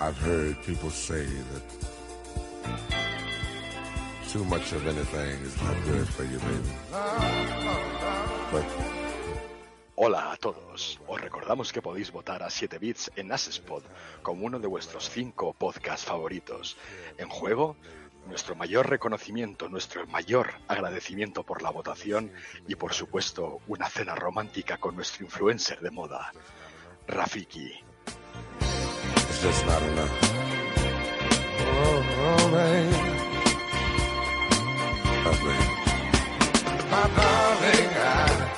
I've heard people say that too much of anything is not good for you, baby. But Hola a todos. Os recordamos que podéis votar a 7 bits en Asespod como uno de vuestros 5 podcasts favoritos. En juego, nuestro mayor reconocimiento, nuestro mayor agradecimiento por la votación y por supuesto una cena romántica con nuestro influencer de moda, Rafiki. It's just not enough. Oh, oh, babe. Oh, babe. My darling, I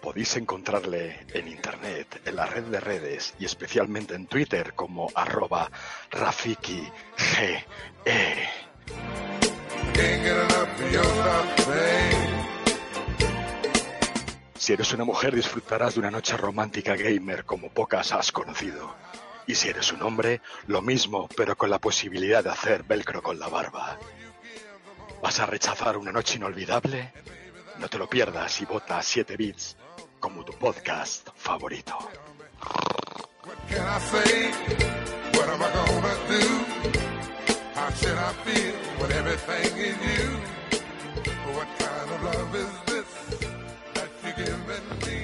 Podéis encontrarle en internet, en la red de redes y especialmente en Twitter como arroba Rafiki G E. Si eres una mujer disfrutarás de una noche romántica gamer como pocas has conocido. Y si eres un hombre, lo mismo, pero con la posibilidad de hacer velcro con la barba. ¿Vas a rechazar una noche inolvidable? No te lo pierdas y vota a 7 bits como tu podcast favorito. What kind of love is this that me?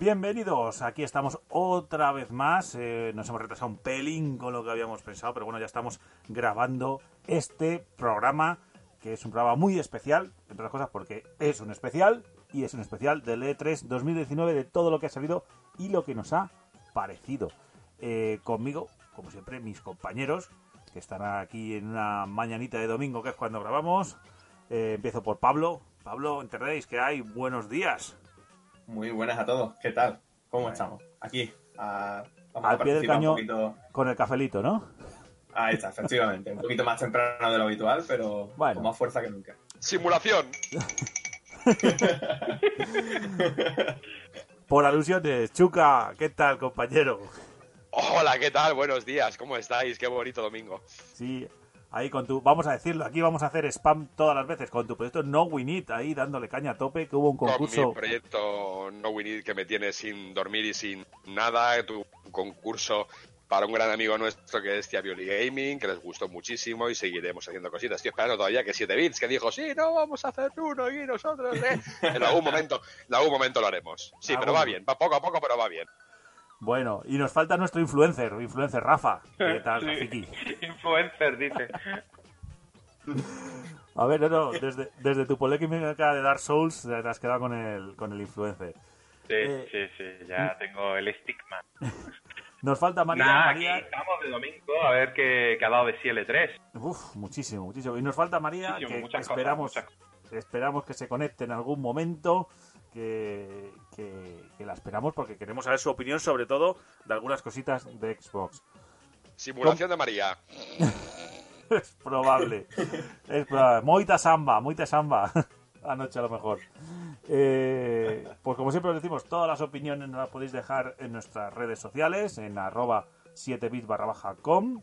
Bienvenidos, aquí estamos otra vez más. Eh, nos hemos retrasado un pelín con lo que habíamos pensado, pero bueno, ya estamos grabando este programa, que es un programa muy especial, entre otras cosas porque es un especial y es un especial del E3 2019 de todo lo que ha salido y lo que nos ha parecido. Eh, conmigo, como siempre, mis compañeros, que están aquí en una mañanita de domingo, que es cuando grabamos. Eh, empiezo por Pablo. Pablo, entendéis que hay buenos días. Muy buenas a todos, ¿qué tal? ¿Cómo estamos? Aquí, a, vamos Al a pie del participar cañón. un poquito. Con el cafelito, ¿no? Ahí está, efectivamente. Un poquito más temprano de lo habitual, pero Bueno. con más fuerza que nunca. Simulación. Por alusiones, Chuca, ¿qué tal, compañero? Hola, ¿qué tal? Buenos días, ¿cómo estáis? Qué bonito domingo. Sí, ahí con tu. Vamos a decirlo, aquí vamos a hacer spam todas las veces con tu proyecto No Win It, ahí dándole caña a tope, que hubo un Con concurso. mi proyecto No We Need que me tiene sin dormir y sin nada, tu un concurso para un gran amigo nuestro que es Tiavioli Gaming, que les gustó muchísimo y seguiremos haciendo cositas. Estoy esperando todavía que 7 bits, que dijo, sí, no, vamos a hacer uno y nosotros, ¿eh? En algún momento, en algún momento lo haremos. Sí, pero va bien, va poco a poco, pero va bien. Bueno, y nos falta nuestro influencer, influencer Rafa. ¿Qué tal. Rafiki? Influencer, dice. A ver, no, no, desde, desde tu polémica de Dark Souls te has quedado con el, con el influencer. Sí, Eh, sí, sí, ya tengo el estigma. Nos falta María. Nah, aquí estamos de domingo a ver qué, qué ha dado de sí L3. Uf, muchísimo, muchísimo. Y nos falta María, Muchísimo, que esperamos, cosas, esperamos que se conecte en algún momento, que, que- que la esperamos porque queremos saber su opinión sobre todo de algunas cositas de Xbox. Simulación de María. es probable. es probable. Moita samba, moita samba. Anoche a lo mejor. Eh, pues como siempre os decimos, todas las opiniones nos las podéis dejar en nuestras redes sociales, en arroba 7bit barra baja com,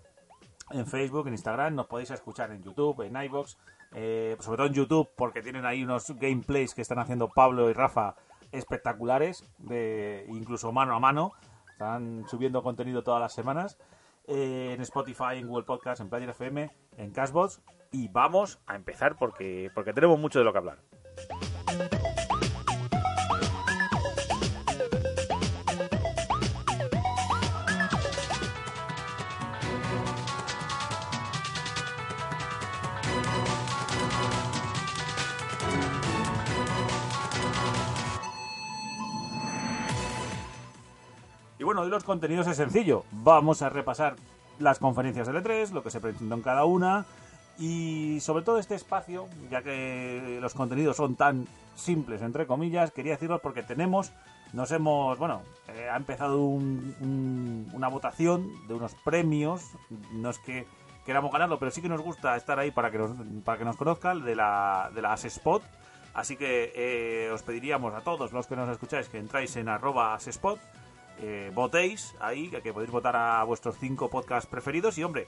en Facebook, en Instagram, nos podéis escuchar en YouTube, en iVoox, eh, sobre todo en YouTube, porque tienen ahí unos gameplays que están haciendo Pablo y Rafa espectaculares, de incluso mano a mano. Están subiendo contenido todas las semanas. eh, en Spotify, en Google Podcast, en Player FM, en Cashbox. Y vamos a empezar porque, porque tenemos mucho de lo que hablar. Bueno, de los contenidos es sencillo. Vamos a repasar las conferencias del E3, lo que se presentó en cada una y sobre todo este espacio, ya que los contenidos son tan simples, entre comillas, quería decirlo porque tenemos, nos hemos, bueno, eh, ha empezado un- un- una votación de unos premios, no es que queramos ganarlo, pero sí que nos gusta estar ahí para que nos, para que nos conozcan de la, de Spot. Así que eh, os pediríamos a todos los que nos escucháis que entráis en arroba Asespot, eh, votéis ahí, que, podéis votar a vuestros cinco podcasts preferidos y hombre,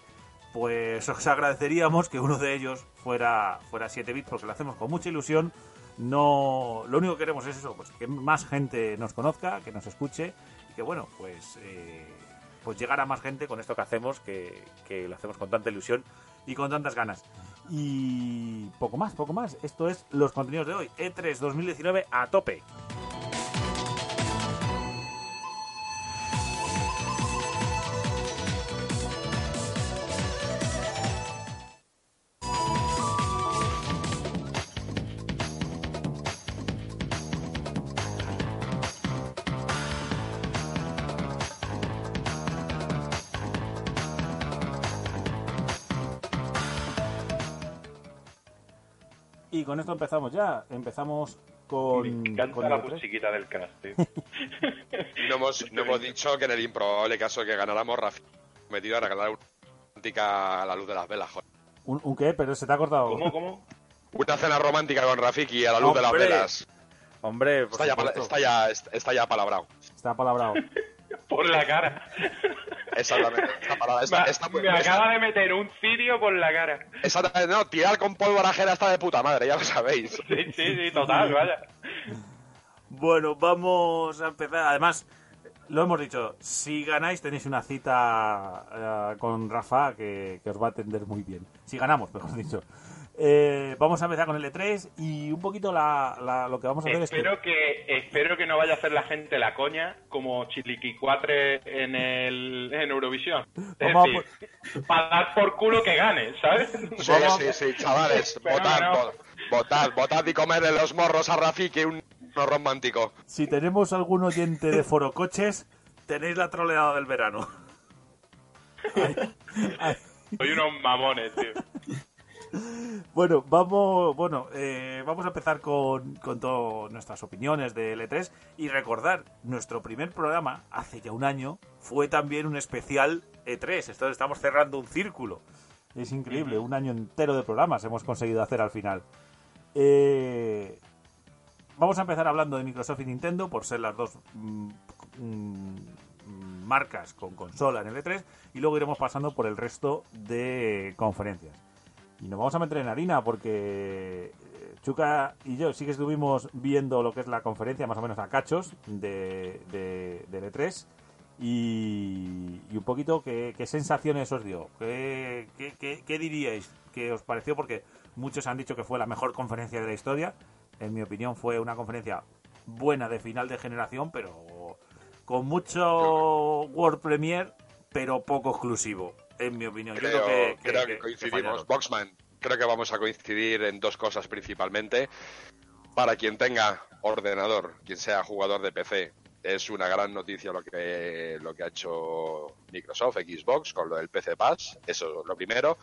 pues os agradeceríamos que uno de ellos fuera, fuera 7 bits porque lo hacemos con mucha ilusión. No, lo único que queremos es eso, pues que más gente nos conozca, que nos escuche y que bueno, pues eh, pues llegar a más gente con esto que hacemos, que, que lo hacemos con tanta ilusión y con tantas ganas. Y poco más, poco más. Esto es los contenidos de hoy. E E3 2019 a tope. Con esto empezamos ya. Empezamos con. Me encanta con la el E3. musiquita del cast. tío. No hemos, no hemos dicho que en el improbable caso de que ganáramos, Rafi metido a regalar una romántica a la luz de las velas. joder. ¿Un, un qué? Pero se te ha cortado. ¿Cómo, cómo? Una cena romántica con Rafiki a la luz de las ¡Hombre! velas. Hombre, por Está ya, está ya, está ya palabrado. Está palabrado. Por la cara. Exactamente. Está palabra. Está, Me, muy- me acaba de meter un cirio por la cara. exactamente, no, tirar con pólvora ajena está de puta madre, ya lo sabéis. Sí, sí, sí, total, vaya. Bueno, vamos a empezar. Además, lo hemos dicho, si ganáis tenéis una cita eh, con Rafa que, que os va a atender muy bien. Si ganamos, mejor dicho. Eh, vamos a empezar con el E3 y un poquito la, la- lo que vamos a hacer es que... Espero que, espero que no vaya a hacer la gente la coña como Chiliquicuatre en el en Eurovisión. Es Vamos a decir, para dar por culo que gane, ¿sabes? Sí, Vamos sí, sí, chavales, votad, no. vo- votad, votad y comerle los morros a Rafiki un no romántico. Si tenemos algún oyente de Foro Coches, tenéis la troleada del verano. Ay, ay. Soy unos mamones, tío. Bueno, vamos, bueno, eh, vamos a empezar con, con todas nuestras opiniones de L3 y recordar, nuestro primer programa, hace ya un año, fue también un especial E3. Entonces estamos cerrando un círculo. Es increíble, un año entero de programas hemos conseguido hacer al final. Eh, vamos a empezar hablando de Microsoft y Nintendo por ser las dos mm, mm, marcas con consola en el E3 y luego iremos pasando por el resto de conferencias. Y nos vamos a meter en harina porque eh, Chuca y yo sí que estuvimos viendo lo que es la conferencia más o menos a cachos de, de, del E3 y, un poquito qué, sensaciones os dio, ¿Qué, qué, qué- qué diríais que os pareció porque muchos han dicho que fue la mejor conferencia de la historia. En mi opinión fue una conferencia buena de final de generación, pero con mucho World Premiere, pero poco exclusivo. En mi opinión, Yo Creo, que, creo que, que coincidimos. Boxman, creo que vamos a coincidir en dos cosas principalmente. Para quien tenga ordenador, quien sea jugador de PC, es una gran noticia lo que, lo que ha hecho Microsoft, Xbox, con lo del PC Pass. Eso es lo primero.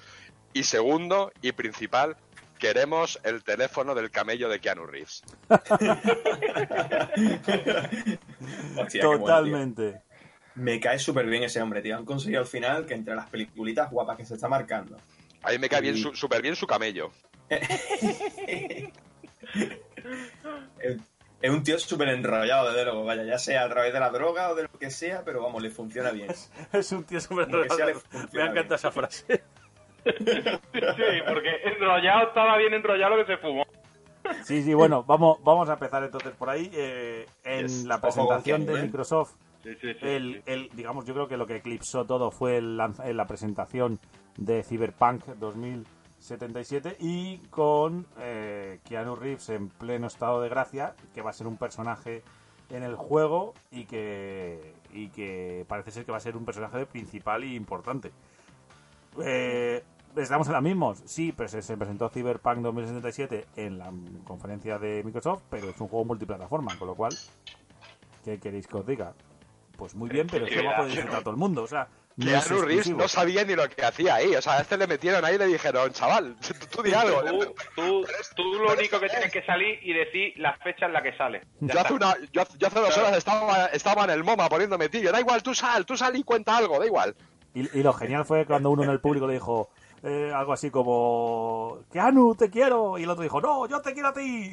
Y segundo y principal, queremos el teléfono del camello de Keanu Reeves. Totalmente. Me cae súper bien ese hombre, tío. Han conseguido al final que entre las peliculitas guapas que se está marcando. A mí me cae bien súper bien su camello. Es un tío súper enrollado, desde luego. Vaya, ya sea a través de la droga o de lo que sea, pero vamos, le funciona bien. Es un tío súper le Me funciona encanta bien. esa frase. Sí, porque enrollado estaba bien enrollado lo que se fumó. Sí, sí, bueno, vamos, vamos a empezar entonces por ahí. Eh, en Yes. la presentación de ¿eh? Microsoft, Sí, sí, sí. el, digamos, yo creo que lo que eclipsó todo fue el eh, la presentación de Cyberpunk 2077 y con eh, Keanu Reeves en pleno estado de gracia, que va a ser un personaje en el juego y que, y que parece ser que va a ser un personaje principal y importante. Eh, estamos en la mismos, sí, pero se, se presentó Cyberpunk 2077 en la conferencia de Microsoft, pero es un juego multiplataforma, con lo cual, ¿qué queréis que os diga? Pues muy bien, pero esto va a poder disfrutar todo el mundo, o sea, no Reeves exclusivo. no sabía ni lo que hacía ahí. O sea, a este le metieron ahí y le dijeron, chaval, tú, tú di algo. Tú, tú, tú lo único que tienes que salir y decir la fecha en la que sale. Ya Yo hace, una, yo, hace- yo hace dos horas estaba, estaba en el MoMA poniéndome tío. Da igual, tú sal, tú sal y cuenta algo, da igual. Y, y lo genial fue cuando uno en el público le dijo eh, algo así como, Keanu, te quiero, y el otro dijo, no, yo te quiero a ti.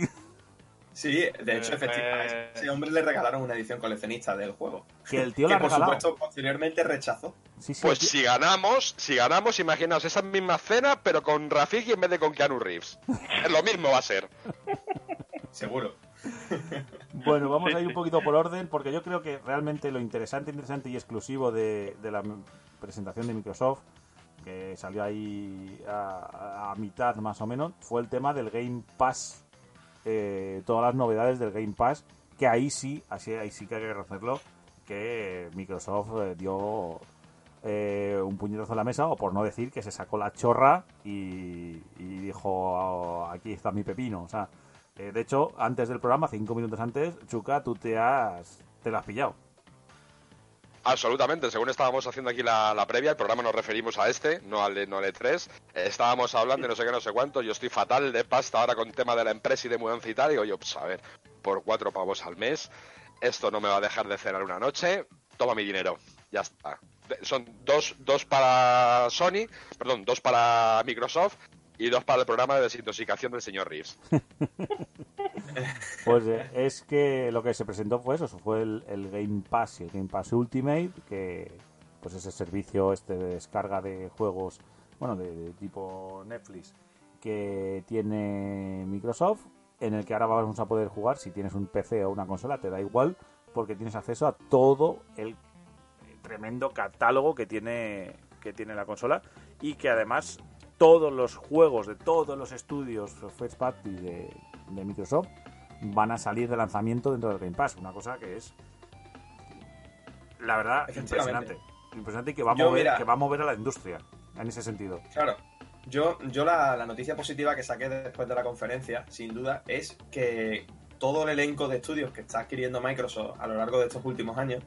Sí, de hecho, Eh, efectivamente, a ese hombre le regalaron una edición coleccionista del juego. Que el tío que la por regalado. supuesto posteriormente rechazó. Sí, sí, Pues si ganamos, si ganamos, imaginaos esa misma cena, pero con Rafiki en vez de con Keanu Reeves. Lo mismo va a ser. Seguro. Bueno, vamos a ir un poquito por orden, porque yo creo que realmente lo interesante, interesante y exclusivo de, de la presentación de Microsoft, que salió ahí a, a mitad más o menos, fue el tema del Game Pass. Eh, todas las novedades del Game Pass, que ahí sí, así, ahí sí que hay que reconocerlo, que Microsoft eh, dio eh, un puñetazo en la mesa, o por no decir que se sacó la chorra y, dijo, "Oh, aquí está mi pepino. O sea, eh, de hecho, antes del programa, cinco minutos antes, Chuca, tú te has, te la has pillado. Absolutamente, según estábamos haciendo aquí la, la previa, el programa nos referimos a este, no al, no al E3. Eh, Estábamos hablando de no sé qué, no sé cuánto. Yo estoy fatal de pasta ahora con tema de la empresa y de mudanza y tal. Digo yo, pues a ver, por cuatro pavos al mes, esto no me va a dejar de cenar una noche. Toma mi dinero, ya está. Son dos, dos para Sony, perdón, dos para Microsoft y dos para el programa de desintoxicación del señor Reeves. Pues eh, es que lo que se presentó fue eso, fue el, Game Pass y el Game Pass Ultimate, que pues ese servicio este de descarga de juegos, bueno, de, tipo Netflix, que tiene Microsoft, en el que ahora vamos a poder jugar, si tienes un PC o una consola, te da igual, porque tienes acceso a todo el tremendo catálogo que tiene, que tiene la consola y que además todos los juegos de todos los estudios first party de Microsoft van a salir de lanzamiento dentro del Game Pass. Una cosa que es, la verdad, impresionante. Impresionante y que va, a mover, mira- que va a mover a la industria en ese sentido. Claro. Yo, yo la, la noticia positiva que saqué después de la conferencia, sin duda, es que todo el elenco de estudios que está adquiriendo Microsoft a lo largo de estos últimos años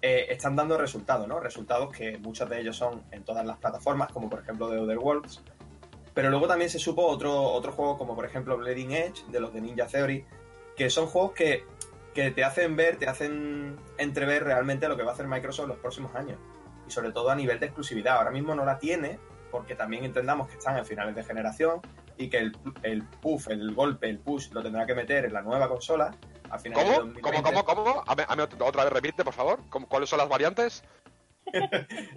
eh, están dando resultados, ¿no? Resultados que muchos de ellos son en todas las plataformas, como por ejemplo de Other Worlds. Pero luego también se supo otro, otro juego como por ejemplo Bleeding Edge, de los de Ninja Theory, que son juegos que, que te hacen ver, te hacen entrever realmente lo que va a hacer Microsoft en los próximos años. Y sobre todo a nivel de exclusividad. Ahora mismo no la tiene, porque también entendamos que están en finales de generación y que el, el puff, el golpe, el push lo tendrá que meter en la nueva consola a finales de ¿Cómo? 2020. ¿Cómo, cómo, cómo? A a otra vez repite, por favor. ¿Cómo- ¿Cuáles son las variantes?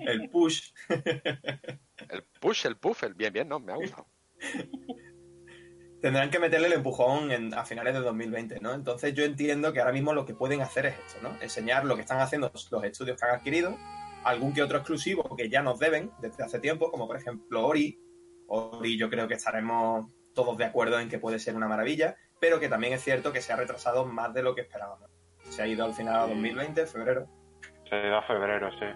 El push. El push, el puff, el bien, bien, no, me ha gustado. Tendrán que meterle el empujón en- a finales de 2020, ¿no? Entonces yo entiendo que ahora mismo lo que pueden hacer es esto, ¿no? Enseñar lo que están haciendo los estudios que han adquirido, algún que otro exclusivo que ya nos deben desde hace tiempo, como por ejemplo Ori. Ori yo creo que estaremos todos de acuerdo en que puede ser una maravilla, pero que también es cierto que se ha retrasado más de lo que esperábamos. Se ha ido al final a 2020, febrero. Se dio a febrero, sí.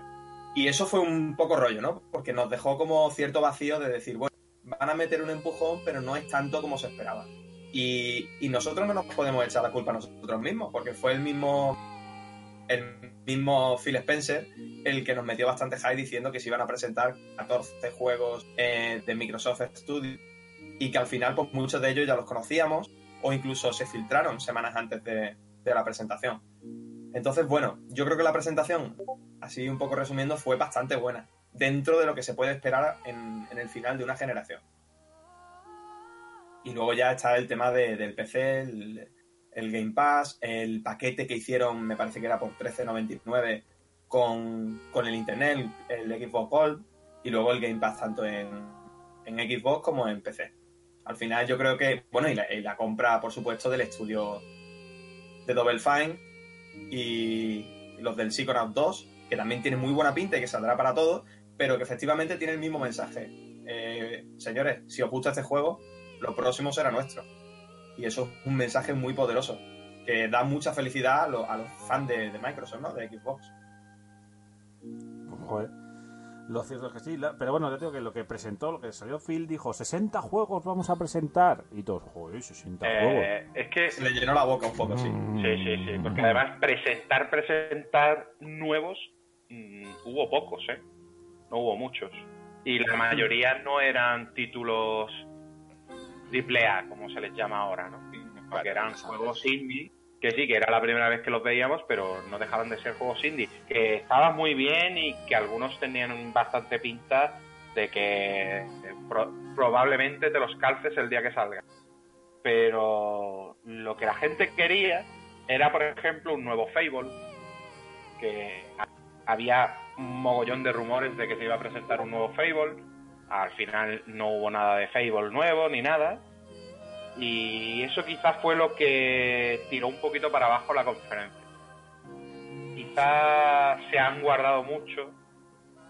Y eso fue un poco rollo, ¿no? Porque nos dejó como cierto vacío de decir, bueno, van a meter un empujón, pero no es tanto como se esperaba. Y, nosotros no nos podemos echar la culpa a nosotros mismos, porque fue el mismo el mismo Phil Spencer el que nos metió bastante high diciendo que se iban a presentar 14 juegos eh, de Microsoft Studios y que al final pues muchos de ellos ya los conocíamos o incluso se filtraron semanas antes de la presentación. Entonces, bueno, yo creo que la presentación, así un poco resumiendo, fue bastante buena, dentro de lo que se puede esperar en, el final de una generación. Y luego ya está el tema de- del PC, el, Game Pass, el paquete que hicieron, me parece que era por 13.99 con, con el Internet, el, Xbox Gold, y luego el Game Pass tanto en, en Xbox como en PC. Al final yo creo que, bueno, y la, compra, por supuesto, del estudio de Double Fine y los del Psychonaut 2, que también tiene muy buena pinta y que saldrá para todos, pero que efectivamente tiene el mismo mensaje. Eh, señores, si os gusta este juego, lo próximo será nuestro. Y eso es un mensaje muy poderoso, que da mucha felicidad a, los- a los fans de, de Microsoft, ¿no? De Xbox. Joder. Lo cierto es que sí, pero bueno, yo digo que lo que presentó, lo que salió Phil, dijo 60 juegos vamos a presentar. Y todos, joder, 60 juegos. Eh, es que Se le llenó la boca un poco, sí. Mm. Sí, sí, sí, porque además presentar, presentar nuevos mm, hubo pocos, ¿eh? No hubo muchos. Y la mayoría no eran títulos triple A, como se les llama ahora, ¿no? Porque eran juegos indie, que sí, que era la primera vez que los veíamos, pero no dejaban de ser juegos indie, que estaban muy bien y que algunos tenían bastante pinta de que eh, pro- probablemente te los calces el día que salgan. pero lo que la gente quería era, por ejemplo, un nuevo Fable, que había un mogollón de rumores de que se iba a presentar un nuevo Fable. Al final no hubo nada de Fable nuevo ni nada. Y eso quizás fue lo que tiró un poquito para abajo la conferencia. Quizás se han guardado mucho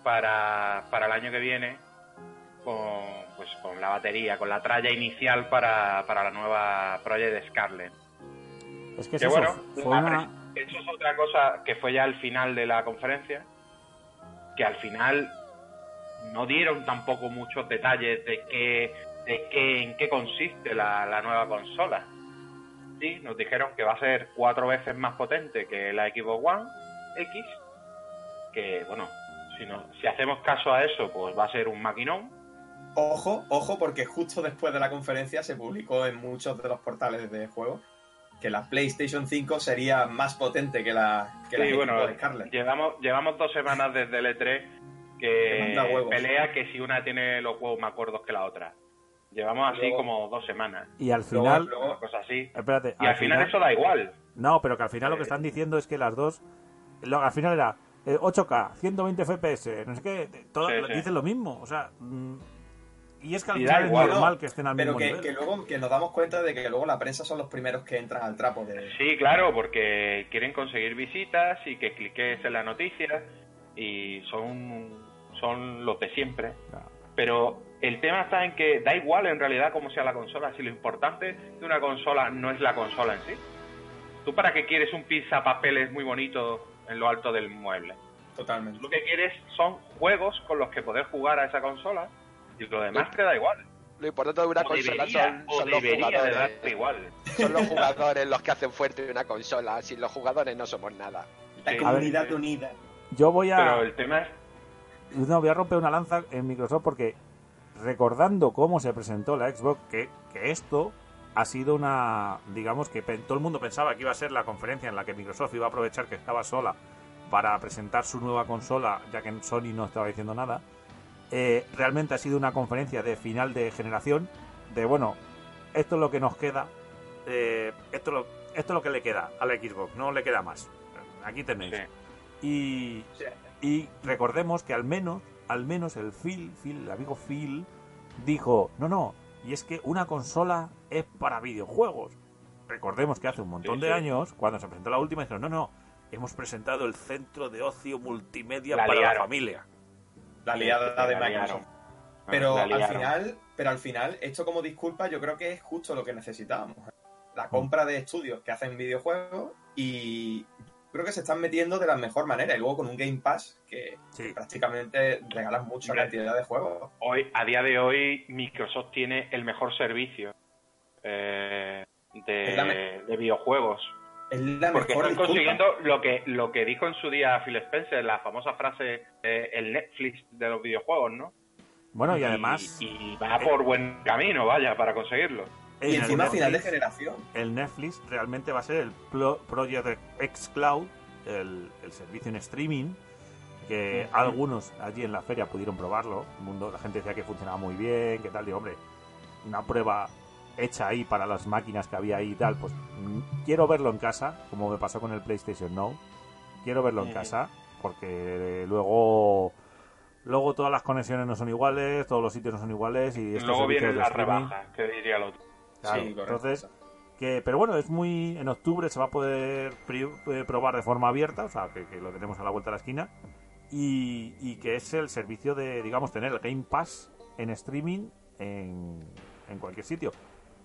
para, para el año que viene con, pues, con la batería, con la tralla inicial para, para la nueva Project Scarlet. Es que es Que eso, bueno, fue una... eso es otra cosa que fue ya al final de la conferencia, que al final no dieron tampoco muchos detalles de qué, de qué, en qué consiste la, la nueva consola. Sí, nos dijeron que va a ser cuatro veces más potente que la Xbox One X, que bueno, si, no, si hacemos caso a eso, pues va a ser un maquinón. Ojo, ojo, porque justo después de la conferencia se publicó en muchos de los portales de juego que la PlayStation 5 sería más potente que la, que Sí, la bueno, Scarlett. llevamos, llevamos dos semanas desde el E3 Que pelea que si una tiene los huevos más gordos que la otra. Llevamos así Luego- como dos semanas, Y al final... luego- una cosa así. Espérate, Y al final eso da igual. No, pero que al final lo que Eh. están diciendo es que las dos... lo- al final era eh, 8K, 120 FPS, no sé qué, todo, Sí, sí. dicen lo mismo. O sea... mm, y es que al final da es igual, normal ¿no? que estén al Pero mismo que, nivel. que luego que nos damos cuenta de que luego la prensa son los primeros que entran al trapo de... Sí, claro, porque quieren conseguir visitas y que cliques en la noticia y son, son los de siempre. Claro. Pero el tema está en que da igual en realidad cómo sea la consola, si lo importante de una consola no es la consola en sí. ¿Tú para qué quieres un pizza papeles muy bonito en lo alto del mueble? Totalmente. Lo que quieres son juegos con los que poder jugar a esa consola lo demás te da igual. Lo importante de una O consola debería, son, los jugadores. igual. Son los jugadores los que hacen fuerte una consola. Sin los jugadores no somos nada. La Sí. comunidad unida. Yo voy a... Pero el tema es No, voy a romper una lanza en Microsoft porque recordando cómo se presentó la Xbox, que, que esto ha sido una, digamos que todo el mundo pensaba que iba a ser la conferencia en la que Microsoft iba a aprovechar que estaba sola para presentar su nueva consola, ya que Sony no estaba diciendo nada. Eh, realmente ha sido una conferencia de final de generación, de bueno, esto es lo que nos queda, eh, esto, es lo, esto es lo que le queda a la Xbox, no le queda más. Aquí tenéis. Sí. Y, y recordemos que al menos, al menos el Phil, Phil, el amigo Phil, dijo, no, no, y es que una consola es para videojuegos. Recordemos que hace un montón Sí, de sí. años, cuando se presentó la última, dijeron, no, no, hemos presentado el centro de ocio multimedia La para la familia. La liada de La. Microsoft. Pero al final, pero al final, esto como disculpa, yo creo que es justo lo que necesitábamos. La compra de estudios que hacen videojuegos y creo que se están metiendo de la mejor manera. Y luego con un Game Pass que Sí. prácticamente regalan mucha Hombre. cantidad de juegos. hoy, a día de hoy, Microsoft tiene el mejor servicio eh, de videojuegos. Es la Porque mejor están disculpa. consiguiendo lo que, lo que dijo en su día Phil Spencer, la famosa frase, eh, el Netflix de los videojuegos, ¿no? Bueno, y además, Y, y va por buen camino, vaya, para conseguirlo. Y encima final de generación. el Netflix realmente va a ser el Pro- Project X Cloud, el, el servicio en streaming, que algunos allí en la feria pudieron probarlo. El mundo, la gente decía que funcionaba muy bien, que tal. Digo, hombre, una prueba hecha ahí para las máquinas que había ahí y tal, pues mm, quiero verlo en casa, como me pasó con el PlayStation Now. Quiero verlo en Ujú. casa, porque luego luego todas las conexiones no son iguales, todos los sitios no son iguales y Luego vienen las rebajas, que diría el otro. Claro, Sí, correcto. entonces, que, pero bueno, es muy. En octubre se va a poder pri- eh, probar de forma abierta, o sea, que, que lo tenemos a la vuelta de la esquina. Y, y que es el servicio de, digamos, tener el Game Pass en streaming en, en cualquier sitio.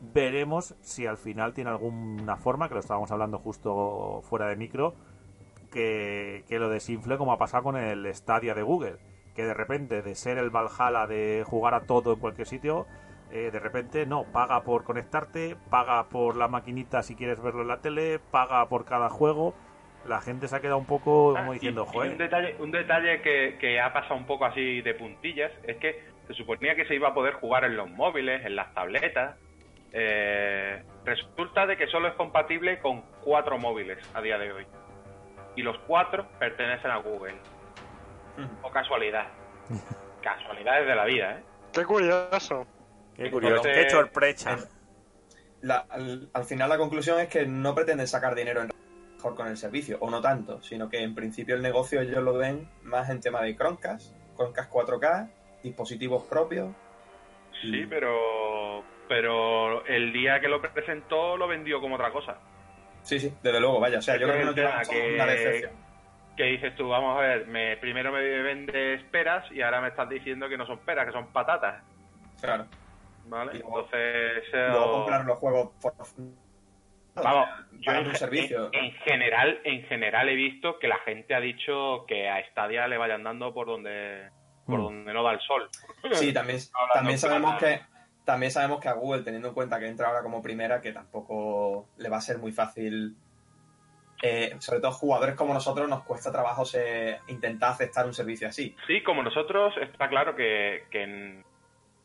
Veremos si al final tiene alguna forma, que lo estábamos hablando justo fuera de micro, que, que lo desinfle como ha pasado con el Stadia de Google. Que de repente, de ser el Valhalla de jugar a todo en cualquier sitio, eh, de repente no, paga por conectarte, paga por la maquinita si quieres verlo en la tele, paga por cada juego. La gente se ha quedado un poco como Ah, diciendo, y- y joder. un detalle, un detalle que, que ha pasado un poco así de puntillas es que se suponía que se iba a poder jugar en los móviles, en las tabletas. Eh, resulta de que solo es compatible con cuatro móviles a día de hoy. Y los cuatro pertenecen a Google. O casualidad. Casualidades de la vida, ¿eh? Qué curioso. Qué curioso, Entonces- qué sorpresa. la- al, al final la conclusión es que no pretenden sacar dinero en mejor con el servicio, o no tanto, sino que en principio el negocio ellos lo ven más en tema de Chromecast, Chromecast 4K, dispositivos propios. Sí, pero pero el día que lo presentó lo vendió como otra cosa. Sí, sí, desde luego, vaya. O sea, yo creo que no tiene que- una decepción. Que dices tú, vamos a ver, me, primero me vendes peras y ahora me estás diciendo que no son peras, que son patatas. Claro. ¿Vale? Y luego- Entonces, luego comprar los juegos por... Vamos, yo en, servicio. en- en general, en general he visto que la gente ha dicho que a Stadia le vayan dando por donde por Mm. donde no da el sol. Sí, también, también sabemos que también sabemos que a Google, teniendo en cuenta que entra ahora como primera, que tampoco le va a ser muy fácil. eh, sobre todo jugadores como nosotros nos cuesta trabajo se- intentar aceptar un servicio así. Sí, como nosotros, está claro que, que,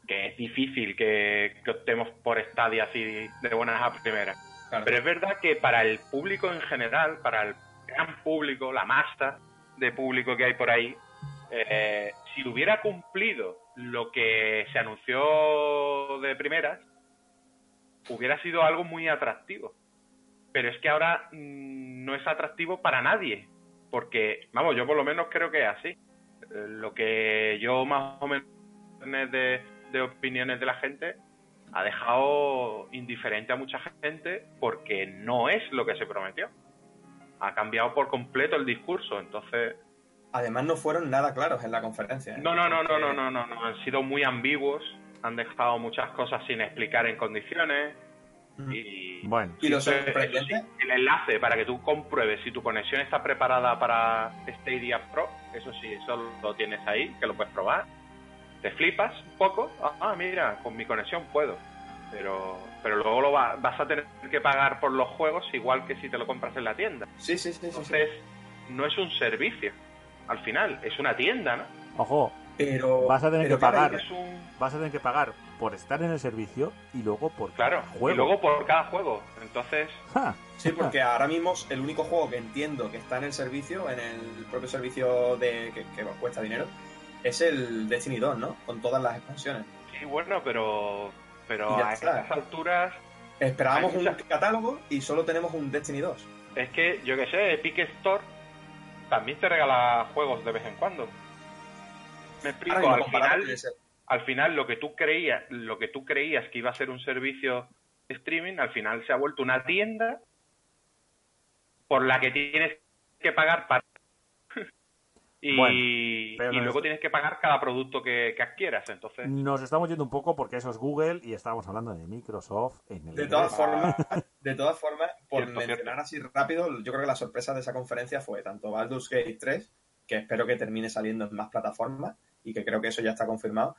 que es difícil que, que optemos por Stadia así de buenas a primeras. Claro. Pero es verdad que para el público en general, para el gran público, la masa de público que hay por ahí, eh, si hubiera cumplido lo que se anunció de primeras, hubiera sido algo muy atractivo. Pero es que ahora mm, no es atractivo para nadie. Porque, vamos, yo por lo menos creo que es así. Eh, Lo que yo más o menos de, de opiniones de la gente ha dejado indiferente a mucha gente porque no es lo que se prometió. Ha cambiado por completo el discurso, entonces... Además no fueron nada claros en la conferencia. ¿eh? No, no, no, no, Porque- no, no, no, no, han sido muy ambiguos, han dejado muchas cosas sin explicar en condiciones y... Bueno, Y lo sorprendente, el enlace para que tú compruebes si tu conexión está preparada para Stadia Pro, eso sí, eso lo tienes ahí, que lo puedes probar. Te flipas un poco, ah, mira, con mi conexión puedo. Pero, pero luego lo va- vas a tener que pagar por los juegos igual que si te lo compras en la tienda. sí, sí, sí, sí, sí. Entonces, no es un servicio, al final, es una tienda, ¿no? ojo, Pero Vas a tener pero que pagar. un... vas a tener que pagar por estar en el servicio y luego por Claro, cada juego. y luego por cada juego. Entonces, Ja, Sí, porque ahora mismo el único juego que entiendo que está en el servicio, en el propio servicio de que, que cuesta dinero, es el Destiny 2, ¿no? Con todas las expansiones. sí, bueno, pero, pero a está. estas alturas Esperábamos un catálogo y solo tenemos un Destiny 2. Es que, yo que sé, Epic Store también te regala juegos de vez en cuando. Me explico, al final, al final lo que tú creías, lo que tú creías que iba a ser un servicio de streaming, al final se ha vuelto una tienda por la que tienes que pagar para y, Bueno, pero y no luego es- tienes que pagar cada producto que, que adquieras. Entonces, Nos estamos yendo un poco porque eso es Google y estábamos hablando de Microsoft en el De todas E3. formas, de todas formas, por Cierto, mencionar cierto. así rápido, yo creo que la sorpresa de esa conferencia fue tanto Baldur's Gate 3, que espero que termine saliendo en más plataformas y que creo que eso ya está confirmado.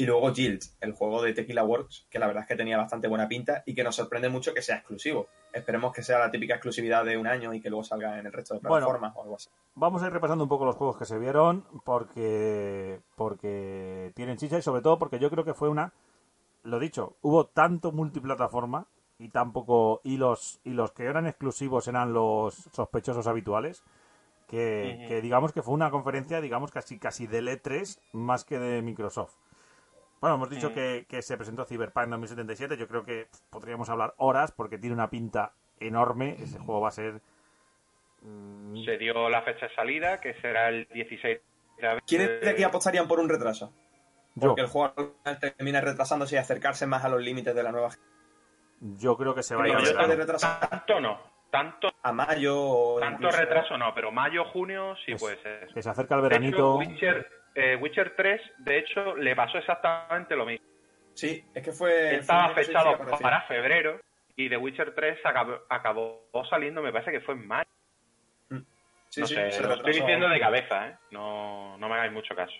Y luego Guild, el juego de Tequila Works, que la verdad es que tenía bastante buena pinta y que nos sorprende mucho que sea exclusivo. Esperemos que sea la típica exclusividad de un año y que luego salga en el resto de Bueno. plataformas o algo así. Vamos a ir repasando un poco los juegos que se vieron porque porque tienen chicha y sobre todo porque yo creo que fue una lo dicho, hubo tanto multiplataforma y tampoco y los y los que eran exclusivos eran los sospechosos habituales que, digamos que fue una conferencia digamos casi casi del E3 más que de Microsoft. Bueno, hemos dicho Mm. que, que se presentó Cyberpunk 2077. Yo creo que podríamos hablar horas porque tiene una pinta enorme. Ese juego va a ser. mm, se dio la fecha de salida, que será el 16 de abril. ¿Quiénes de aquí apostarían por un retraso? yo, Porque el juego al final termina retrasándose y acercarse más a los límites de la nueva yo creo que se va a ir Creo a que se puede verano. retrasar Tanto no, tanto, a mayo o tanto incluso- retraso no, pero mayo, junio sí Es- puede ser. Que se acerca el De hecho, veranito. Witcher, eh, Witcher 3, de hecho, le pasó exactamente lo mismo. Sí, es que fue. Estaba fue fechado para febrero y The Witcher 3 acabó, acabó saliendo, me parece que fue en mayo. Sí, no sí, sé, se lo estoy diciendo de cabeza, ¿eh? No, no me hagáis mucho caso.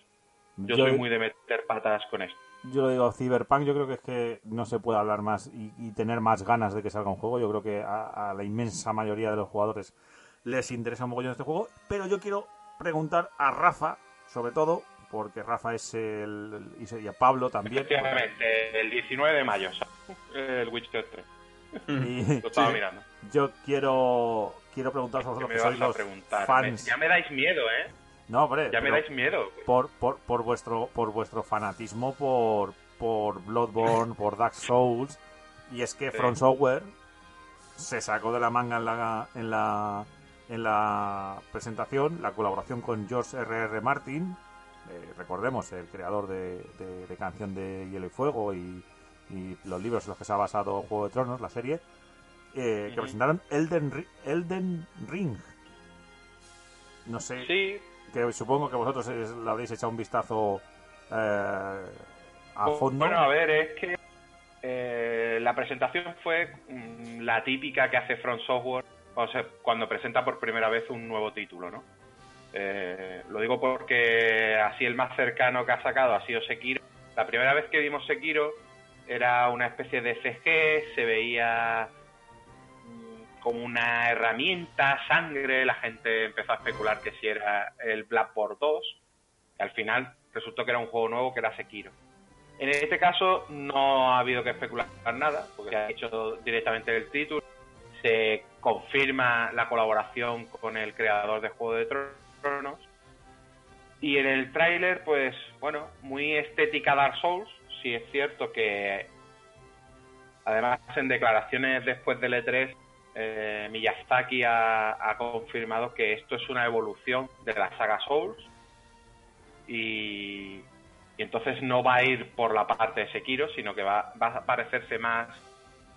Yo, Yo, soy muy de meter patas con esto. yo lo digo, Cyberpunk, yo creo que es que no se puede hablar más y, y tener más ganas de que salga un juego. Yo creo que a, a la inmensa mayoría de los jugadores les interesa un mogollón este juego. Pero yo quiero preguntar a Rafa, sobre todo, porque Rafa es el. y a Pablo también. Efectivamente, el 19 de mayo, el Witcher 3. Y Lo estaba Sí. mirando. yo quiero quiero preguntaros a ¿Qué vosotros que sois los fans. Me- ya me dais miedo, ¿eh? No, hombre, Ya me dais miedo. por, por, por vuestro por vuestro fanatismo por por Bloodborne, por Dark Souls Y es que Sí. Front Software se sacó de la manga en la, en la, en la presentación la colaboración con George R.R. Martin, eh, recordemos, el creador de, de- de Canción de Hielo y Fuego y, y los libros en los que se ha basado Juego de Tronos, la serie, eh, que presentaron Elden, Ri- Elden Ring. No sé, Sí, que supongo que vosotros es- le habréis echado un vistazo eh, a fondo. Bueno, a ver, es que eh, la presentación fue mm, la típica que hace Front Software o sea, cuando presenta por primera vez un nuevo título, ¿no? Eh, lo digo porque así el más cercano que ha sacado ha sido Sekiro. La primera vez que vimos Sekiro era una especie de CG, se veía mm, como una herramienta, sangre, la gente empezó a especular que si era el Blackboard 2, y al final resultó que era un juego nuevo que era Sekiro. En este caso no ha habido que especular nada, porque se ha hecho directamente el título, se confirma la colaboración con el creador de Juego de Tronos, y en el tráiler, pues bueno, muy estética Dark Souls, sí es cierto que además en declaraciones después del E3, eh, Miyazaki ha, confirmado que esto es una evolución de la saga Souls, y, y entonces no va a ir por la parte de Sekiro, sino que va, va a parecerse más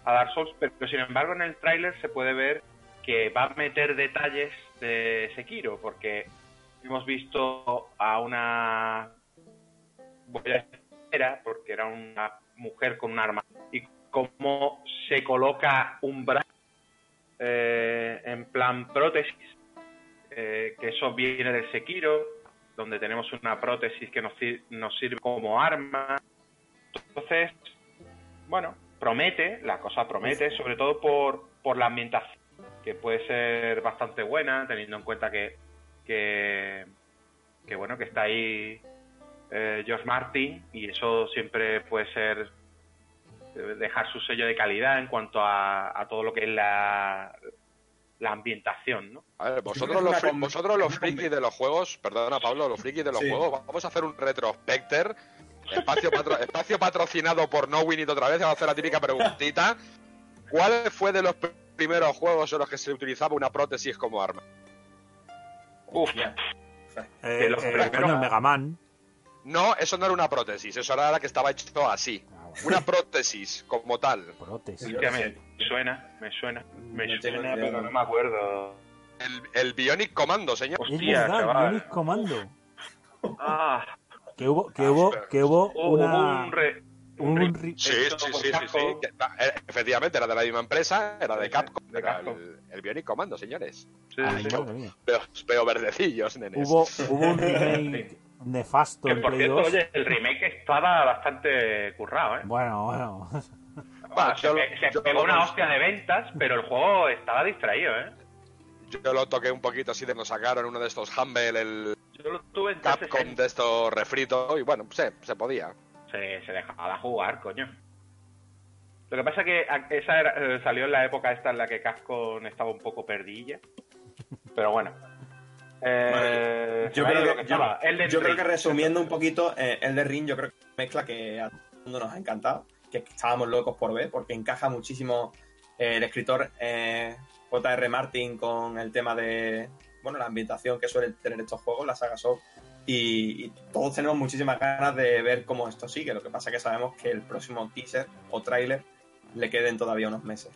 a Dark Souls, pero sin embargo en el tráiler se puede ver que va a meter detalles de Sekiro, porque hemos visto a una porque era una mujer con un arma y cómo se coloca un brazo eh, en plan prótesis eh, que eso viene del Sekiro donde tenemos una prótesis que nos, nos sirve como arma. Entonces bueno promete la cosa promete sobre todo por, por la ambientación que puede ser bastante buena teniendo en cuenta que que, que bueno que está ahí eh, George Martin y eso siempre puede ser eh, dejar su sello de calidad en cuanto a, a todo lo que es la, la ambientación, ¿no? A ver, vosotros los, vosotros los frikis de los juegos, perdona Pablo, los frikis de los Sí. juegos, vamos a hacer un retrospecter, espacio, patro- espacio patrocinado por No Winit otra vez, vamos a hacer la típica preguntita. ¿Cuál fue de los pr- primeros juegos en los que se utilizaba una prótesis como arma? Uf, Ya. Eh, los eh, primeros- el Mega Man. No, eso no era una prótesis, eso era la que estaba hecho así. Ah, bueno, Una prótesis como tal. prótesis. Sí. me suena, me suena, me No suena, pero no me acuerdo. El, el Bionic Commando, señor. Es Hostia, verdad, chaval. Bionic Commando. Ah, Que hubo, que hubo, que hubo una. un, re- un re- Sí, sí, sí, sí, Efectivamente, era de la misma empresa, era de Capcom. de era Capcom. el, el Bionic Commando, señores. Sí, Ay. Veo, veo verdecillos, nenes. Hubo, hubo un remake nefasto Que en por Play cierto, 2. oye, el remake estaba bastante currado, ¿eh? Bueno, bueno. Va, se yo lo- pe- se yo pegó una hostia de ventas, pero el juego estaba distraído, ¿eh? Yo lo toqué un poquito así de nos sacaron uno de estos Humble, el Yo lo tuve en Capcom 360. de estos refritos, y bueno, se, se podía. se, se dejaba jugar, coño. Lo que pasa es que esa era- eh, salió en la época esta en la que Capcom estaba un poco perdilla. Pero bueno. Eh, Yo creo que, estaba. yo, Elden yo creo Ring. que resumiendo un poquito, eh, el de Ring, yo creo que es una mezcla que a todo el mundo nos ha encantado, que estábamos locos por ver, porque encaja muchísimo eh, el escritor eh, J.R. Martin con el tema de bueno la ambientación que suelen tener estos juegos, la saga Soul. Y, y todos tenemos muchísimas ganas de ver cómo esto sigue. Lo que pasa es que sabemos que el próximo teaser o tráiler le queden todavía unos meses.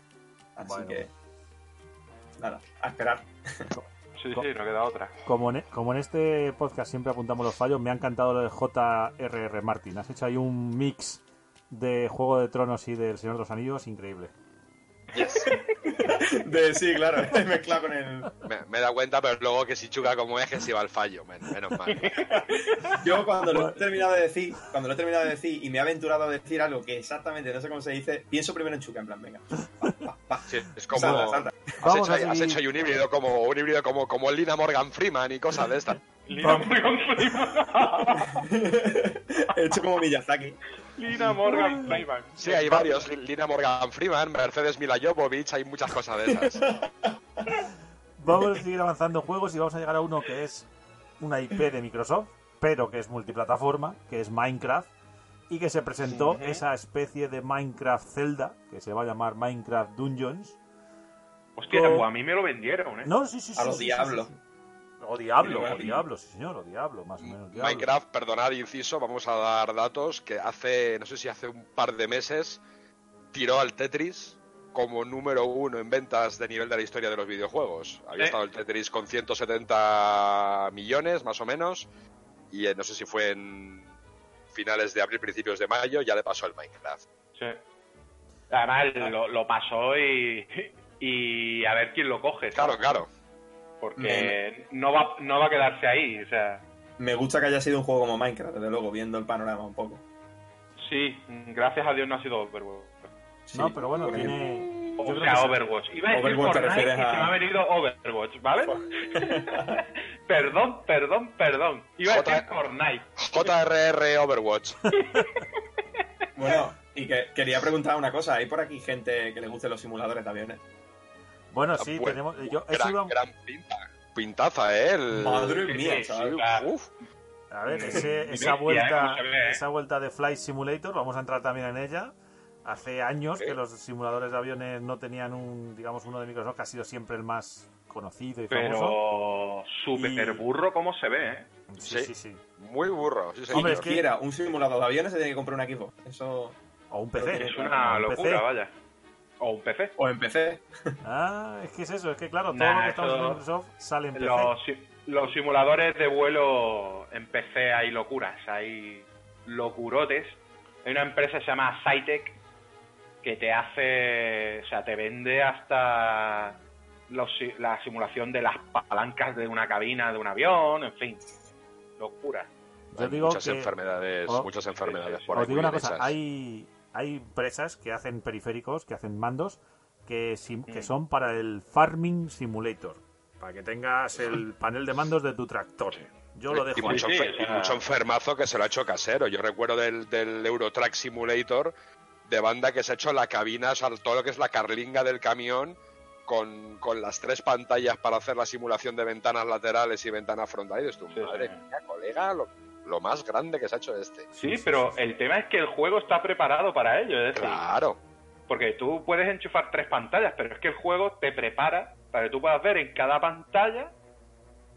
Así Bueno. que nada, a esperar. Sí, sí, no queda otra. Como en, como en este podcast siempre apuntamos los fallos, me ha encantado lo de J.R.R. Martin. Has hecho ahí un mix de Juego de Tronos y del Señor de los Anillos increíble. De, sí, claro, mezclado con el, Me, me he dado cuenta, pero luego que si chuca como es, que si va al fallo, men- menos mal. Yo cuando lo he terminado de decir, cuando lo he terminado de decir y me he aventurado a decir algo que exactamente no sé cómo se dice, pienso primero en Chuca, en plan, venga, va, va, va. Sí, es como... Salta, salta. Has hecho, has seguir. hecho ahí un híbrido como un híbrido como, como el Lina Morgan Freeman y cosas de estas. Lina Morgan Freeman. He hecho como Miyazaki. Lina Morgan Freeman. Sí, hay varios. Lina Morgan Freeman, Mercedes Mila Jovovich, hay muchas cosas de esas. Vamos a seguir avanzando juegos y vamos a llegar a uno que es una IP de Microsoft, pero que es multiplataforma, que es Minecraft. y que se presentó esa especie de Minecraft Zelda, que se va a llamar Minecraft Dungeons. Hostia, Con- pues a mí me lo vendieron, ¿eh? No, sí, sí, sí. A los sí, sí, diablos. sí, sí. O Diablo, Sí, o Diablo, sí señor, o Diablo, más o menos. Diablo. Minecraft, perdonad, inciso, vamos a dar datos que hace, no sé si hace un par de meses, tiró al Tetris como número uno en ventas de nivel de la historia de los videojuegos. Había Eh. estado el Tetris con 170 millones, más o menos, y eh, no sé si fue en finales de abril, principios de mayo, ya le pasó el Minecraft. Sí. Además, lo, lo pasó y, y a ver quién lo coge. ¿sabes? Claro, claro. Porque no va, no va a quedarse ahí. O sea, Me gusta que haya sido un juego como Minecraft, desde luego, viendo el panorama un poco. sí, gracias a Dios no ha sido Overwatch. Sí, No, pero bueno, tiene. yo O sea, Overwatch. Iba a decir Overwatch te Fortnite y se me ha venido Overwatch, ¿vale? perdón, perdón, perdón. Iba a decir Fortnite. JRR Overwatch. Bueno, y que quería preguntar una cosa. ¿Hay por aquí gente que le guste los simuladores de aviones? Bueno, sí, Bueno, tenemos. Yo, eso gran, iba- gran pinta. Pintaza, ¿eh? El- Madre mía, Uf. A ver, Mm, ese- esa vuelta, ¿Cómo se ve, eh? esa vuelta de Flight Simulator, vamos a entrar también en ella. Hace años que los simuladores de aviones no tenían un, digamos, uno de Microsoft que ha sido siempre el más conocido y famoso. Pero súper Y- burro como se ve, ¿eh? Sí, Sí. sí, sí. Muy burro, sí. Hombre, es Si que- quiera un simulador de aviones, se tiene que comprar un equipo. Eso. O un PC. Es una un locura, PC. vaya. O un PC. O en PC. Ah, es que es eso, es que claro, todo Nah, lo que estamos en Microsoft sale en PC. Los, los simuladores de vuelo en PC hay locuras, hay locurotes. Hay una empresa que se llama Cytec que te hace, o sea, te vende hasta los la simulación de las palancas de una cabina de un avión, en fin, locura. Yo Hay digo muchas que- enfermedades, Oh. muchas enfermedades Sí, sí, por Os digo una cosa, hay, hay empresas que hacen periféricos, que hacen mandos, que, sim- que Mm. son para el Farming Simulator, para que tengas el panel de mandos de tu tractor. Yo lo y, dejo ahí. mucho, sea- y mucho enfermazo que se lo ha hecho casero. Yo recuerdo del, del Eurotrack Simulator de banda que se ha hecho la cabina, o sea, todo lo que es la carlinga del camión con, con las tres pantallas para hacer la simulación de ventanas laterales y ventanas frontales. Y dices tú, Sí, madre sí. mía, colega, lo, lo más grande que se ha hecho este. Sí, pero el tema es que el juego está preparado para ello, es decir, Claro. Porque tú puedes enchufar tres pantallas, pero es que el juego te prepara para que tú puedas ver en cada pantalla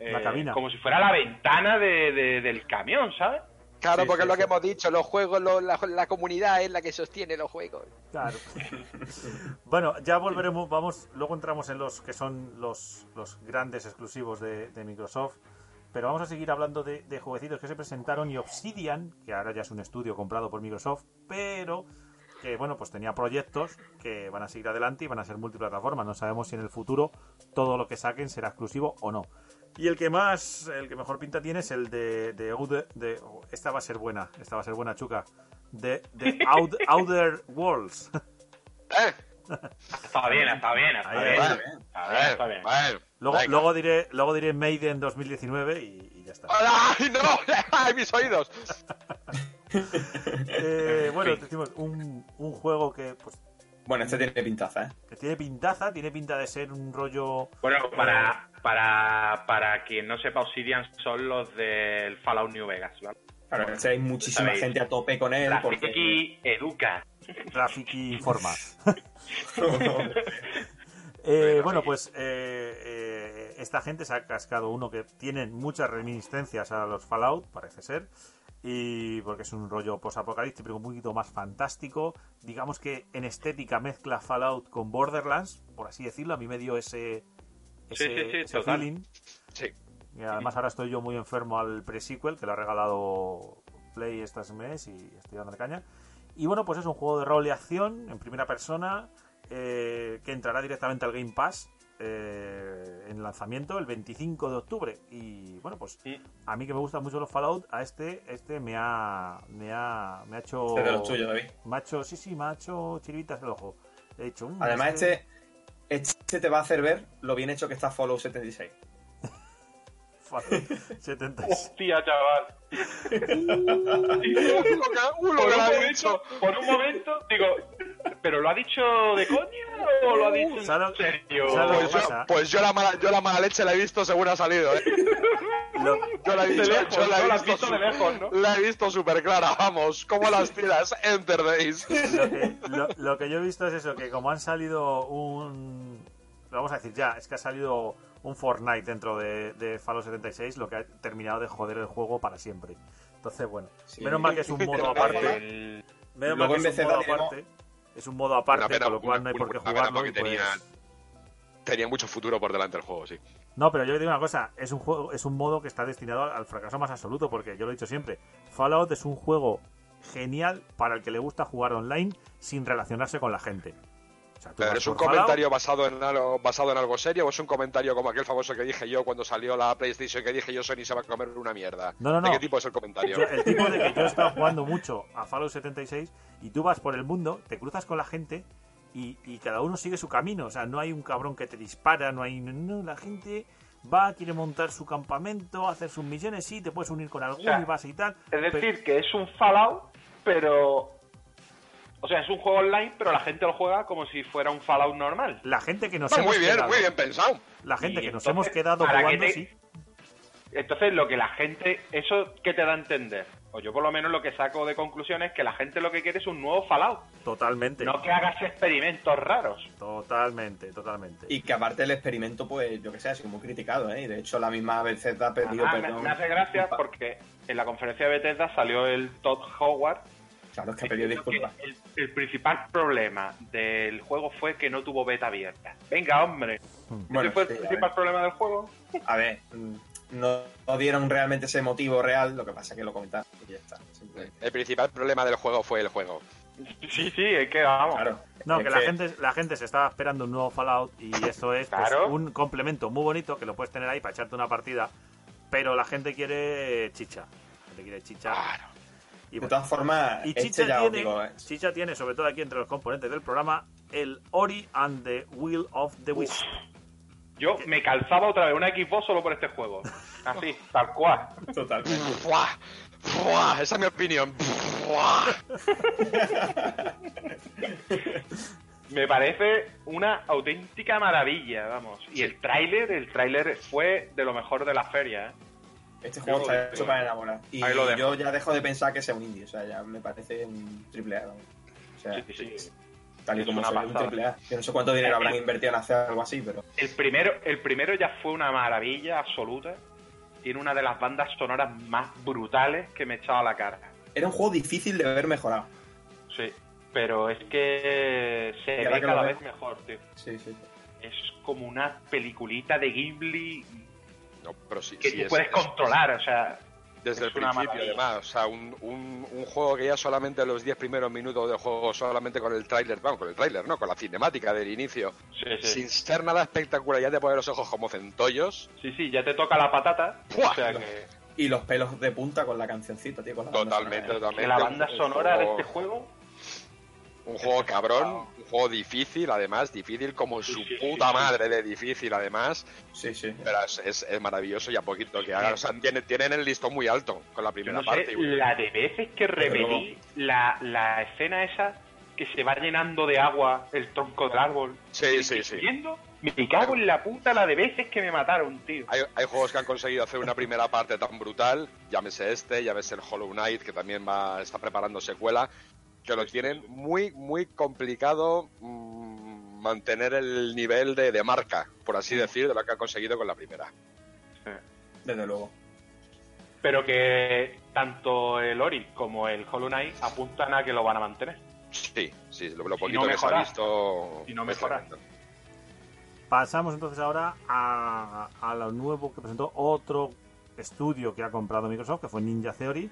eh, La cabina. como si fuera la ventana de- de- del camión, ¿sabes? Claro, Sí, porque sí, es lo sí. que hemos dicho, los juegos, lo- la, la comunidad es la que sostiene los juegos. Claro. bueno, ya volveremos, vamos, luego entramos en los que son los, los grandes exclusivos de, de Microsoft, pero vamos a seguir hablando de, de jueguecitos que se presentaron y Obsidian, que ahora ya es un estudio comprado por Microsoft, pero que bueno, pues tenía proyectos que van a seguir adelante y van a ser multiplataformas. No sabemos si en el futuro todo lo que saquen será exclusivo o no. Y el que más, el que mejor pinta tiene es el de, de, oh, esta va a ser buena, esta va a ser buena chuca, de, de Out- Outer Worlds. ¿Eh? Está bien, está bien, está bien. Está bien, está bien. Bueno, Luego, luego diré, luego diré Made in 2019 y, y ya está. ¡Ay, no! ¡Ay, mis oídos! Eh, bueno, decimos un, un juego que pues Bueno, este tiene pintaza, ¿eh? que tiene pintaza, tiene pinta de ser un rollo Bueno, para, para, para quien no sepa, Obsidian son los del Fallout New Vegas, ¿vale? Claro, este hay muchísima Sabéis. gente a tope con él. Porque... Rafiki Educa. Rafiki Informa. Eh, bueno, pues eh, eh, esta gente se ha cascado uno que tienen muchas reminiscencias a los Fallout, parece ser, y porque es un rollo post-apocalíptico, pero un poquito más fantástico. Digamos que en estética mezcla Fallout con Borderlands, por así decirlo. A mí me dio ese, ese, Sí, sí, sí, ese total. feeling. Sí. Y además ahora estoy yo muy enfermo al pre-sequel, que lo ha regalado Play este mes y estoy dándole caña. Y bueno, pues es un juego de rol y acción en primera persona eh, que entrará directamente al Game Pass eh, en lanzamiento el 25 de octubre. Y bueno, pues a mí que me gustan mucho los Fallout, a este este me ha me ha, me ha hecho Este de los tuyos, David. me ha hecho, sí, sí, me ha hecho el ojo. He dicho, mm, Además, este, este te va a hacer ver lo bien hecho que está Fallout 76. Fallout 76. Hostia, chaval. ¡Uh, lo que- uh, lo Por un, momento, dicho! por un momento, digo, ¿Pero lo ha dicho de coña o lo ha dicho en ¿Sabes lo- serio? Pues yo, pues yo la mala, yo la mala leche la he visto según ha salido, ¿eh? Lo- Yo la he visto, lejos, yo la ¿no? he visto, visto de lejos, ¿no? la he visto súper clara, vamos. ¿Cómo las tiras? Enter Days. lo que, lo- lo que yo he visto es eso, que como han salido un... lo Vamos a decir ya, es que ha salido un Fortnite dentro de, de Fallout 76, lo que ha terminado de joder el juego para siempre. Entonces, bueno, Sí. menos mal que es un modo aparte. El- Menos Luego mal que es un modo tenemos- aparte. Es un modo aparte, pena, con lo cual una- no hay por qué jugarlo. pues- tenía- Tenía mucho futuro por delante el juego, sí. No, pero yo digo una cosa, es un juego, es un modo que está destinado al fracaso más absoluto, porque yo lo he dicho siempre, Fallout es un juego genial para el que le gusta jugar online sin relacionarse con la gente. O sea, tú Pero es un Fallout, comentario basado en algo basado en algo serio o es un comentario como aquel famoso que dije yo cuando salió la PlayStation que dije yo Sony se va a comer una mierda. No, no, ¿De no. qué tipo es el comentario? Yo- el tipo de que yo he estado jugando mucho a Fallout 76 y tú vas por el mundo, te cruzas con la gente y, y cada uno sigue su camino. O sea, no hay un cabrón que te dispara, no hay. No, la gente va, quiere montar su campamento, hacer sus misiones, sí, te puedes unir con alguno O sea, y vas y tal. Es pero- decir, que es un Fallout, pero... O sea, es un juego online, pero la gente lo juega como si fuera un Fallout normal. la gente que nos No, hemos muy bien, quedado, muy bien pensado. La gente Y que nos hemos quedado ¿para qué jugando, te- sí. Entonces, lo que la gente... ¿Eso qué te da a entender? O yo por lo menos lo que saco de conclusión es que la gente lo que quiere es un nuevo Fallout. Totalmente. No que hagas experimentos raros. Totalmente, totalmente. Y que aparte el experimento, pues, yo que sé, ha sido muy criticado, ¿eh? Y de hecho la misma Bethesda ha pedido Además, me, perdón. me hace gracia porque en la conferencia de Bethesda salió el Todd Howard Claro, es que ha pedido disculpas. el, el principal problema del juego fue que no tuvo beta abierta. Venga, hombre. Bueno, ¿Ese fue sí, el principal problema del juego? A ver, mm, no, no dieron realmente ese motivo real, lo que pasa es que lo comentaron y ya está. El principal problema del juego fue el juego. Sí, sí, es que vamos. Claro. No, Es que la gente, la gente se estaba esperando un nuevo Fallout y esto es pues, un complemento muy bonito que lo puedes tener ahí para echarte una partida, pero la gente quiere chicha. La gente quiere chicha. Claro. Y, De bueno, todas formas, y este ya tiene, digo, ¿eh? chicha tiene, sobre todo aquí entre los componentes del programa, el Ori and the Will of the Wisp. Yo me calzaba otra vez una Xbox solo por este juego. Así, tal cual. Totalmente. ¡Fua! ¡Fua! Esa es mi opinión. ¡Fua! Me parece una auténtica maravilla, vamos. Y el tráiler, el tráiler fue de lo mejor de la feria, ¿eh? Este juego está hecho para enamorar. Y Ahí lo dejo. yo ya dejo de pensar que sea un indie, o sea, ya me parece un triple A. O sea, Sí, sí, sí. tal y como ve un triple A. Yo no sé cuánto dinero habrán invertido en hacer algo así, pero El primero, el primero ya fue una maravilla absoluta. Tiene una de las bandas sonoras más brutales que me he echado a la cara. era un juego difícil de haber mejorado. Sí. Pero es que se ve cada vez mejor, tío. Sí, sí. Es como una peliculita de Ghibli No, pero sí, que sí, tú es- puedes es- controlar, o sea... Desde es el principio, maravilla. además. O sea, un, un, un juego que ya solamente los 10 primeros minutos del juego, solamente con el tráiler, vamos, con el tráiler, ¿no? Con la cinemática del inicio, Sí, sí. sin ser nada espectacular, ya te pones los ojos como centollos. Sí, sí, ya te toca la patata. ¡Buah! O sea que, Y los pelos de punta con la cancioncita, tío. Con la banda Totalmente, sonora, totalmente. la banda sonora de este juego... Un juego cabrón, un juego difícil, además, difícil como su Sí, puta sí, madre de difícil, además. Sí, sí. Pero es, es- es maravilloso y a poquito que hagan. O sea, tienen, tienen el listón muy alto con la primera no parte. sé, y- la de veces que repetí la, la escena esa que se va llenando de agua el tronco del árbol. Sí, sí, sí. viendo, me cago en la puta la de veces que me mataron, tío. Hay, hay juegos que han conseguido hacer una primera parte tan brutal, llámese este, llámese el Hollow Knight, que también va, está preparando secuela, que lo tienen muy, muy complicado mm, mantener el nivel de, de marca, por así decir, de lo que han conseguido con la primera. Desde luego. Pero que tanto el Ori como el Hollow Knight apuntan a que lo van a mantener. Sí, sí, lo, lo Si poquito no que se ha mejora, visto. si no es mejora. tremendo. Pasamos entonces ahora a, a lo nuevo que presentó otro estudio que ha comprado Microsoft, que fue Ninja Theory,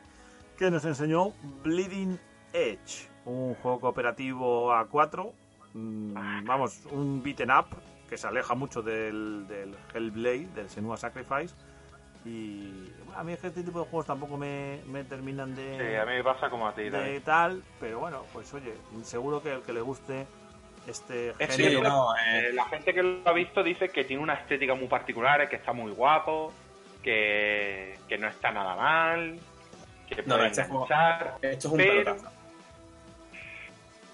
que nos enseñó Bleeding Edge, un juego cooperativo a 4, vamos, un beaten up que se aleja mucho del, del Hellblade, del Senua Sacrifice. Y bueno, a mí es que este tipo de juegos tampoco me, me terminan de, Sí, a mí me pasa como a ti. de tal, pero bueno, pues oye, seguro que el que le guste este Es Sí, género... no, eh, Eh, la gente que lo ha visto dice que tiene una estética muy particular, que está muy guapo, que, que no está nada mal, que No, puede este juego- esto es un pero- pelotazo.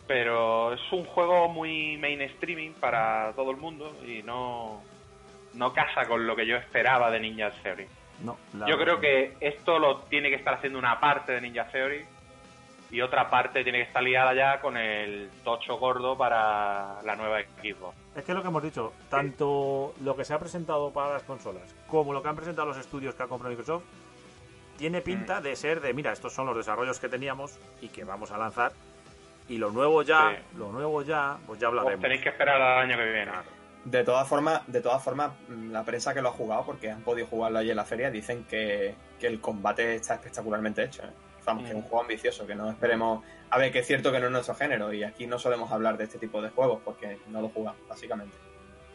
Pero es un juego muy mainstreaming para todo el mundo y no, no casa con lo que yo esperaba de Ninja Theory. No, Yo creo que esto lo tiene que estar haciendo una parte de Ninja Theory y otra parte tiene que estar liada ya con el tocho gordo para la nueva equipo. Es que es lo que hemos dicho, tanto lo que se ha presentado para las consolas como lo que han presentado los estudios que ha comprado Microsoft, tiene pinta de ser de, mira, estos son los desarrollos que teníamos y que vamos a lanzar. Y lo nuevo ya, Sí. lo nuevo ya, pues ya Os hablaremos. tenéis que esperar al año que viene. De todas formas, de todas formas, la prensa que lo ha jugado, porque han podido jugarlo allí en la feria, dicen que, que el combate está espectacularmente hecho. ¿eh? Vamos, que es un Mm. juego ambicioso, que no esperemos. A ver, que es cierto que no es nuestro género, y aquí no solemos hablar de este tipo de juegos, porque no lo jugamos, básicamente.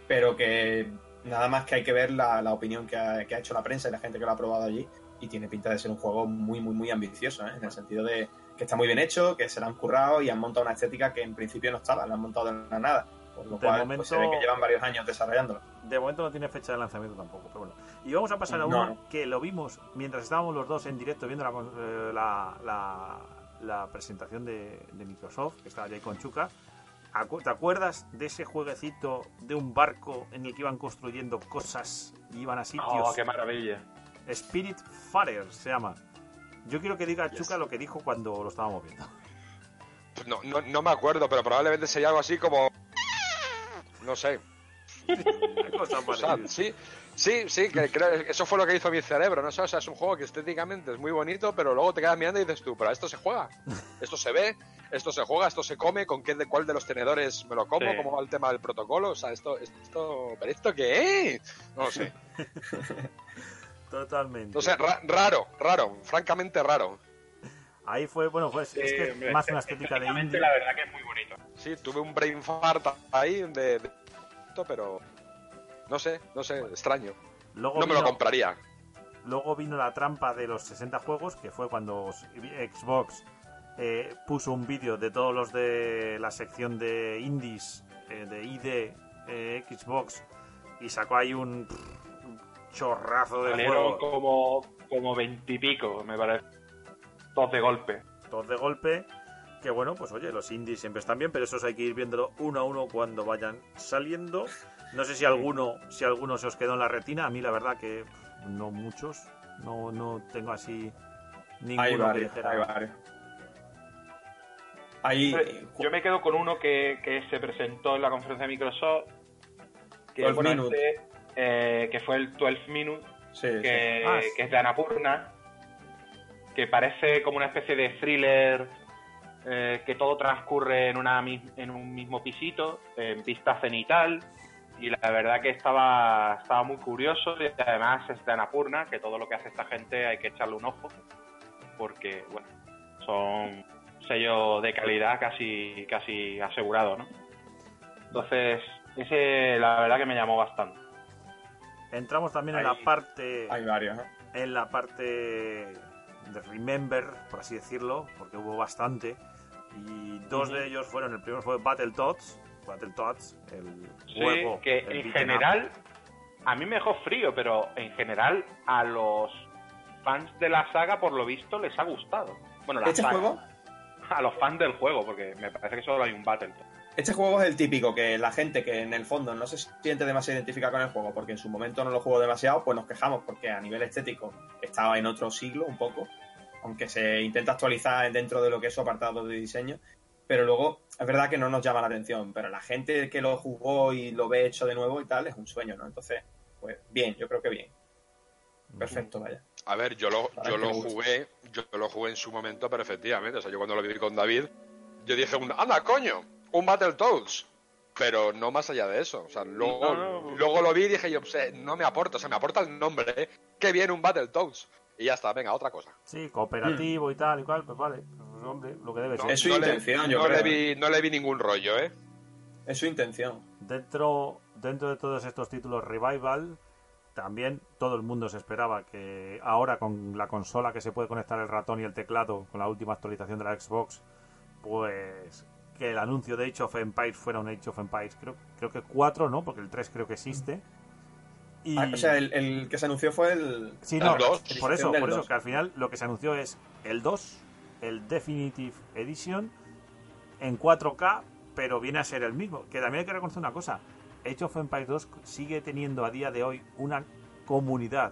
Pero que nada más que hay que ver la, la opinión que ha, que ha hecho la prensa y la gente que lo ha probado allí, y tiene pinta de ser un juego muy, muy, muy ambicioso, ¿eh? en el sentido de que está muy bien hecho, que se lo han currado y han montado una estética que en principio no estaba, la han montado de la nada. Por lo De cual, momento- pues se ve que llevan varios años desarrollándolo. De momento no tiene fecha de lanzamiento tampoco, pero bueno. Y vamos a pasar a No, uno no. que lo vimos mientras estábamos los dos en directo viendo la, eh, la, la- la presentación de, de Microsoft, que estaba allí con Chuca. ¿Te acuerdas de ese jueguecito de un barco en el que iban construyendo cosas y iban a sitios? Oh, qué maravilla. Spirit Farer se llama. Yo quiero que diga Yes. Chuca lo que dijo cuando lo estábamos viendo. Pues No, no, no me acuerdo, pero probablemente sería algo así como. No sé. Cosa O sea, sí, sí, sí, que eso fue lo que hizo mi cerebro, ¿no? sé, O sea, es un juego que estéticamente es muy bonito, pero luego te quedas mirando y dices tú, pero esto se juega, esto se ve, esto se juega, esto se come, ¿con qué de cuál de los tenedores me lo como? Sí. ¿Cómo va el tema del protocolo? O sea, esto, esto, ¿pero esto qué es? No lo sé. Totalmente. Sé, ra- raro, raro, francamente raro. Ahí fue, bueno, pues es que hombre, más una estética de indie. la verdad que es muy bonito. Sí, tuve un brain fart ahí de, de esto, pero no sé, no sé, extraño. Luego No me lo compraría. Luego vino la trampa de los 60 juegos, que fue cuando Xbox eh, puso un vídeo de todos los de la sección de indies, eh, de ID, eh, Xbox, y sacó ahí un, un chorrazo de Salieron juegos, como, como veintipico, me parece. Dos de golpe. todos de golpe. Que bueno, pues oye, los indies siempre están bien, pero esos hay que ir viéndolo uno a uno cuando vayan saliendo. No sé si alguno, si alguno se os quedó en la retina. A mí la verdad que no muchos. No, no tengo así ninguno Hay varios, hay varios. Hombre, Yo me quedo con uno que, que se presentó en la conferencia de Microsoft, que, 12 bueno, este, eh, que fue el 12 Minute, sí, sí. que, Ah, sí. que es de Annapurna, que parece como una especie de thriller, eh, que todo transcurre en, una, en un mismo pisito, en vista cenital, y la verdad que estaba, estaba muy curioso, y además es de Annapurna, que todo lo que hace esta gente hay que echarle un ojo, porque, bueno, son sello de calidad casi, casi asegurado, ¿no? Entonces, ese la verdad que me llamó bastante. Entramos también en la parte Hay varios, ¿eh? en la parte de Remember, por así decirlo, porque hubo bastante. Y dos de ellos fueron, el primero fue Battletoads, Battletoads, el Sí, juego. que el en up. general, a mí me dejó frío, pero en general a los fans de la saga, por lo visto, les ha gustado. Bueno, la Este saga. juego, A los fans del juego, porque me parece que solo hay un Battletoads. Este juego es el típico que la gente que en el fondo no se siente demasiado identificada con el juego porque en su momento no lo jugó demasiado, pues nos quejamos porque a nivel estético estaba en otro siglo un poco, aunque se intenta actualizar dentro de lo que es su apartado de diseño, pero luego es verdad que no nos llama la atención, pero la gente que lo jugó y lo ve hecho de nuevo y tal es un sueño, ¿no? Entonces, pues bien, yo creo que bien. Perfecto, vaya. A ver, yo lo, yo lo jugué, yo lo jugué en su momento, pero efectivamente, o sea, yo cuando lo vi con David, yo dije, un, anda, coño, un Battletoads. Pero no más allá de eso. O sea, luego, No, no. luego lo vi y dije yo, pues, no me aporta, o sea, me aporta el nombre, ¿eh? Qué bien un Battletoads. Y ya está, venga, otra cosa. Sí, cooperativo y tal y cual, pues vale, pues, hombre, lo que debe ser. Es su no intención, le, yo no creo. Le vi, no le vi ningún rollo, ¿eh? Es su intención. Dentro, dentro de todos estos títulos Revival, también todo el mundo se esperaba que ahora con la consola que se puede conectar el ratón y el teclado con la última actualización de la Xbox, pues que el anuncio de Age of Empires fuera un Age of Empires, creo, creo que 4, ¿no? Porque el 3 creo que existe. Y... Ah, o sea, el, el que se anunció fue el... Sí, El no, por eso, por eso, que al final lo que se anunció es el 2, el Definitive Edition, en 4K, pero viene a ser el mismo. Que también hay que reconocer una cosa. Age of Empires 2 sigue teniendo a día de hoy una comunidad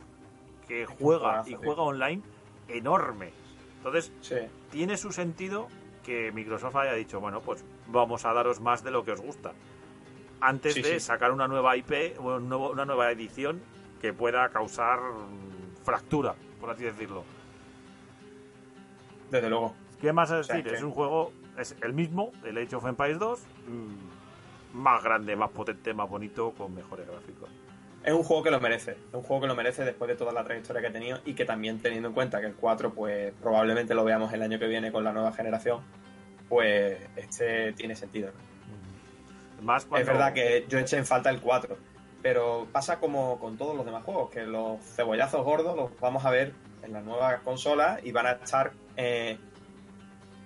que juega y juega online enorme. Entonces, Sí. tiene su sentido que Microsoft haya dicho, bueno, pues vamos a daros más de lo que os gusta. Antes Sí, de sí. sacar una nueva IP una nueva edición que pueda causar fractura, por así decirlo. Desde luego. ¿Qué más a sea, decir? que- Es un juego, es el mismo, el Age of Empires 2, mm, más grande, más potente, más bonito, con mejores gráficos. Es un juego que lo merece. Es un juego que lo merece después de toda la trayectoria que ha tenido y que también teniendo en cuenta que el 4 pues probablemente lo veamos el año que viene con la nueva generación, pues este tiene sentido. ¿no? Más cuando- Es verdad que yo eché en falta el 4, pero pasa como con todos los demás juegos, que los cebollazos gordos los vamos a ver en las nuevas consolas y van a estar eh,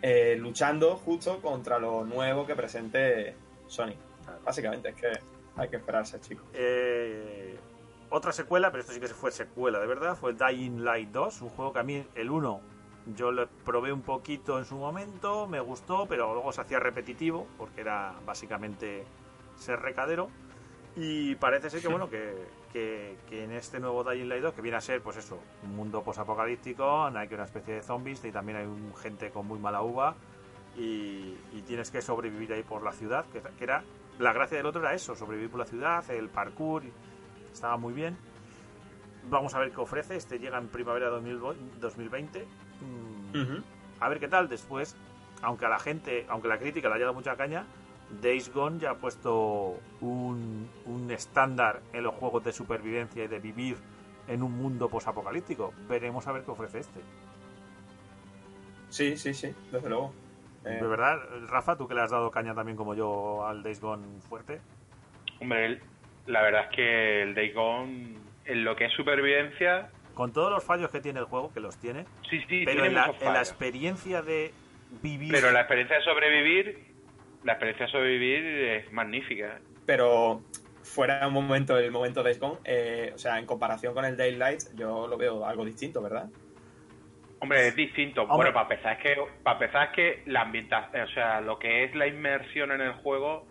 eh, luchando justo contra lo nuevo que presente Sony. Básicamente es que hay que esperarse, chicos. Eh, otra secuela, pero esto sí que fue secuela de verdad, fue Dying Light 2, un juego que a mí el 1 yo lo probé un poquito en su momento, me gustó, pero luego se hacía repetitivo porque era básicamente ser recadero. Y parece ser que bueno que, que- que en este nuevo Dying Light 2, que viene a ser pues eso, un mundo posapocalíptico, hay que una especie de zombies y también hay un gente con muy mala uva y, y tienes que sobrevivir ahí por la ciudad, que, que era la gracia del otro era eso, sobrevivir por la ciudad, el parkour, estaba muy bien. Vamos a ver qué ofrece, este llega en primavera de 2000 2020. Mm, a ver qué tal después, aunque a la gente, aunque la crítica le haya dado mucha caña, Days Gone ya ha puesto un, un estándar en los juegos de supervivencia y de vivir en un mundo posapocalíptico. Veremos a ver qué ofrece este. Sí, sí, sí, desde luego. Eh, De verdad, Rafa, tú que le has dado caña también como yo al Days Gone fuerte. Hombre, la verdad es que el Day Gone, en lo que es supervivencia, Con todos los fallos que tiene el juego, que los tiene, sí, sí, pero tiene en la, en experiencia de vivir... Pero la experiencia de sobrevivir, la experiencia de sobrevivir es magnífica. pero fuera un momento el momento de Gone, eh, o sea, en comparación con el Daylight, yo lo veo algo distinto, ¿verdad? Hombre, es distinto. Hombre. Bueno, para empezar es que, para empezar es que la ambientación, o sea, lo que es la inmersión en el juego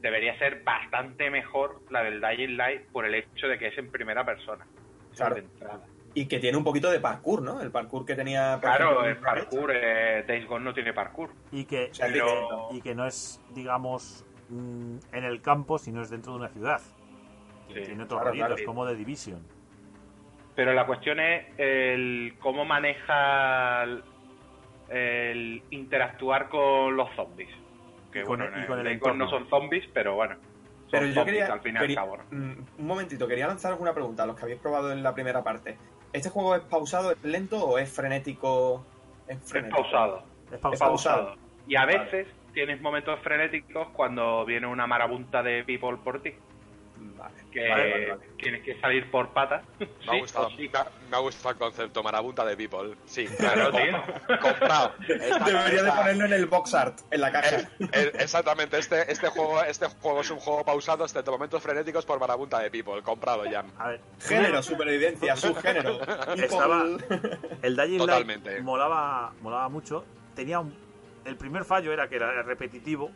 debería ser bastante mejor la del Dying Light por el hecho de que es en primera persona. Claro. De entrada. Y que tiene un poquito de parkour, ¿no? El parkour que tenía. Claro, ejemplo, el parkour, eh, Days Gone no tiene parkour. y que, O sea, y pero- y que no es, digamos, mm, en el campo, sino es dentro de una ciudad. Sí, Tiene otros claro, rollitos, claro. como de Division. Pero la cuestión es el cómo maneja el, el interactuar con los zombies. Que Y con bueno, el- con el Gone no son zombies, pero bueno. Son Pero yo zombies quería. al fin y al quería- cabo, ¿no? mm, un momentito, quería lanzaros una pregunta a los que habéis probado en la primera parte. ¿Este juego es pausado, es lento o es frenético? Es, pausado. Es pausado. pausado. Y a Vale. veces tienes momentos frenéticos cuando viene una marabunta de people por ti. Vale. Que Vale, vale, vale. tienes que salir por patas. Me, Sí, ha gustado, o sí. me, ha, me ha gustado el concepto marabunta de People. Sí, Claro, tío. comprado. Debería de ponerlo en el box art, en la caja. Exactamente, este, este, juego, este juego es un juego pausado, excepto momentos frenéticos por marabunta de People. Comprado ya. A ver, Género, supervivencia, subgénero. Estaba- el Dying Totalmente. Light molaba, molaba mucho. Tenía un, el primer fallo era que era repetitivo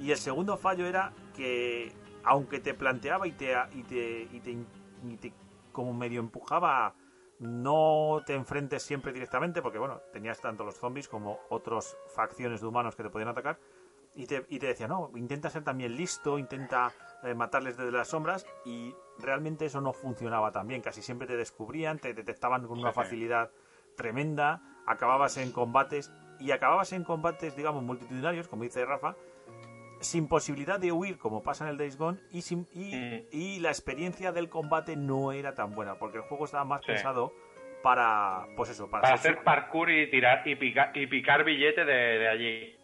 y el segundo fallo era que aunque te planteaba y te y te, y te, y te como medio empujaba no te enfrentes siempre directamente porque bueno tenías tanto los zombies como otras facciones de humanos que te podían atacar y te, y te decía no intenta ser también listo intenta eh, matarles desde las sombras y realmente eso no funcionaba tan bien. Casi siempre te descubrían te detectaban con una facilidad tremenda acababas en combates y acababas en combates digamos multitudinarios como dice Rafa sin posibilidad de huir como pasa en el Days Gone y, sin, y, Mm. y la experiencia del combate no era tan buena porque el juego estaba más Sí. pensado para pues eso para, Para ser hacer parkour y tirar y picar, y picar billete de, de allí.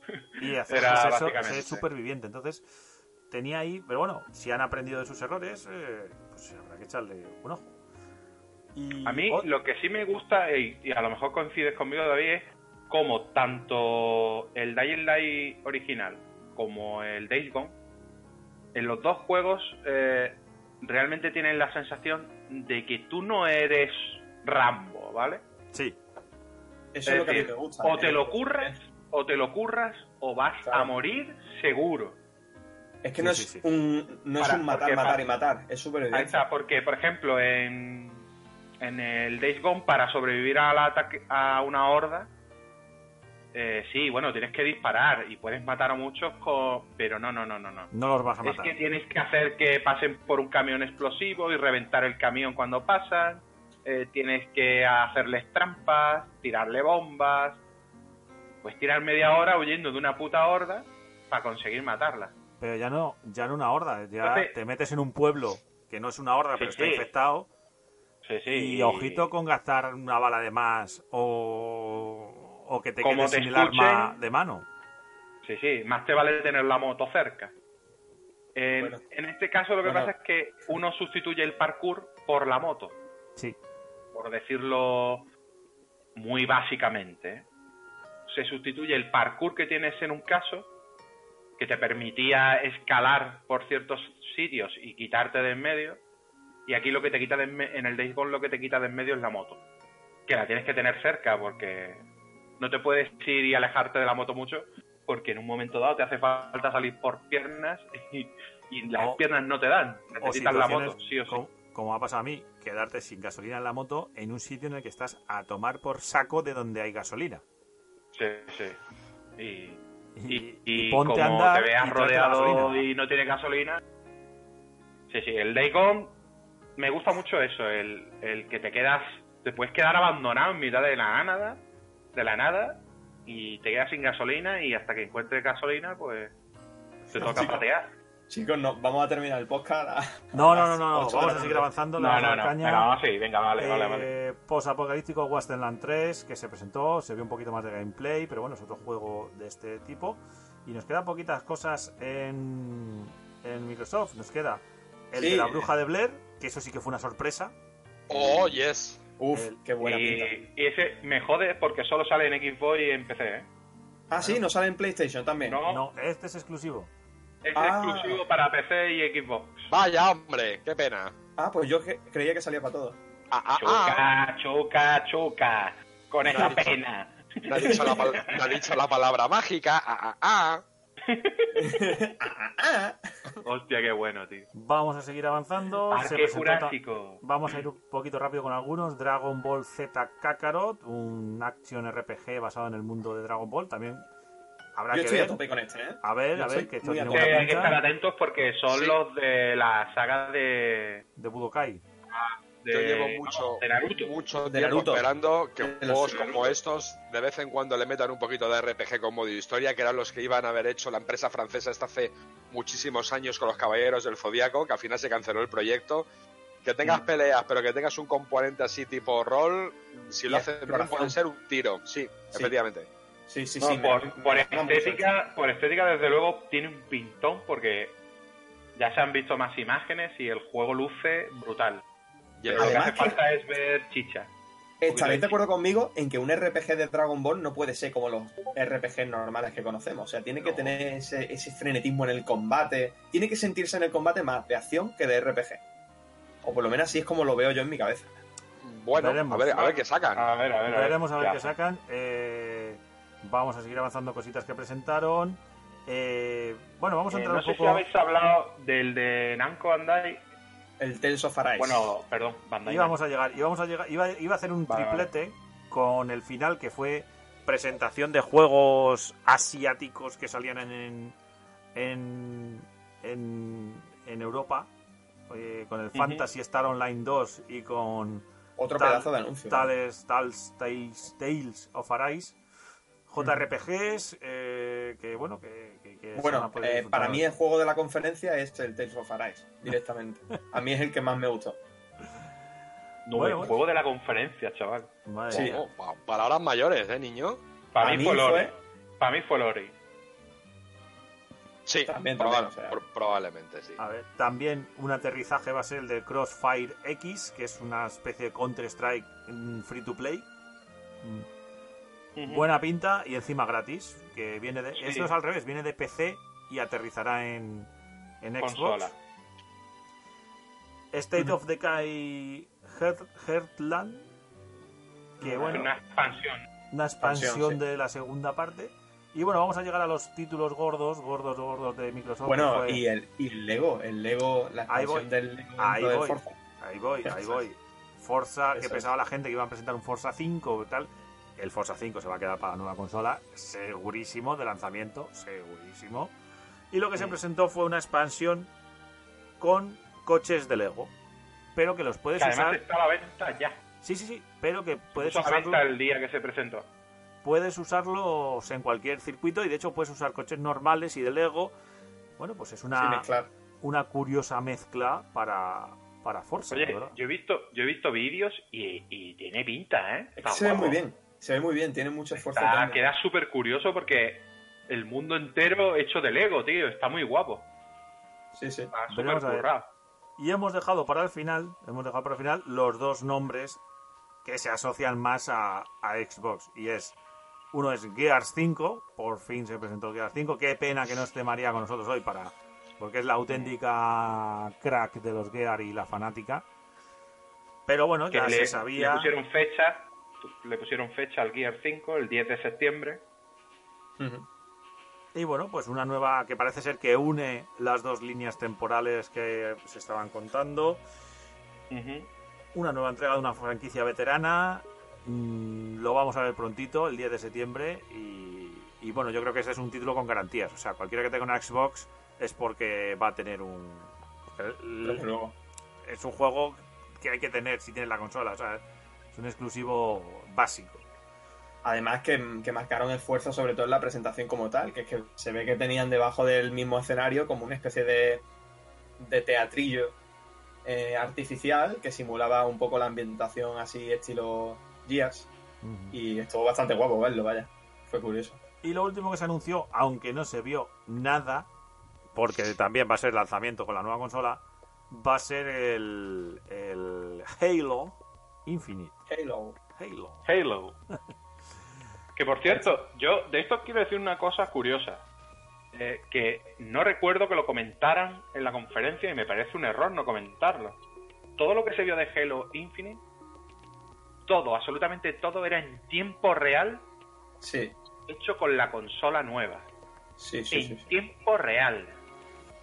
y hacer Era eso, ser superviviente. Entonces, tenía ahí, pero bueno, si han aprendido de sus errores, eh, pues habrá que echarle un ojo. Y A mí lo que sí me gusta, y, y a lo mejor coincides conmigo David, es como tanto el Dying Light original como el Days Gone, en los dos juegos eh, realmente tienen la sensación de que tú no eres Rambo, ¿vale? sí, Eso es lo que a mí me gusta. o te Eh, lo curras o te lo curras o vas Claro. a morir seguro. Es que no Sí, es sí, sí. un no es un matar, porque matar para- y matar, es Ahí supervivencia. está, porque por ejemplo en, en el Days Gone para sobrevivir al ataque a una horda, eh, sí, bueno, tienes que disparar y puedes matar a muchos, con... pero no, no, no, no, no. No los vas a Es matar. que tienes que hacer que pasen por un camión explosivo y reventar el camión cuando pasan. eh, tienes que hacerles trampas, tirarle bombas. Pues tirar media hora huyendo de una puta horda para conseguir matarla. Pero ya no, ya no una horda, ya Entonces- te metes en un pueblo que no es una horda, Sí, pero está sí. infectado. Sí, sí. Y ojito con gastar una bala de más o, o que te Como quedes te sin el escuchen- arma de mano. Sí, sí, más te vale tener la moto cerca. En, Bueno. en este caso lo que Bueno. pasa es que uno sustituye el parkour por la moto, Sí. por decirlo muy básicamente. ¿eh? Se sustituye el parkour que tienes en un caso, que te permitía escalar por ciertos sitios y quitarte de en medio, y aquí lo que te quita de en, el Gone lo que te quita de en medio es la moto, que la tienes que tener cerca porque no te puedes ir y alejarte de la moto mucho porque en un momento dado te hace falta salir por piernas y, y las O- piernas no te dan. Necesitas la moto, sí o sí. Como, como ha pasado a mí, quedarte sin gasolina en la moto en un sitio en el que estás a tomar por saco de donde hay gasolina. Sí, sí. Y, Y, y, ponte como a andar te veas rodeado y no tienes gasolina. Sí, sí, el Day Gone me gusta mucho eso, el, el que te quedas, te puedes quedar abandonado en mitad de la nada, de la nada, y te quedas sin gasolina y hasta que encuentres gasolina, pues te toca Chicos. patear. Chicos, no, vamos a terminar el podcast. a- No, no, a no, no, vamos a seguir avanzando. No, no, no. caña. Venga, vamos, sí, venga, vale, vale, vale. Eh, Posapocalíptico Wasteland 3, que se presentó, se vio un poquito más de gameplay, pero bueno, es otro juego de este tipo. Y nos quedan poquitas cosas en, en Microsoft. Nos queda el Sí. de la bruja de Blair, que eso sí que fue una sorpresa. Oh, yes. Uf, El- qué buena pinta. Y, y ese me jode porque solo sale en Xbox y en PC, ¿eh? Ah, sí, no sale en PlayStation también. No, No, este es exclusivo. es Ah. exclusivo para PC y Xbox. Vaya, hombre, qué pena. Ah, pues yo que- creía que salía para todo. Ah, ah, ah. Chuca, chuca, chuca. Con No esa dicho. pena. No ha dicho la, no ha dicho la palabra mágica. Ah, ah, ah. Ah, ah. Hostia, qué bueno, tío. Vamos a seguir avanzando. Parque Jurásico. Vamos a ir un poquito rápido con algunos. Dragon Ball Z Kakarot, un action RPG basado en el mundo de Dragon Ball. También habrá Yo que estoy a ver. tope con este, ¿eh? A ver, Yo a ver, que esto tiene a buena hay que estar atentos porque son Sí. los de la saga de, De Budokai. De, Yo llevo mucho, de Naruto. mucho De tiempo Naruto. esperando que De juegos como estos de vez en cuando le metan un poquito de RPG con modo historia, que eran los que iban a haber hecho la empresa francesa esta hace muchísimos años con los Caballeros del Zodíaco, que al final se canceló el proyecto. Que Mm. tengas peleas, pero que tengas un componente así tipo rol, si lo exploración. puede ser un tiro. Sí, Sí. efectivamente. Sí, sí, No, sí. por, me estética, por estética, desde luego, tiene un pintón porque ya se han visto más imágenes y el juego luce brutal. Y Lo el- que Además hace falta es ver chicha. Estaréis de acuerdo conmigo en que un RPG de Dragon Ball no puede ser como los RPG normales que conocemos. O sea, tiene que No. tener ese, ese frenetismo en el combate. Tiene que sentirse en el combate más de acción que de RPG. O por lo menos así es como lo veo yo en mi cabeza. bueno, Veremos. a ver, a ver qué sacan. A ver, a ver. a ver. Veremos a ver Ya. qué sacan. Eh, vamos a seguir avanzando cositas que presentaron. Eh, bueno, vamos a Eh, entrar no un sé poco. si habéis hablado del de Namco Bandai. El Tales of Arise. Bueno, perdón, Bandai. íbamos a llegar, íbamos a llegar, iba, iba a hacer un Vale, triplete con el final que fue presentación de juegos asiáticos que salían en en, en, en Europa eh, con el. Fantasy Star Online 2 y con Otro tal- pedazo de anuncio. Tales, Tales, Tales, Tales of Arise JRPGs eh, que bueno que, que- que se van a Bueno, poder eh, para mí el juego de la conferencia es el Tales of Arise, directamente. A mí es el que más me gustó. No, Bueno, el bueno. juego de la conferencia, chaval. Madre Sí. Oh, pa- palabras mayores, ¿eh, niño? Para mí, mí fue Lori. Para mí fue Lori. Sí, También, probable- también, o sea. pro- probablemente sí. A ver, también un aterrizaje va a ser el de Crossfire X, que es una especie de Counter-Strike mm, free to play. Mm, Buena pinta y encima gratis. Que viene de. Sí. Esto es al revés, viene de PC y aterrizará en, en Xbox. Consola. State of Decay Heart- Heartland. Que bueno, Una expansión. una expansión expansión, sí. de la segunda parte. Y bueno, vamos a llegar a los títulos gordos, gordos, gordos de Microsoft. que Bueno, fue- y el, y el Lego, el Lego, la Ahí voy. expansión del Lego Ahí voy. Forza. Ahí voy, ahí voy. Forza, que es. pensaba la gente que iba a presentar un Forza 5 y tal. El Forza 5 se va a quedar para la nueva consola, segurísimo, de lanzamiento, segurísimo. Y lo que se presentó fue una expansión con coches de Lego. Pero que los puedes Que además usar. está a la venta ya. Sí, sí, sí. Pero que puedes Puso a la usarlo, venta el día que se presentó. puedes usarlos en cualquier circuito. Y de hecho, puedes usar coches normales y de Lego. Bueno, pues es una, una curiosa mezcla para, para Forza. Oye, yo he visto, yo he visto vídeos y, y tiene pinta, ¿eh? Está Se ve muy bien, se ve muy bien, tiene mucho esfuerzo. Está- queda súper curioso porque el mundo entero hecho de Lego, tío. Está muy guapo. Sí, sí. Está súper currado. Y hemos dejado para el final, hemos dejado para el final los dos nombres que se asocian más a, a Xbox. Y es, uno es Gears 5, por fin se presentó Gears 5. Qué pena que no esté María con nosotros hoy para, porque es la auténtica crack de los Gears y la fanática. Pero bueno, Que ya le, se le sabía. pusieron fecha, le pusieron fecha al Gear 5, el 10 de septiembre. Y bueno, pues una nueva que parece ser que une las dos líneas temporales que se estaban contando. Una nueva entrega de una franquicia veterana. Mm, lo vamos a ver prontito, el 10 de septiembre. Y, y bueno, yo creo que ese es un título con garantías. O sea, cualquiera que tenga una Xbox es porque va a tener un. el- es un juego que hay que tener si tienes la consola. O sea, un exclusivo básico. Además que, que marcaron esfuerzo sobre todo en la presentación como tal, que es que se ve que tenían debajo del mismo escenario como una especie de, de teatrillo eh, artificial que simulaba un poco la ambientación así estilo Gears y estuvo bastante guapo verlo, vaya. Fue curioso. Y lo último que se anunció, aunque no se vio nada, porque también va a ser lanzamiento con la nueva consola, va a ser el, el Halo Infinite. Halo. Halo. Halo. que por cierto, yo de esto quiero decir una cosa curiosa. Eh, que no recuerdo que lo comentaran en la conferencia y me parece un error no comentarlo. Todo lo que se vio de Halo Infinite, todo, absolutamente todo era en tiempo real Sí, hecho con la consola nueva. sí, sí, en sí. sí. tiempo real.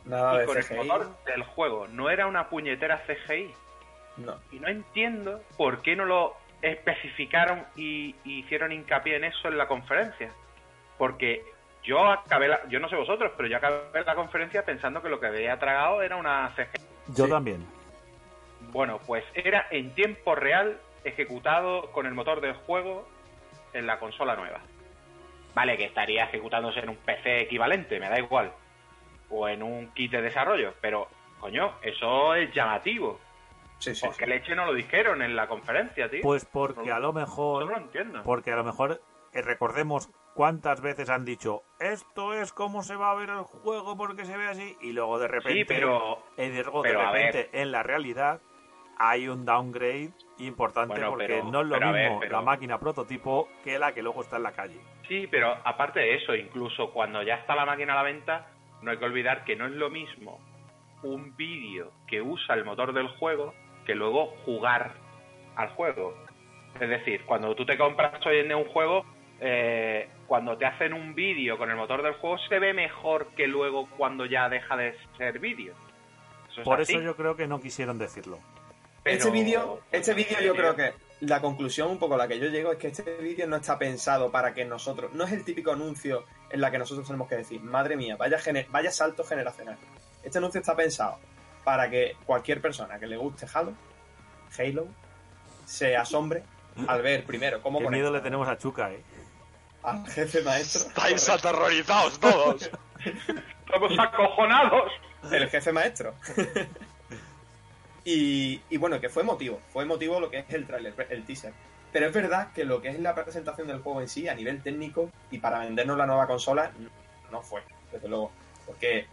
Nada y de con CGI. el motor del juego. No era una puñetera CGI. No. Y no entiendo por qué no lo especificaron y, y hicieron hincapié en eso en la conferencia. Porque yo acabé la, yo no sé vosotros, pero yo acabé la conferencia pensando que lo que había tragado era una CGI. Yo Sí. también. Bueno, pues era en tiempo real ejecutado con el motor del juego en la consola nueva. Vale, que estaría ejecutándose en un PC equivalente, me da igual. O en un kit de desarrollo, pero coño, eso es llamativo. Sí, sí. ¿Por qué sí. leche no lo dijeron en la conferencia, tío? Pues porque a lo mejor, no lo entiendo. porque a lo mejor eh, recordemos cuántas veces han dicho esto es como se va a ver el juego porque se ve así y luego de repente Sí, pero luego pero, de repente en la realidad hay un downgrade importante Bueno, porque pero- no es lo ver, mismo pero- la máquina prototipo que la que luego está en la calle. Sí, pero aparte de eso, incluso cuando ya está la máquina a la venta, no hay que olvidar que no es lo mismo un vídeo que usa el motor del juego que luego jugar al juego. Es decir, cuando tú te compras hoy en día un juego, eh, cuando te hacen un vídeo con el motor del juego se ve mejor que luego cuando ya deja de ser vídeo. Eso es Por así, eso yo creo que no quisieron decirlo. pero- Este vídeo, este vídeo yo creo que la conclusión un poco a la que yo llego es que este vídeo no está pensado para que nosotros, no es el típico anuncio en la que nosotros tenemos que decir, madre mía, vaya, vaya salto generacional. Este anuncio está pensado para que cualquier persona que le guste Halo, Halo, se asombre al ver primero cómo Qué conecta miedo le tenemos a Chuca, eh. al jefe maestro. Estáis aterrorizados todos. Estamos acojonados. el jefe maestro. y, y bueno, que fue motivo, fue motivo lo que es el trailer, el teaser. Pero es verdad que lo que es la presentación del juego en sí, a nivel técnico y para vendernos la nueva consola, no fue, desde luego. Porque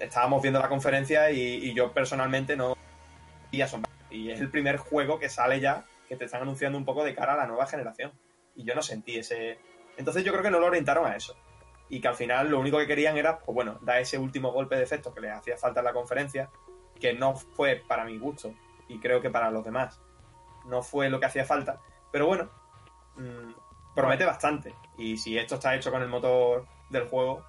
estábamos viendo la conferencia y, yo personalmente no y. Y es el primer juego que sale ya, que te están anunciando un poco de cara a la nueva generación. Y yo no sentí ese. Entonces yo creo que no lo orientaron a eso y que al final lo único que querían era, pues bueno, dar ese último golpe de efecto que les hacía falta en la conferencia, que no fue para mi gusto y creo que para los demás no fue lo que hacía falta, pero bueno, mm, promete bastante. Y si esto está hecho con el motor del juego,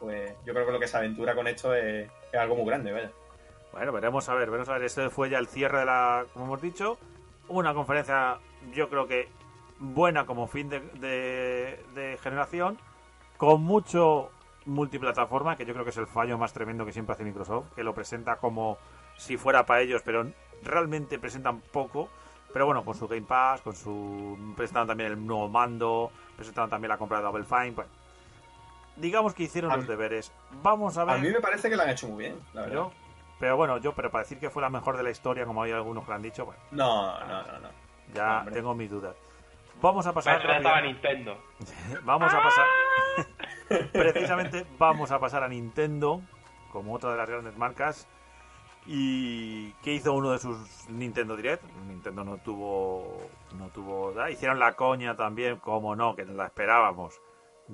pues yo creo que lo que se aventura con esto es, algo muy grande, vaya. Bueno, veremos a ver, veremos a ver. Este fue ya el cierre de la, como hemos dicho, una conferencia, yo creo que buena como fin de generación, con mucho multiplataforma, que yo creo que es el fallo más tremendo que siempre hace Microsoft, que lo presenta como si fuera para ellos, pero realmente presentan poco. Pero bueno, con su Game Pass, con su presentaron también el nuevo mando, presentaron también la compra de Double Fine, pues digamos que hicieron A los mí- deberes. Vamos a ver. A mí me parece que lo han hecho muy bien, la verdad. Yo, pero bueno, yo, pero para decir que fue la mejor de la historia, como hay algunos que lo han dicho, bueno, No, no, no, no. ya Hombre. tengo mis dudas. Vamos a pasar. estaba rápido- Nintendo. Vamos a pasar. Precisamente vamos a pasar a Nintendo, como otra de las grandes marcas. Y que hizo uno de sus Nintendo Direct. Nintendo no tuvo. No tuvo. ah, Hicieron la coña también, como no, que la esperábamos.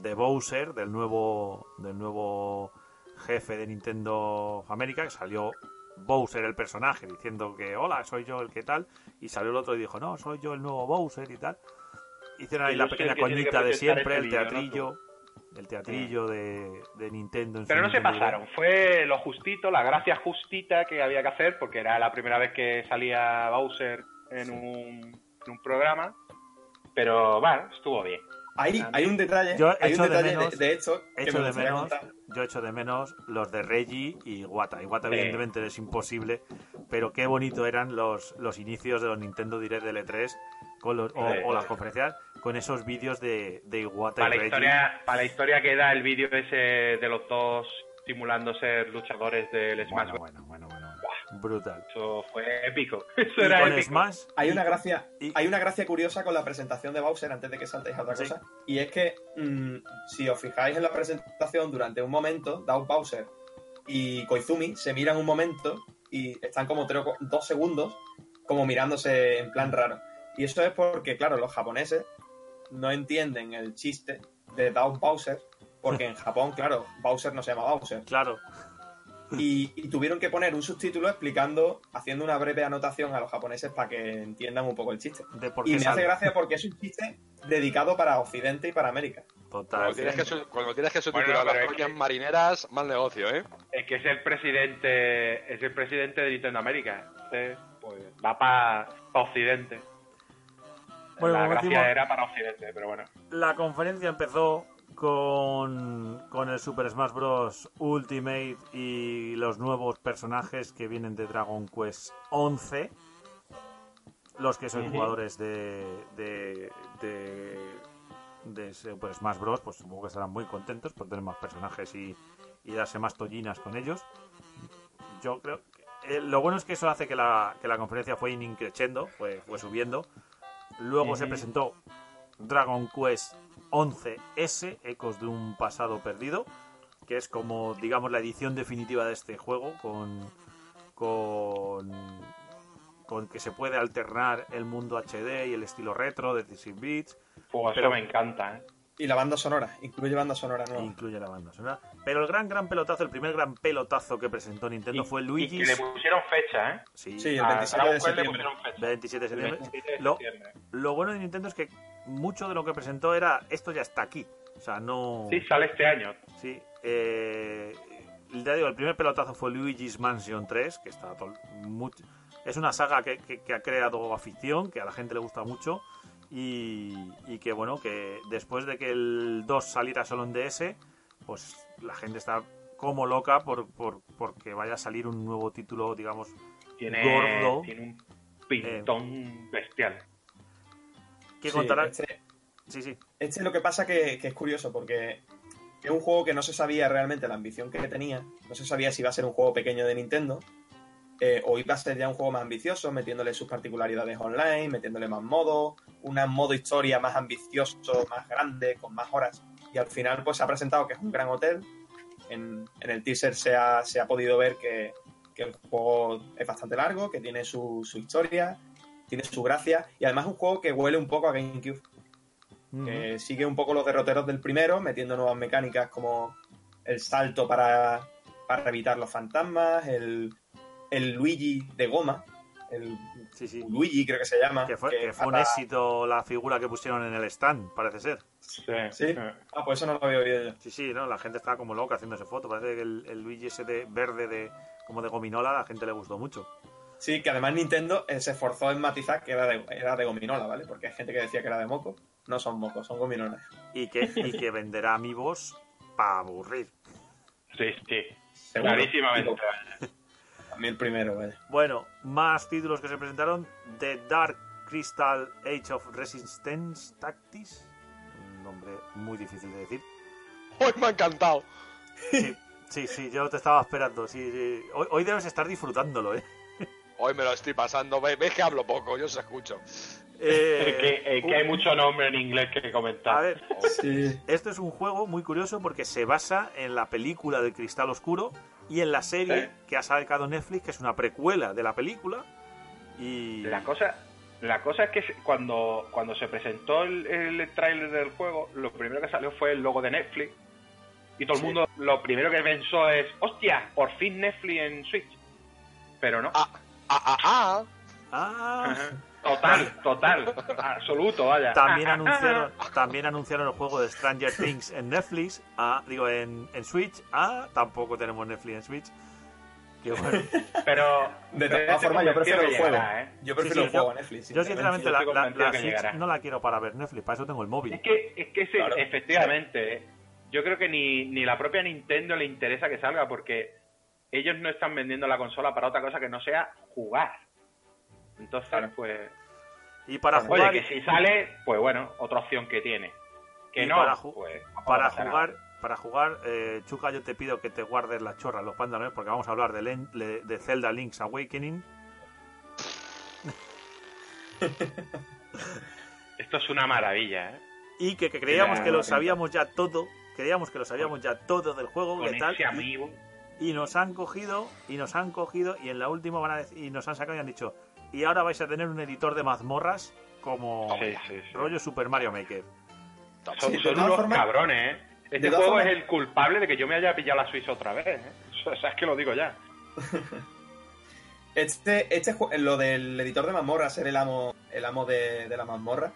De Bowser, del nuevo. Del nuevo jefe de Nintendo of America, que salió Bowser el personaje, diciendo que hola, soy yo el que tal. Y salió el otro y dijo, no, soy yo el nuevo Bowser y tal. Hicieron ahí la pequeña coñita de siempre, el teatrillo. El teatrillo de, de Nintendo. en Pero no se Nintendo pasaron. Fue lo justito, la gracia justita que había que hacer, porque era la primera vez que salía Bowser en, un, en un programa. Pero bueno, estuvo bien. Hay, hay un detalle, Yo hay un de detalle de, menos- de esto que Echo me de menos, contar. yo echo de menos los de Reggie y Wata. Y Wata, evidentemente, es imposible, pero qué bonito eran los, los inicios de los Nintendo Direct de L3 con los, o, las conferencias con esos vídeos de, de Iwata Para y la, Reggie. historia, para la historia que da el vídeo ese de los dos simulando ser luchadores del Smash Bueno, Bros. bueno, bueno, bueno. Brutal. Eso fue épico. Eso Y era con épico. Smash, Hay una gracia, Y- hay una gracia curiosa con la presentación de Bowser antes de que saltéis a otra Sí. cosa. Y es que mm, si os fijáis en la presentación durante un momento, Doug Bowser y Koizumi se miran un momento y están como tres dos segundos como mirándose en plan raro. Y eso es porque, claro, los japoneses no entienden el chiste de Doug Bowser, porque en Japón, claro, Bowser no se llama Bowser. claro. Y, y tuvieron que poner un subtítulo explicando, haciendo una breve anotación a los japoneses para que entiendan un poco el chiste. De por Y me sale. hace gracia porque es un chiste dedicado para Occidente y para América. Total. Cuando tienes que, su- cuando tienes que subtitular Bueno, las que- marineras, mal negocio, ¿eh? Es que es el presidente, es el presidente de Nintendo América. Entonces, pues va para Occidente. Bueno, la gracia decimos- era para Occidente, pero bueno. La conferencia empezó con, con el Super Smash Bros. Ultimate y los nuevos personajes que vienen de Dragon Quest 11. Los que son jugadores de, de, de, de Super Smash Bros. Pues supongo que estarán muy contentos por tener más personajes y, y darse más tollinas con ellos. Yo creo que, eh, lo bueno es que eso hace que la, que la conferencia fue increciendo, fue, fue subiendo. Luego se presentó Dragon Quest 11S, Ecos de un pasado perdido, que es como, digamos, la edición definitiva de este juego, con, con, con que se puede alternar el mundo HD y el estilo retro de 16 bits, Pero- me encanta, ¿eh? Y la banda sonora, incluye banda sonora nueva. incluye la banda sonora. Pero el gran, gran pelotazo, el primer gran pelotazo que presentó Nintendo Y- fue Y que le pusieron fecha, ¿eh? Sí, Sí, el A 27 Dragon de septiembre. pusieron fecha. 27 de septiembre. 27 de Lo, septiembre. lo bueno de Nintendo es que mucho de lo que presentó era esto ya está aquí. O sea, no... Sí, sale este año. Sí, eh, ya digo, el primer pelotazo fue Luigi's Mansion 3, que está es una saga que, que- que ha creado afición, que a la gente le gusta mucho y, y que bueno, que después de que el 2 saliera solo en DS, pues la gente está como loca por, por porque vaya a salir un nuevo título, digamos, Tiene, Gordo. tiene un pintón bestial. Que Sí, contará... este, Sí, sí, este es lo que pasa que, que es curioso porque es un juego que no se sabía realmente la ambición que tenía. No se sabía si iba a ser un juego pequeño de Nintendo eh, o iba a ser ya un juego más ambicioso, metiéndole sus particularidades online, metiéndole más modos, un modo historia más ambicioso, más grande, con más horas. Y al final pues se ha presentado que es un gran hotel. En, en el teaser se ha, se ha podido ver que, que el juego es bastante largo, que tiene su, su historia, tiene su gracia y además es un juego que huele un poco a GameCube. que sigue un poco los derroteros del primero, metiendo nuevas mecánicas como el salto para, para evitar los fantasmas, el, el Luigi de goma, el Sí, sí. Luigi creo que se llama. Que fue, que que fue un éxito la figura que pusieron en el stand, parece ser. Sí. ¿Sí? Ah, pues eso no lo había oído yo. Sí, sí, no, la gente estaba como loca haciéndose foto. Parece que el, el Luigi ese de verde de como de gominola a la gente le gustó mucho. Sí, que además Nintendo eh, se esforzó en matizar que era de, era de gominola, ¿vale? Porque hay gente que decía que era de moco. No son mocos, son gominolas. Y que, y que venderá amigos para aburrir. Sí, sí. Seguro. Clarísimamente. A mí el primero, vaya. Bueno, más títulos que se presentaron. The Dark Crystal Age of Resistance Tactics. Un nombre muy difícil de decir. ¡Hoy me ha encantado! Sí, sí, sí, yo te estaba esperando. Sí, sí. Hoy, hoy debes estar disfrutándolo, ¿eh? Hoy me lo estoy pasando. Ve- Ves que hablo poco, yo os escucho. Eh, que, eh, que hay mucho nombre en inglés que comentar. A ver, Sí. Esto es un juego muy curioso porque se basa en la película del Cristal Oscuro y en la serie ¿Eh? que ha sacado Netflix, que es una precuela de la película. Y La cosa, la cosa es que se- cuando, cuando se presentó el, el tráiler del juego, lo primero que salió fue el logo de Netflix. Y todo el mundo lo primero que pensó es, hostia, por fin Netflix en Switch. Pero no. Ah, ah, ah, ah. Ah. Total, total, absoluto, vaya. también Ah, ah, anunciaron, también anunciaron el juego de Stranger Things en Netflix, ah, digo en, en Switch. Ah, tampoco tenemos Netflix en Switch. Que bueno. ah. Pero De todas estoy formas, yo prefiero el juego. llegará, ¿eh? Yo Sí, prefiero sí, el juego yo- a Netflix. Yo sinceramente la, la- Switch llegará. no la quiero para ver Netflix, para eso tengo el móvil. Es que, es que Claro. efectivamente, yo creo que ni, ni la propia Nintendo le interesa que salga porque ellos no están vendiendo la consola para otra cosa que no sea jugar. Entonces, Claro. pues, Y para oye, jugar, que si sale, pues bueno, otra opción que tiene. Que Y no, para ju- pues para pasa nada. jugar, para jugar, eh, Chuca, yo te pido que te guardes las chorras, los pantalones, porque vamos a hablar de, Len- de, de Zelda Link's Awakening. Esto es una maravilla, ¿eh? Y que, que creíamos que lo sabíamos ya todo, creíamos que lo sabíamos ya todo del juego, Con que tal, y, amigo. Y nos han cogido, y nos han cogido, y en la última van a dec- y nos han sacado y han dicho, y ahora vais a tener un editor de mazmorras como Sí, sí, sí. rollo Super Mario Maker. Son, unos cabrones, ¿eh? Este juego es el culpable de que yo me haya pillado la Switch otra vez, ¿eh? O sea, es que lo digo ya. Este, este lo del editor de mazmorra, ser el amo, el amo de, de la mazmorra,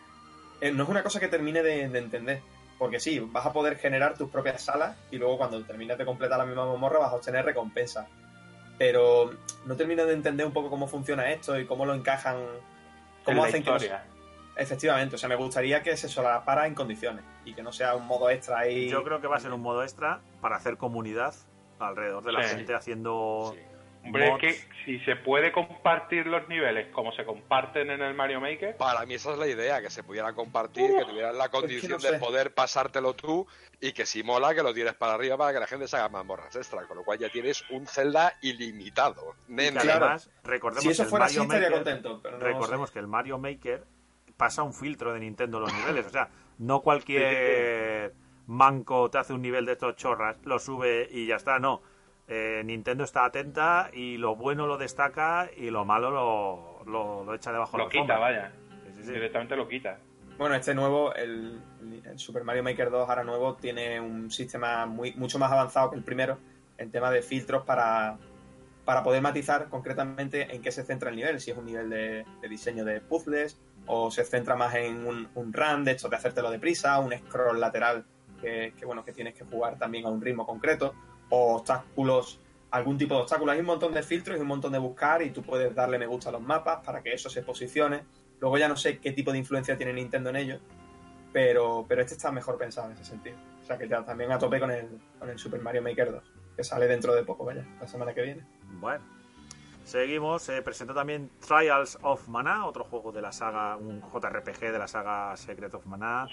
eh, no es una cosa que termine de, de entender. Porque sí, vas a poder generar tus propias salas y luego cuando termines de completar la misma mazmorra vas a obtener recompensa. Pero no termino de entender un poco cómo funciona esto y cómo lo encajan. En Cómo la hacen que no- historia. Efectivamente, o sea, me gustaría que se solapara en condiciones y que no sea un modo extra ahí. Yo creo que va a ser un modo extra para hacer comunidad alrededor de la Sí. gente haciendo Sí. Hombre, mods. es que si se puede compartir los niveles como se comparten en el Mario Maker, Para mí esa es la idea, que se pudiera compartir, que tuvieran la condición no sé. de poder pasártelo tú y que si mola que lo tires para arriba para que la gente se haga mazmorras extra, con lo cual ya tienes un Zelda ilimitado. Y Nene. además, recordemos si eso que el fuera Mario así, estaría Maker, contento. Pero no recordemos que el Mario Maker pasa un filtro de Nintendo los niveles. O sea, no cualquier manco te hace un nivel de estos chorras, lo sube y ya está. No. Eh, Nintendo está atenta y lo bueno lo destaca y lo malo lo, lo, lo echa debajo de lo la quita, alfombra. vaya. Sí, sí, sí. Directamente lo quita. Bueno, este nuevo, el, el Super Mario Maker 2 ahora nuevo, tiene un sistema muy, mucho más avanzado que el primero en tema de filtros para, para poder matizar concretamente en qué se centra el nivel, si es un nivel de, de diseño de puzzles o se centra más en un, un run de hecho de hacértelo deprisa, un scroll lateral que, que, bueno que tienes que jugar también a un ritmo concreto o obstáculos, algún tipo de obstáculos. Hay un montón de filtros y un montón de buscar y tú puedes darle me gusta a los mapas para que eso se posicione. Luego ya no sé qué tipo de influencia tiene Nintendo en ello, pero, pero este está mejor pensado en ese sentido. O sea que ya también a tope con el, con el Super Mario Maker 2, que sale dentro de poco, vaya, la semana que viene. Bueno. Seguimos, se presentó también Trials of Mana, otro juego de la saga, un JRPG de la saga Secret of Mana.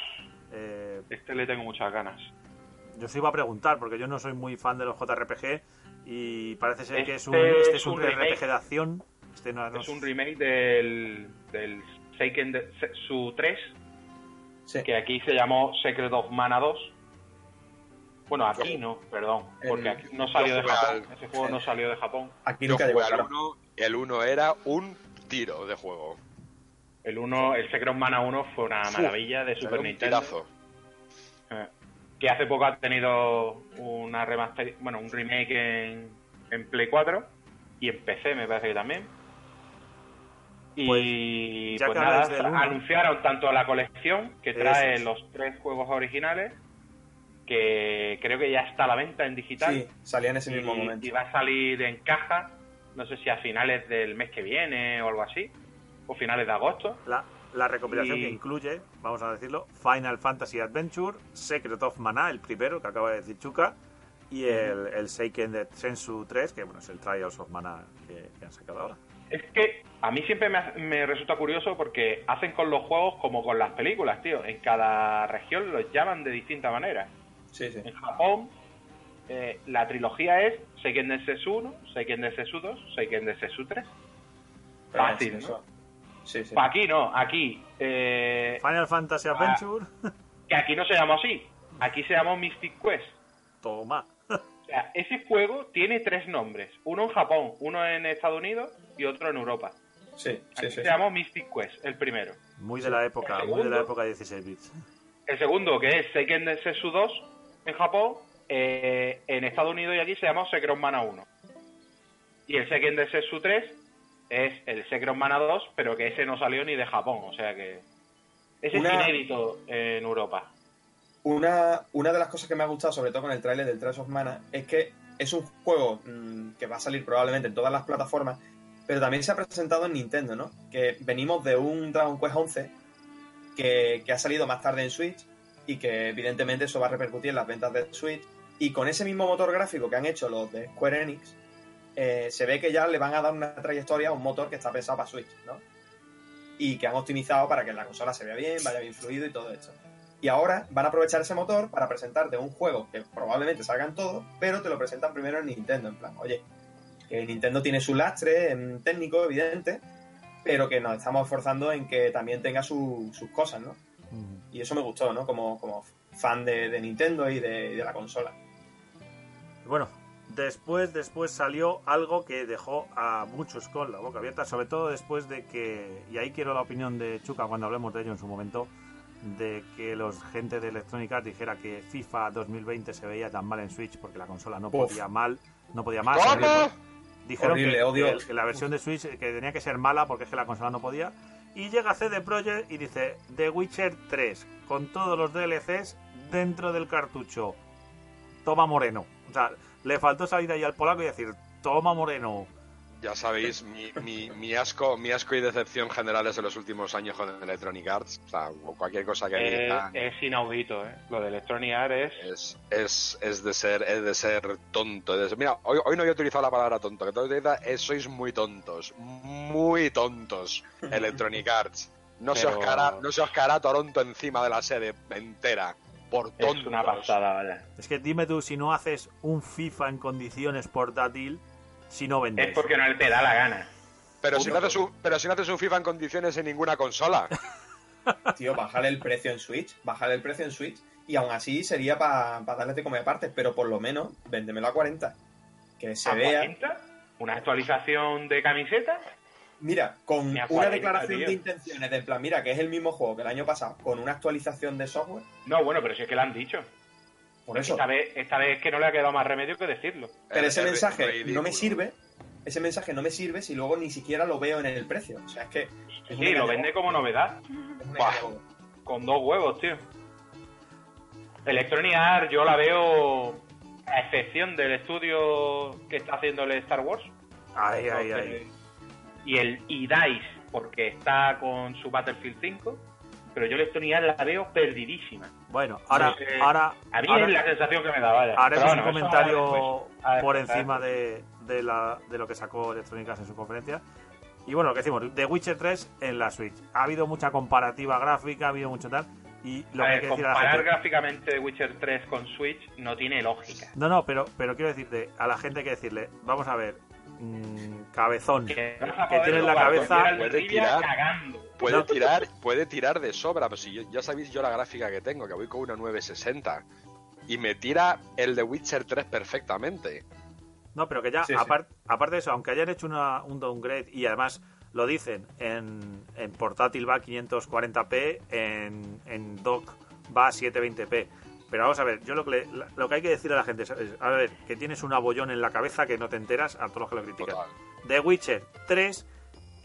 Eh, Este le tengo muchas ganas. Yo os iba a preguntar, porque yo no soy muy fan de los JRPG y parece ser que es un, Este este es un un RPG remake. de acción. Este no, no Es un remake del, del Seiken de, su 3, Sí. que aquí se llamó Secret of Mana 2. Bueno, aquí no, perdón, porque aquí no salió de Japón. al- Ese juego no salió de Japón. Aquí nunca llegó, jugué al claro. 1, el 1 era un tiro de juego. El 1, el Secret of Mana 1 fue una maravilla de Era Super un Nintendo. tirazo. Eh, que hace poco ha tenido una remaster, bueno, un remake en, en Play 4 y en PC me parece que también. Y pues que nada, anunciaron tanto la colección que trae es. los tres juegos originales, que creo que ya está a la venta en digital. Sí, salía en ese mismo momento. y va a salir en caja, no sé si a finales del mes que viene o algo así, o finales de agosto. La, la recopilación Y- que incluye, vamos a decirlo, Final Fantasy Adventure, Secret of Mana, el primero que acaba de decir Chuka, y el, el Seiken de Sensu 3, que bueno, es el Trials of Mana que, que han sacado ahora. Es que a mí siempre me, me resulta curioso porque hacen con los juegos como con las películas, tío. En cada región los llaman de distinta manera. Sí, sí. En Japón, eh, la trilogía es Seiken Densetsu 1, Seiken Densetsu 2, Seiken Densetsu 3. Fácil. Eso. Sí, sí. Aquí no, aquí. eh, Final Fantasy Adventure, que aquí no se llama así. Aquí se llama Mystic Quest. toma. O sea, ese juego tiene tres nombres. Uno en Japón, uno en Estados Unidos y otro en Europa. Sí, Aquí sí. se llama Mystic Quest, el primero. Muy de la época, muy de la época de 16 bits. El segundo, que es Seiken Densetsu 2 en Japón, eh, en Estados Unidos y aquí se llama Secret of Mana 1. Y el Seiken Densetsu 3 es el Secret of Mana 2, pero que ese no salió ni de Japón, o sea que ese Una- es inédito en Europa. Una, una de las cosas que me ha gustado, sobre todo con el tráiler del Trails of Mana, es que es un juego mm, que va a salir probablemente en todas las plataformas, pero también se ha presentado en Nintendo, ¿no? Que venimos de un Dragon Quest 11 que, que ha salido más tarde en Switch y que evidentemente eso va a repercutir en las ventas de Switch. Y con ese mismo motor gráfico que han hecho los de Square Enix, eh, se ve que ya le van a dar una trayectoria a un motor que está pensado para Switch, ¿no? Y que han optimizado para que la consola se vea bien, vaya bien fluido y todo esto. Y ahora van a aprovechar ese motor para presentarte un juego que probablemente salgan todos, pero te lo presentan primero en Nintendo. En plan, oye, que Nintendo tiene su lastre em, técnico, evidente, pero que nos estamos esforzando en que también tenga su- sus cosas, ¿no? Mm. Y eso me gustó, ¿no? Como, como fan de, de Nintendo y de, y de la consola. Bueno, después, después salió algo que dejó a muchos con la boca abierta, sobre todo después de que, y ahí quiero la opinión de Chuca cuando hablemos de ello en su momento, de que los gente de Electronic Arts dijera que FIFA 2020 se veía tan mal en Switch porque la consola no Uf. podía mal, no podía más. Dijeron Horrible, que, odio. que- que la versión de Switch que tenía que ser mala porque es que la consola no podía. Y llega CD Projekt y dice The Witcher 3 con todos los DLCs dentro del cartucho. Toma Moreno. O sea, le faltó salir ahí al polaco y decir Toma Moreno. Ya sabéis, mi, mi, mi asco mi asco y decepción generales en los últimos años con Electronic Arts. O sea, cualquier cosa que digan es inaudito, ¿eh? Lo de Electronic Arts es... es, es, es de ser es de ser tonto. es de ser- mira, hoy, hoy no he utilizado la palabra tonto, que todo utiliza es sois muy tontos. Muy tontos, Electronic Arts. No, se os cara, no se os cara Toronto encima de la sede entera. Por tontos. Es una pasada, vaya. Es que dime tú si no haces un FIFA en condiciones portátil si no vendes. Es porque no te da la gana. Pero si, no haces un, pero si no haces un FIFA en condiciones en ninguna consola. Tío, bájale el precio en Switch, bájale el precio en Switch, y aún así sería para darle de comer aparte, pero por lo menos véndemelo a 40. Que se ¿A vea. 40? ¿Una actualización de camiseta? Mira, con una 40, declaración tío. de intenciones de en plan, mira, que es el mismo juego que el año pasado, con una actualización de software, No, bueno, pero si es que lo han dicho. por eso. Esta vez, esta vez es que no le ha quedado más remedio que decirlo. Pero Es- ese es mensaje ridículo. no me sirve. Ese mensaje no me sirve si luego ni siquiera lo veo en el precio. O sea, es que. es Sí, lo vende como novedad. Con dos huevos, tío. Electronic Arts yo la veo a excepción del estudio que está haciendo el Star Wars. Ay, ay, ay. Y el y DICE, porque está con su Battlefield 5. Pero yo Electronic Arts la veo perdidísima. Bueno, ahora, ahora, A mí ahora- es la sensación que me da, vaya. un bueno, eso comentario después. Ver, por encima de, de, la, de lo que sacó Electronic Arts en su conferencia. Y bueno, lo que decimos, The Witcher 3 en la Switch. Ha habido mucha comparativa gráfica, ha habido mucho tal. Y lo A que hay ver, que decir a la comparar gente. gráficamente The Witcher 3 con Switch no tiene lógica. No, no, pero, pero quiero decirte, a la gente hay que decirle, vamos a ver, mm, cabezón, Que, tienes la cabeza- Puede tirar. Puede tirar, puede tirar de sobra, pero si yo- ya sabéis yo la gráfica que tengo, que voy con una 960. Y me tira el de Witcher 3 perfectamente. No, pero que ya, Sí, sí. apar- aparte de eso, aunque hayan hecho una- un downgrade y además lo dicen, en, en portátil va a 540p, en, en dock va a 720p. Pero vamos a ver, yo lo que, le- lo que hay que decir a la gente es, a ver, que tienes un abollón en la cabeza que no te enteras a todos los que lo critican. Total. The Witcher 3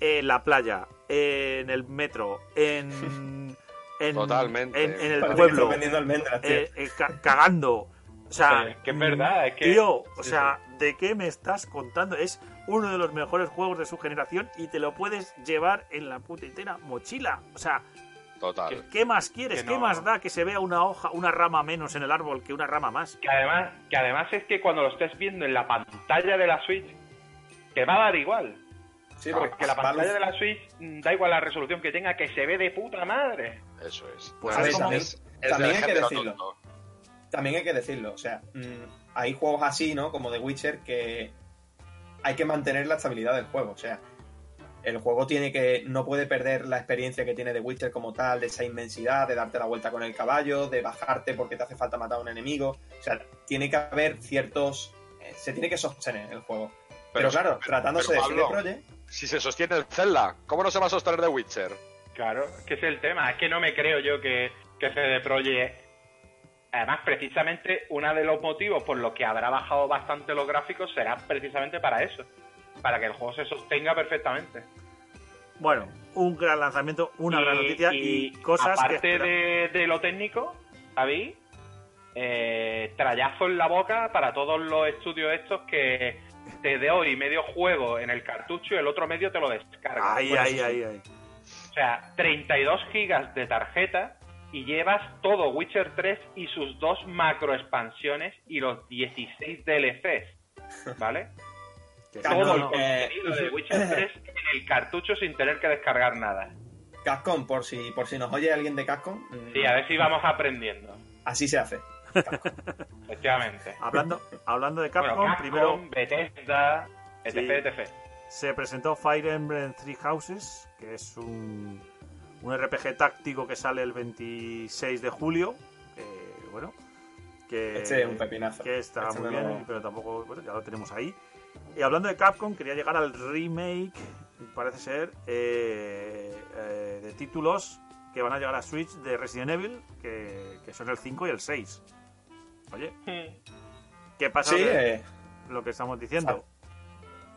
en la playa, en el metro, en. en Totalmente. En, en el Parece pueblo, vendiendo almendras, eh, eh, ca- cagando. O sea, que es verdad, es que- Tío, o sí, sea, ¿de qué me estás contando? Es uno de los mejores juegos de su generación y te lo puedes llevar en la putetera mochila. O sea, Total. ¿qué más quieres? Que ¿Qué no. más da que se vea una hoja, una rama menos en el árbol que una rama más? Que además, que además es que cuando lo estés viendo en la pantalla de la Switch, te va a dar igual. Sí, Porque la pantalla de la Switch mm, da igual la resolución que tenga, que se ve de puta madre. Eso es. Pues No, es es, como- es- es también hay que decirlo. tonto. también hay que decirlo, o sea, mm, hay juegos así, ¿no? Como The Witcher que hay que mantener la estabilidad del juego, o sea, el juego tiene que no puede perder la experiencia que tiene The Witcher como tal, de esa inmensidad, de darte la vuelta con el caballo, de bajarte porque te hace falta matar a un enemigo, o sea, tiene que haber ciertos eh, se tiene que sostener el juego. Pero, claro, pero- tratándose pero, de CD Projekt, Si se sostiene el Zelda, ¿cómo no se va a sostener The Witcher? Claro, que es el tema. Es que no me creo yo que, que CD Projekt. Además, precisamente, uno de los motivos por los que habrá bajado bastante los gráficos será precisamente para eso. Para que el juego se sostenga perfectamente. Bueno, un gran lanzamiento, una gran noticia y, cosas aparte de, de lo técnico, Javi, eh, trayazo en la boca para todos los estudios estos que te doy medio juego en el cartucho y el otro medio te lo descargas. Ay, Bueno, ay, ay, ay. O sea, 32 gigas de tarjeta y llevas todo Witcher 3 y sus dos macro expansiones y los 16 DLCs. ¿Vale? Claro, todo no, el no. eh, contenido de Witcher 3 en el cartucho sin tener que descargar nada. Capcom, por si, por si nos oye alguien de Capcom, mm, Sí, a ver si vamos aprendiendo. así se hace. Efectivamente. Hablando, hablando de Capcom, bueno, Capcom, primero Bethesda, etc, Sí. etc. se presentó Fire Emblem Three Houses, que es un, un RPG táctico que sale el 26 de julio. bueno, que, Este es un pepinazo. que está Este muy bien, pero tampoco, bueno, ya lo tenemos ahí. Y hablando de Capcom, quería llegar al remake, parece ser, eh, eh, de títulos que van a llegar a Switch de Resident Evil, que, que son el 5 y el 6. Oye, ¿qué pasa? Sí, de eh, lo que estamos diciendo.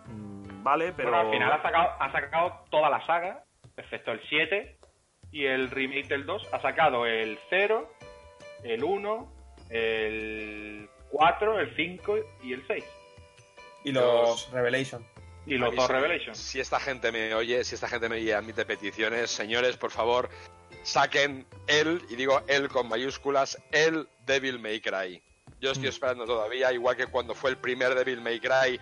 Mm, Vale, pero... Bueno, al final ha sacado, ha sacado toda la saga, excepto el 7 y el remake del 2. Ha sacado el 0, el 1, el 4, el 5 y el 6. Y los Revelation. Y los dos sí. Revelations. Si esta gente me oye, si esta gente me oye, admite peticiones, señores, por favor, saquen el, y digo el con mayúsculas, el Devil May Cry. Yo estoy esperando todavía, igual que cuando fue el primer Devil May Cry,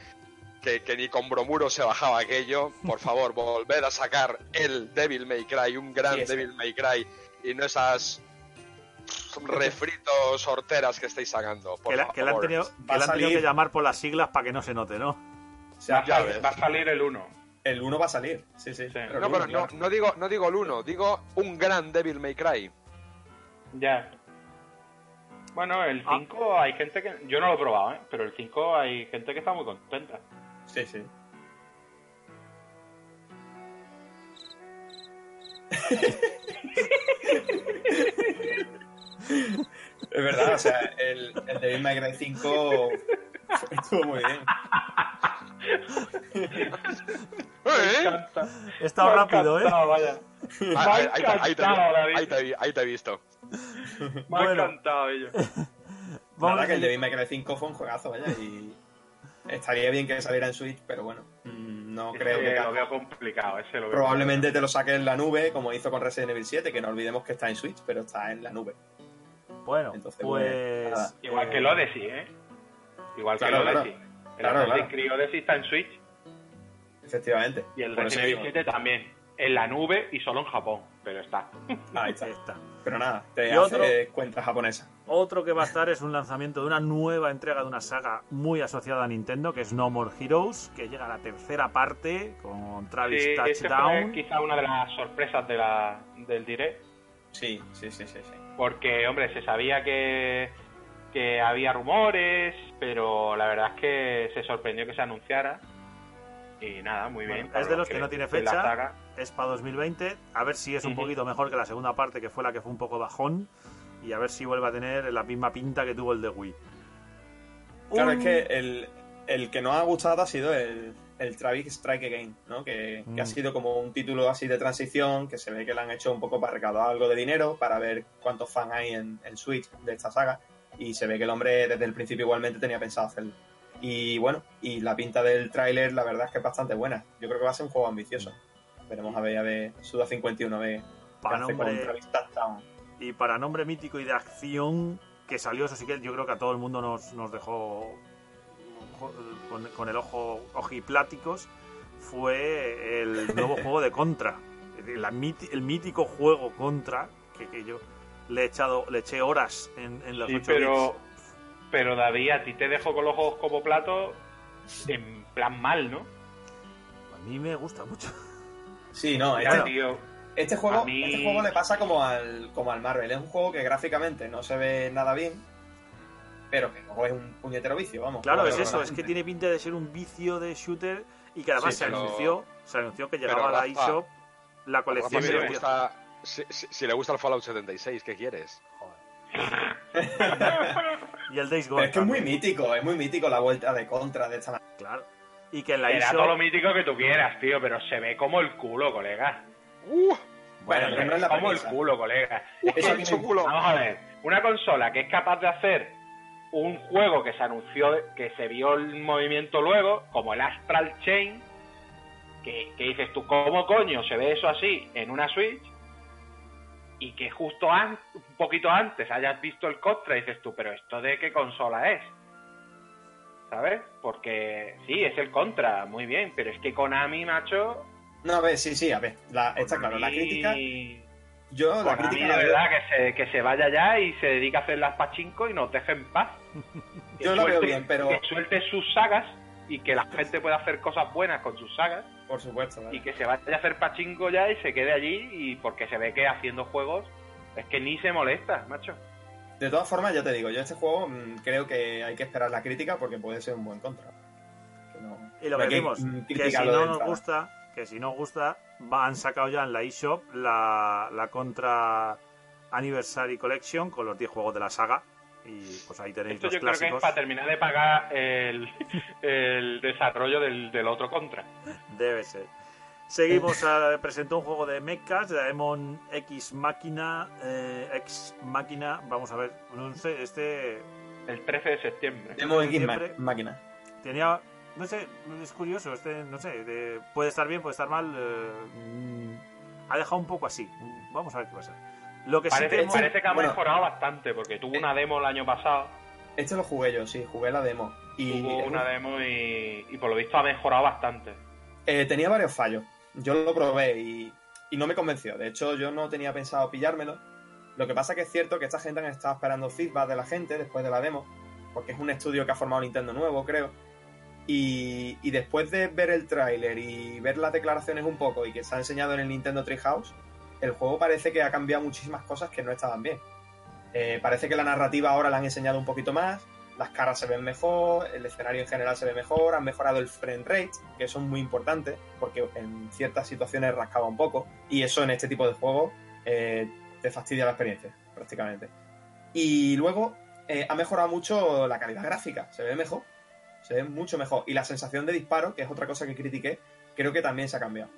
que, que ni con bromuro se bajaba aquello. Por favor, volver a sacar el Devil May Cry, un gran Sí. Devil May Cry, y no esas refritos horteras que estáis sacando. Por que, la- que le han tenido, que le han tenido que llamar por las siglas para que no se note, ¿no? O sea, Ya Va, ves. va a salir el 1. el 1 va a salir. Sí, sí. Sí. el No, uno, pero no, no digo, no digo el uno, digo un gran Devil May Cry. Ya. Bueno, el Ah. 5 hay gente que... Yo no lo he probado, ¿eh? Pero el 5 hay gente que está muy contenta. Sí, sí. es verdad, o sea, el, el Devil May Cry 5 estuvo muy bien. ¿Eh? He estado rápido, ¿eh? vaya. Ha Ahí, ahí- ahí te- ahí ahí he visto. Me ha Bueno. encantado ello. Vamos Nada, que el. Devil May Cry 5 fue un juegazo, vaya, y estaría bien que saliera en Switch, pero bueno, mm, no creo que... lo veo complicado, ese lo veo Probablemente te lo saque en la nube, como hizo con Resident Evil 7, que no olvidemos que está en Switch, pero está en la nube. Bueno, Entonces, pues... nada. Igual eh, que el Odyssey, ¿eh? Igual que el claro. Odyssey. El Claro, Assassin's claro. Creed Odyssey está en Switch Efectivamente. y el Resident Evil digo. 7 también. En la nube y solo en Japón, pero está. Ahí está. está. Pero nada, te Y hace otro- cuenta japonesa. Otro que va a estar es un lanzamiento de una nueva entrega de una saga muy asociada a Nintendo, que es No More Heroes, que llega a la tercera parte con Travis Sí, ese fue Touchdown. quizá una de las sorpresas de la, del direct. Sí, sí, sí, sí. sí. Porque, hombre, se sabía que, que había rumores, pero la verdad es que se sorprendió que se anunciara. Y nada, muy bien. Bueno, es de los que no tiene fecha. Es para 2020. A ver si es un poquito mejor que la segunda parte, que fue la que fue un poco bajón. Y a ver si vuelve a tener la misma pinta que tuvo el de Wii. Claro, Un- es que el, el que nos ha gustado ha sido el, el Travis Strike Again, ¿no? Que, que ha Mm. sido como un título así de transición, que se ve que le han hecho un poco para recaudar algo de dinero, para ver cuántos fans hay en, en Switch de esta saga. Y se ve que el hombre desde el principio igualmente tenía pensado hacerlo. Y bueno, y la pinta del tráiler la verdad es que es bastante buena. Yo creo que va a ser un juego ambicioso. Veremos a ver, a ver, Suda 51, a ver Para nombre, y para nombre mítico y de acción que salió, eso sí que yo creo que a todo el mundo nos, nos dejó con, con el ojo ojipláticos, fue el nuevo juego de Contra. La el mítico juego Contra, que, que yo le he echado le eché horas en, en los Sí, 8 pero, pero David, a ti te dejo con los ojos como plato en plan mal, ¿no? A mí me gusta mucho. Sí, no, este, tío. Este juego, mí- este juego le pasa como al, como al Marvel. Es un juego que gráficamente no se ve nada bien, pero que luego es un puñetero vicio, vamos. Claro, es eso, es que tiene pinta de ser un vicio de shooter y que además Sí, se, pero- anunció, se anunció que llegaba pero, a la eShop la Rafa, colección si, de le los gusta, si, si- si le gusta el Fallout 76, ¿qué quieres? y el Days Pero Gone. es que es muy mítico, es muy mítico la vuelta de contra de esta manera. Claro. Y que en la Será todo lo eShop mítico que tú quieras, tío, pero se ve como el culo, colega. ¡Uh! Bueno, que no es la como el culo, colega. Me- culo. Vamos a ver, una consola que es capaz de hacer un juego que se anunció, que se vio el movimiento luego, como el Astral Chain, que, que dices tú, ¿cómo coño se ve eso así en una Switch? Y que justo an- un poquito antes hayas visto el Contra y dices tú, pero ¿esto de qué consola es? ¿Sabes? Porque sí, es el Contra, muy bien, pero es que Konami, macho... No, a ver, sí, sí, a ver. la- está claro, la crítica. Yo, la Konami, crítica de la veo- verdad, que se, que se vaya ya y se dedique a hacer las pachinko y nos deje en paz. Que Yo lo veo suelte- bien, pero- Que suelte sus sagas y que la gente pueda hacer cosas buenas con sus sagas Por supuesto, ¿vale? y que se vaya a hacer pachinko ya y se quede allí y porque se ve que haciendo juegos es que ni se molesta, macho. De todas formas, ya te digo, yo este juego mm, creo que hay que esperar la crítica porque puede ser un buen contra. Que no- Y lo que vimos, mm, que si no nos gusta, que si no gusta, han sacado ya en la eShop la, la Contra Anniversary Collection con los 10 juegos de la saga. Y pues ahí tenéis Esto los yo creo que es clásicos. para terminar de pagar el, el desarrollo del, del otro contra. Debe ser. Seguimos, a, presentó un juego de mechas, de Daemon X Máquina, eh, X Máquina, vamos a ver, no sé, este El 13 de septiembre. Demo X máquina. tenía, no sé, es curioso, este, no sé, de- puede estar bien, puede estar mal, eh, mm, ha dejado un poco así, vamos a ver qué pasa. Lo que sí Parece, que hemos- parece que ha bueno. mejorado bastante porque tuvo una demo el año pasado. Este lo jugué yo, sí, jugué la demo. Y Tuvo una un- demo y, y por lo visto ha mejorado bastante. eh, tenía varios fallos. Yo lo probé y, y no me convenció. De hecho, yo no tenía pensado pillármelo. Lo que pasa que es cierto que esta gente han estado esperando feedback de la gente después de la demo, porque es un estudio que ha formado Nintendo nuevo, creo. Y, después de ver el tráiler y ver las declaraciones un poco y que se ha enseñado en el Nintendo Treehouse, el juego parece que ha cambiado muchísimas cosas que no estaban bien. Eh, parece que la narrativa ahora la han enseñado un poquito más, las caras se ven mejor, el escenario en general se ve mejor, han mejorado el frame rate, que eso es muy importante, porque en ciertas situaciones rascaba un poco, y eso en este tipo de juegos eh, te fastidia la experiencia, prácticamente. Y luego eh, ha mejorado mucho la calidad gráfica, se ve mejor, se ve mucho mejor, y la sensación de disparo, que es otra cosa que critiqué, creo que también se ha cambiado.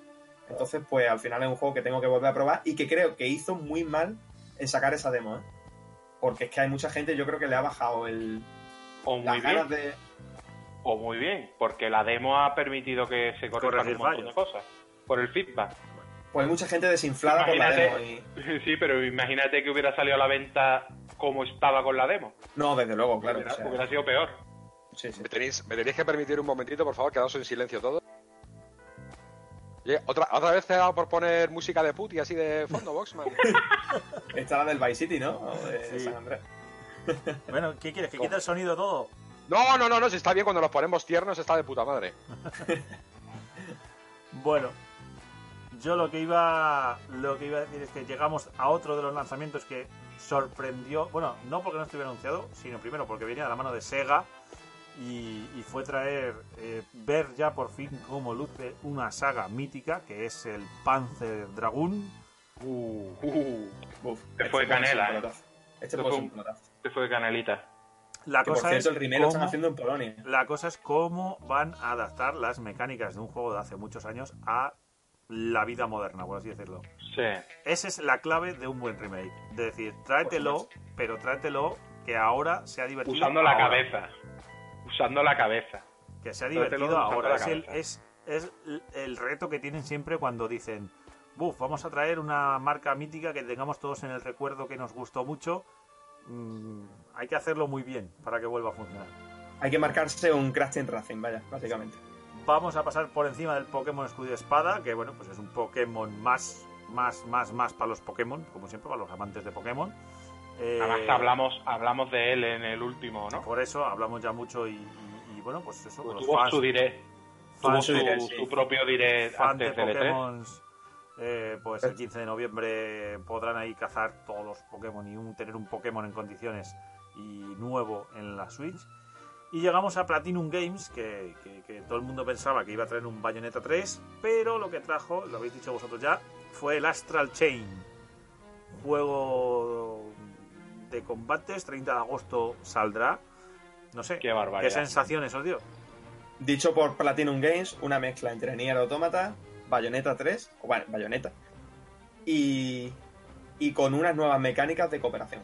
Entonces, pues al final es un juego que tengo que volver a probar y que creo que hizo muy mal en sacar esa demo, ¿eh? Porque es que hay mucha gente, yo creo que le ha bajado el, O muy las bien, ganas de... o muy bien, porque la demo ha permitido que se corrijan un montón de cosas. Por el feedback. Pues hay mucha gente desinflada por la Imagínate- demo y... Sí, pero imagínate que hubiera salido a la venta como estaba con la demo. No, desde luego, claro. hubiera, o sea, hubiera sido peor. Sí, sí. ¿Me tenéis, ¿Me tenéis que permitir un momentito, por favor? Quedaos en silencio todos. ¿otra, ¿Otra vez te ha dado por poner música de puti así de fondo, Boxman? Esta la del Vice City, ¿no? O de Sí. San Andrés. Bueno, ¿qué quieres? ¿Que quite el sonido todo? No, no, no, no, si está bien cuando nos ponemos tiernos, está de puta madre. Bueno, yo lo que iba lo que iba a decir es que llegamos a otro de los lanzamientos que sorprendió, bueno, no porque no estuviera anunciado, sino primero porque venía de la mano de Sega y, y fue traer eh, ver ya por fin cómo luce una saga mítica que es el Panzer Dragoon. Uh, uh. Uf, Te fue canela, ¿eh? Este Te fue un-. Este fue Canelita. La Que por cosa cierto, es el remake lo están cómo- haciendo en Polonia. La cosa es cómo van a adaptar las mecánicas de un juego de hace muchos años a la vida moderna, por así decirlo. Sí. Esa es la clave de un buen remake. De decir, tráetelo, pero tráetelo que ahora sea divertido. Usando la ahora. cabeza. Usando la cabeza. Que sea Tráetelo divertido ahora. Es el, es, es el reto que tienen siempre cuando dicen, buf, vamos a traer una marca mítica que tengamos todos en el recuerdo que nos gustó mucho. Mm, hay que hacerlo muy bien para que vuelva a funcionar. Hay que marcarse un Crash Team Racing, vaya, básicamente. Vamos a pasar por encima del Pokémon Escudo y Espada, que bueno, pues es un Pokémon más, más, más, más para los Pokémon, como siempre, para los amantes de Pokémon. Eh, Además hablamos, hablamos de él en el último, ¿no? Por eso hablamos ya mucho y, y- y, bueno, pues eso, Pues tuvo fans, su direct. Tuvo su, de- su propio direct fans de antes E3. Pokémon, eh, pues el 15 de noviembre podrán ahí cazar todos los Pokémon y un, tener un Pokémon en condiciones y nuevo en la Switch. Y llegamos a Platinum Games, que, que- que todo el mundo pensaba que iba a traer un Bayonetta 3, pero lo que trajo, lo habéis dicho vosotros ya, fue el Astral Chain. Juego de combates, 30 de agosto saldrá. No sé, Qué barbaridad. sensaciones os dio? Dicho por Platinum Games, una mezcla entre Nier Automata, Bayonetta 3, o bueno, Bayonetta, y, y con unas nuevas mecánicas de cooperación.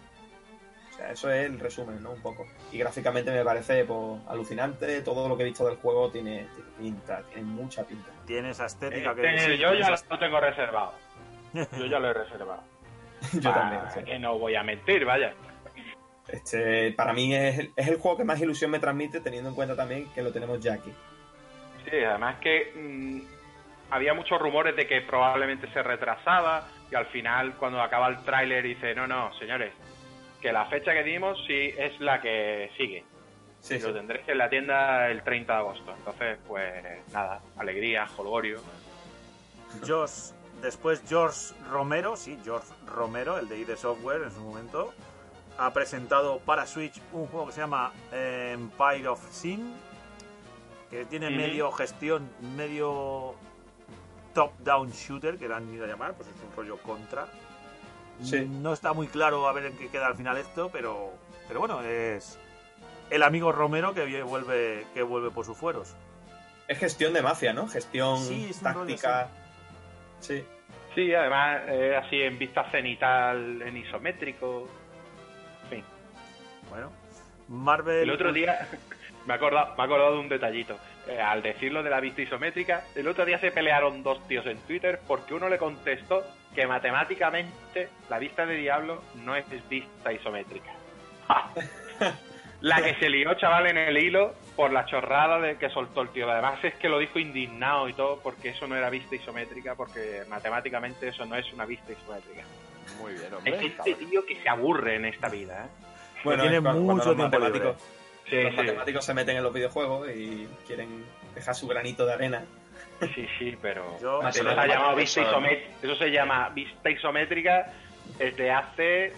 O sea, eso es el resumen, ¿no? Un poco. Y gráficamente me parece pues, alucinante. Todo lo que he visto del juego tiene, tiene pinta, tiene mucha pinta. Tiene esa estética que... Eh, sí, yo ya tiene lo tengo reservado. Yo ya lo he reservado. Yo también. sí. Que no voy a mentir, vaya. Este, para mí es, el- es el juego que más ilusión me transmite, teniendo en cuenta también que lo tenemos ya aquí. Sí, además que mm, había muchos rumores de que probablemente se retrasaba y al final cuando acaba el tráiler dice, no, no, señores, que la fecha que dimos sí es la que sigue. Sí, y sí. lo tendréis en la tienda el 30 de agosto. Entonces, pues nada, alegría, jolgorio. Josh, después George Romero, sí, George Romero, el de ID Software en su momento, ha presentado para Switch un juego que se llama eh, Empire of Sin, que tiene medio gestión, medio top-down shooter, que le han ido a llamar, pues es un rollo contra. Sí. No está muy claro a ver en qué queda al final esto, pero, pero bueno, es el amigo Romero que vuelve, que vuelve por sus fueros. Es gestión de mafia, ¿no? Gestión Sí, es un táctica. Sí. Sí, además eh, así en vista cenital, en isométrico. En fin. Bueno, Marvel. El otro día me he acordado, me he acordado de un detallito. Eh, al decirlo de la vista isométrica, el otro día se pelearon dos tíos en Twitter porque uno le contestó que matemáticamente la vista de Diablo no es vista isométrica. la que se lió, chaval, en el hilo por la chorrada de que soltó el tío. Además es que lo dijo indignado y todo porque eso no era vista isométrica porque matemáticamente eso no es una vista isométrica. Muy bien, Es hombre. este tío que se aburre en esta vida, ¿eh? Bueno, tiene es mucho tiempo matemáticos, Sí, los sí. matemáticos se meten en los videojuegos y quieren dejar su granito de arena. Sí, sí, pero Yo- eso, se ha llamado vista Eso- isomé- eso se llama vista isométrica desde hace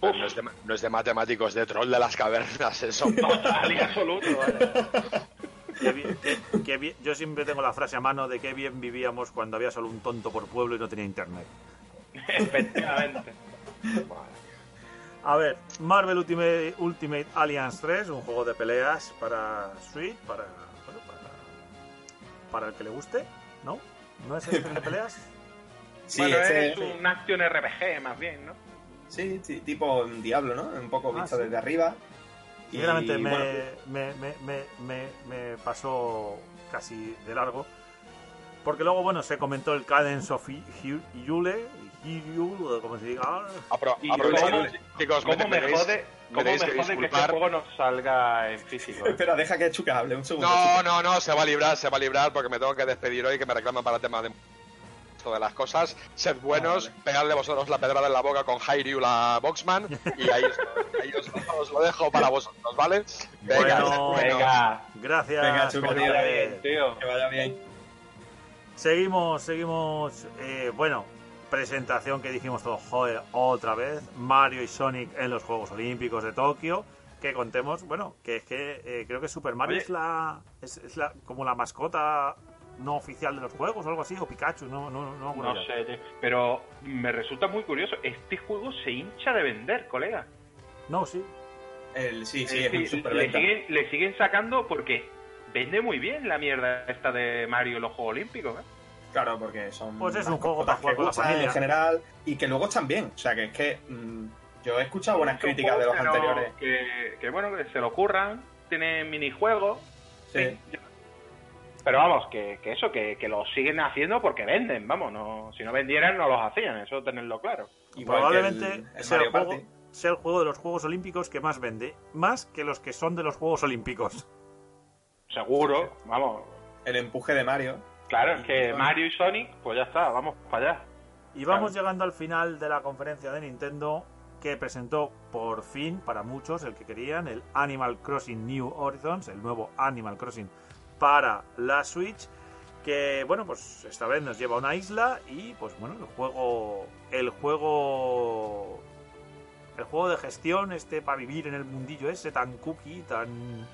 Pero no, es de, no es de matemáticos, de troll de las cavernas, eso. total y absoluto. ¿vale? Qué bien- qué- qué bien- yo siempre tengo la frase a mano de qué bien vivíamos cuando había solo un tonto por pueblo y no tenía internet. Efectivamente. A ver, Marvel Ultimate, Ultimate Alliance 3, un juego de peleas para Switch, para, bueno, para, para el que le guste, ¿no? ¿No es este de peleas? Sí, bueno, es un action RPG más bien, ¿no? Sí, sí, tipo un diablo, ¿no? Un poco Ah, visto sí. desde arriba. Y, Sinceramente me, bueno, me, me, me, me- me pasó casi de largo. Porque luego, bueno, se comentó el Cadence of Yule, Yule, como se diga. Apro Y aprovechando, cómo- chicos, ¿Cómo me jode, cómo me jode que este juego no salga en físico? Espera, deja que Chuca hable un segundo. No, Chuca. no, no, se va a librar, se va a librar porque me tengo que despedir hoy que me reclaman para el tema de esto de las cosas. Sed buenos, vale. pegadle vosotros la pedrada en la boca con Hyrule la Boxman y ahí, os, ahí os- os lo dejo para vosotros, ¿vale? Venga, Bueno, Venga, Gracias. Venga, tío. haber- vaya bien, tío. Que vaya bien. Seguimos, seguimos. eh, bueno, presentación que dijimos todos, joder, otra vez. Mario y Sonic en los Juegos Olímpicos de Tokio. Que contemos, bueno, que es que eh, creo que Super Mario Oye. es la. Es, es la como la mascota no oficial de los juegos o algo así, o Pikachu, no, no, no, No sé, pero me resulta muy curioso. Este juego se hincha de vender, colega. No, sí. El, sí, sí, Eh, es un sí, le, siguen, le siguen sacando porque vende muy bien la mierda esta de Mario en los Juegos Olímpicos. ¿eh? Claro, porque son. Pues es un juego para jugar que con la familia. En general, y que luego están bien. O sea, que es que. mm, yo he escuchado buenas críticas de los anteriores. Que, que, bueno, que se lo ocurran, tienen minijuegos. Sí. sí. Pero vamos, que, que eso, que, que lo siguen haciendo porque venden, vamos, no, si no vendieran no los hacían, eso tenerlo claro. Igual Probablemente que el- el sea, el juego, sea el juego de los Juegos Olímpicos que más vende. Más que los que son de los Juegos Olímpicos. Seguro, vamos. El empuje de Mario. Claro, es que Sonic. Mario y Sonic, pues ya está, vamos para allá. Y vamos llegando al final de la conferencia de Nintendo que presentó por fin, para muchos, el que querían, el Animal Crossing New Horizons, el nuevo Animal Crossing para la Switch, que bueno, pues esta vez nos lleva a una isla y pues bueno, el juego el juego el juego de gestión este para vivir en el mundillo ese tan cookie, tan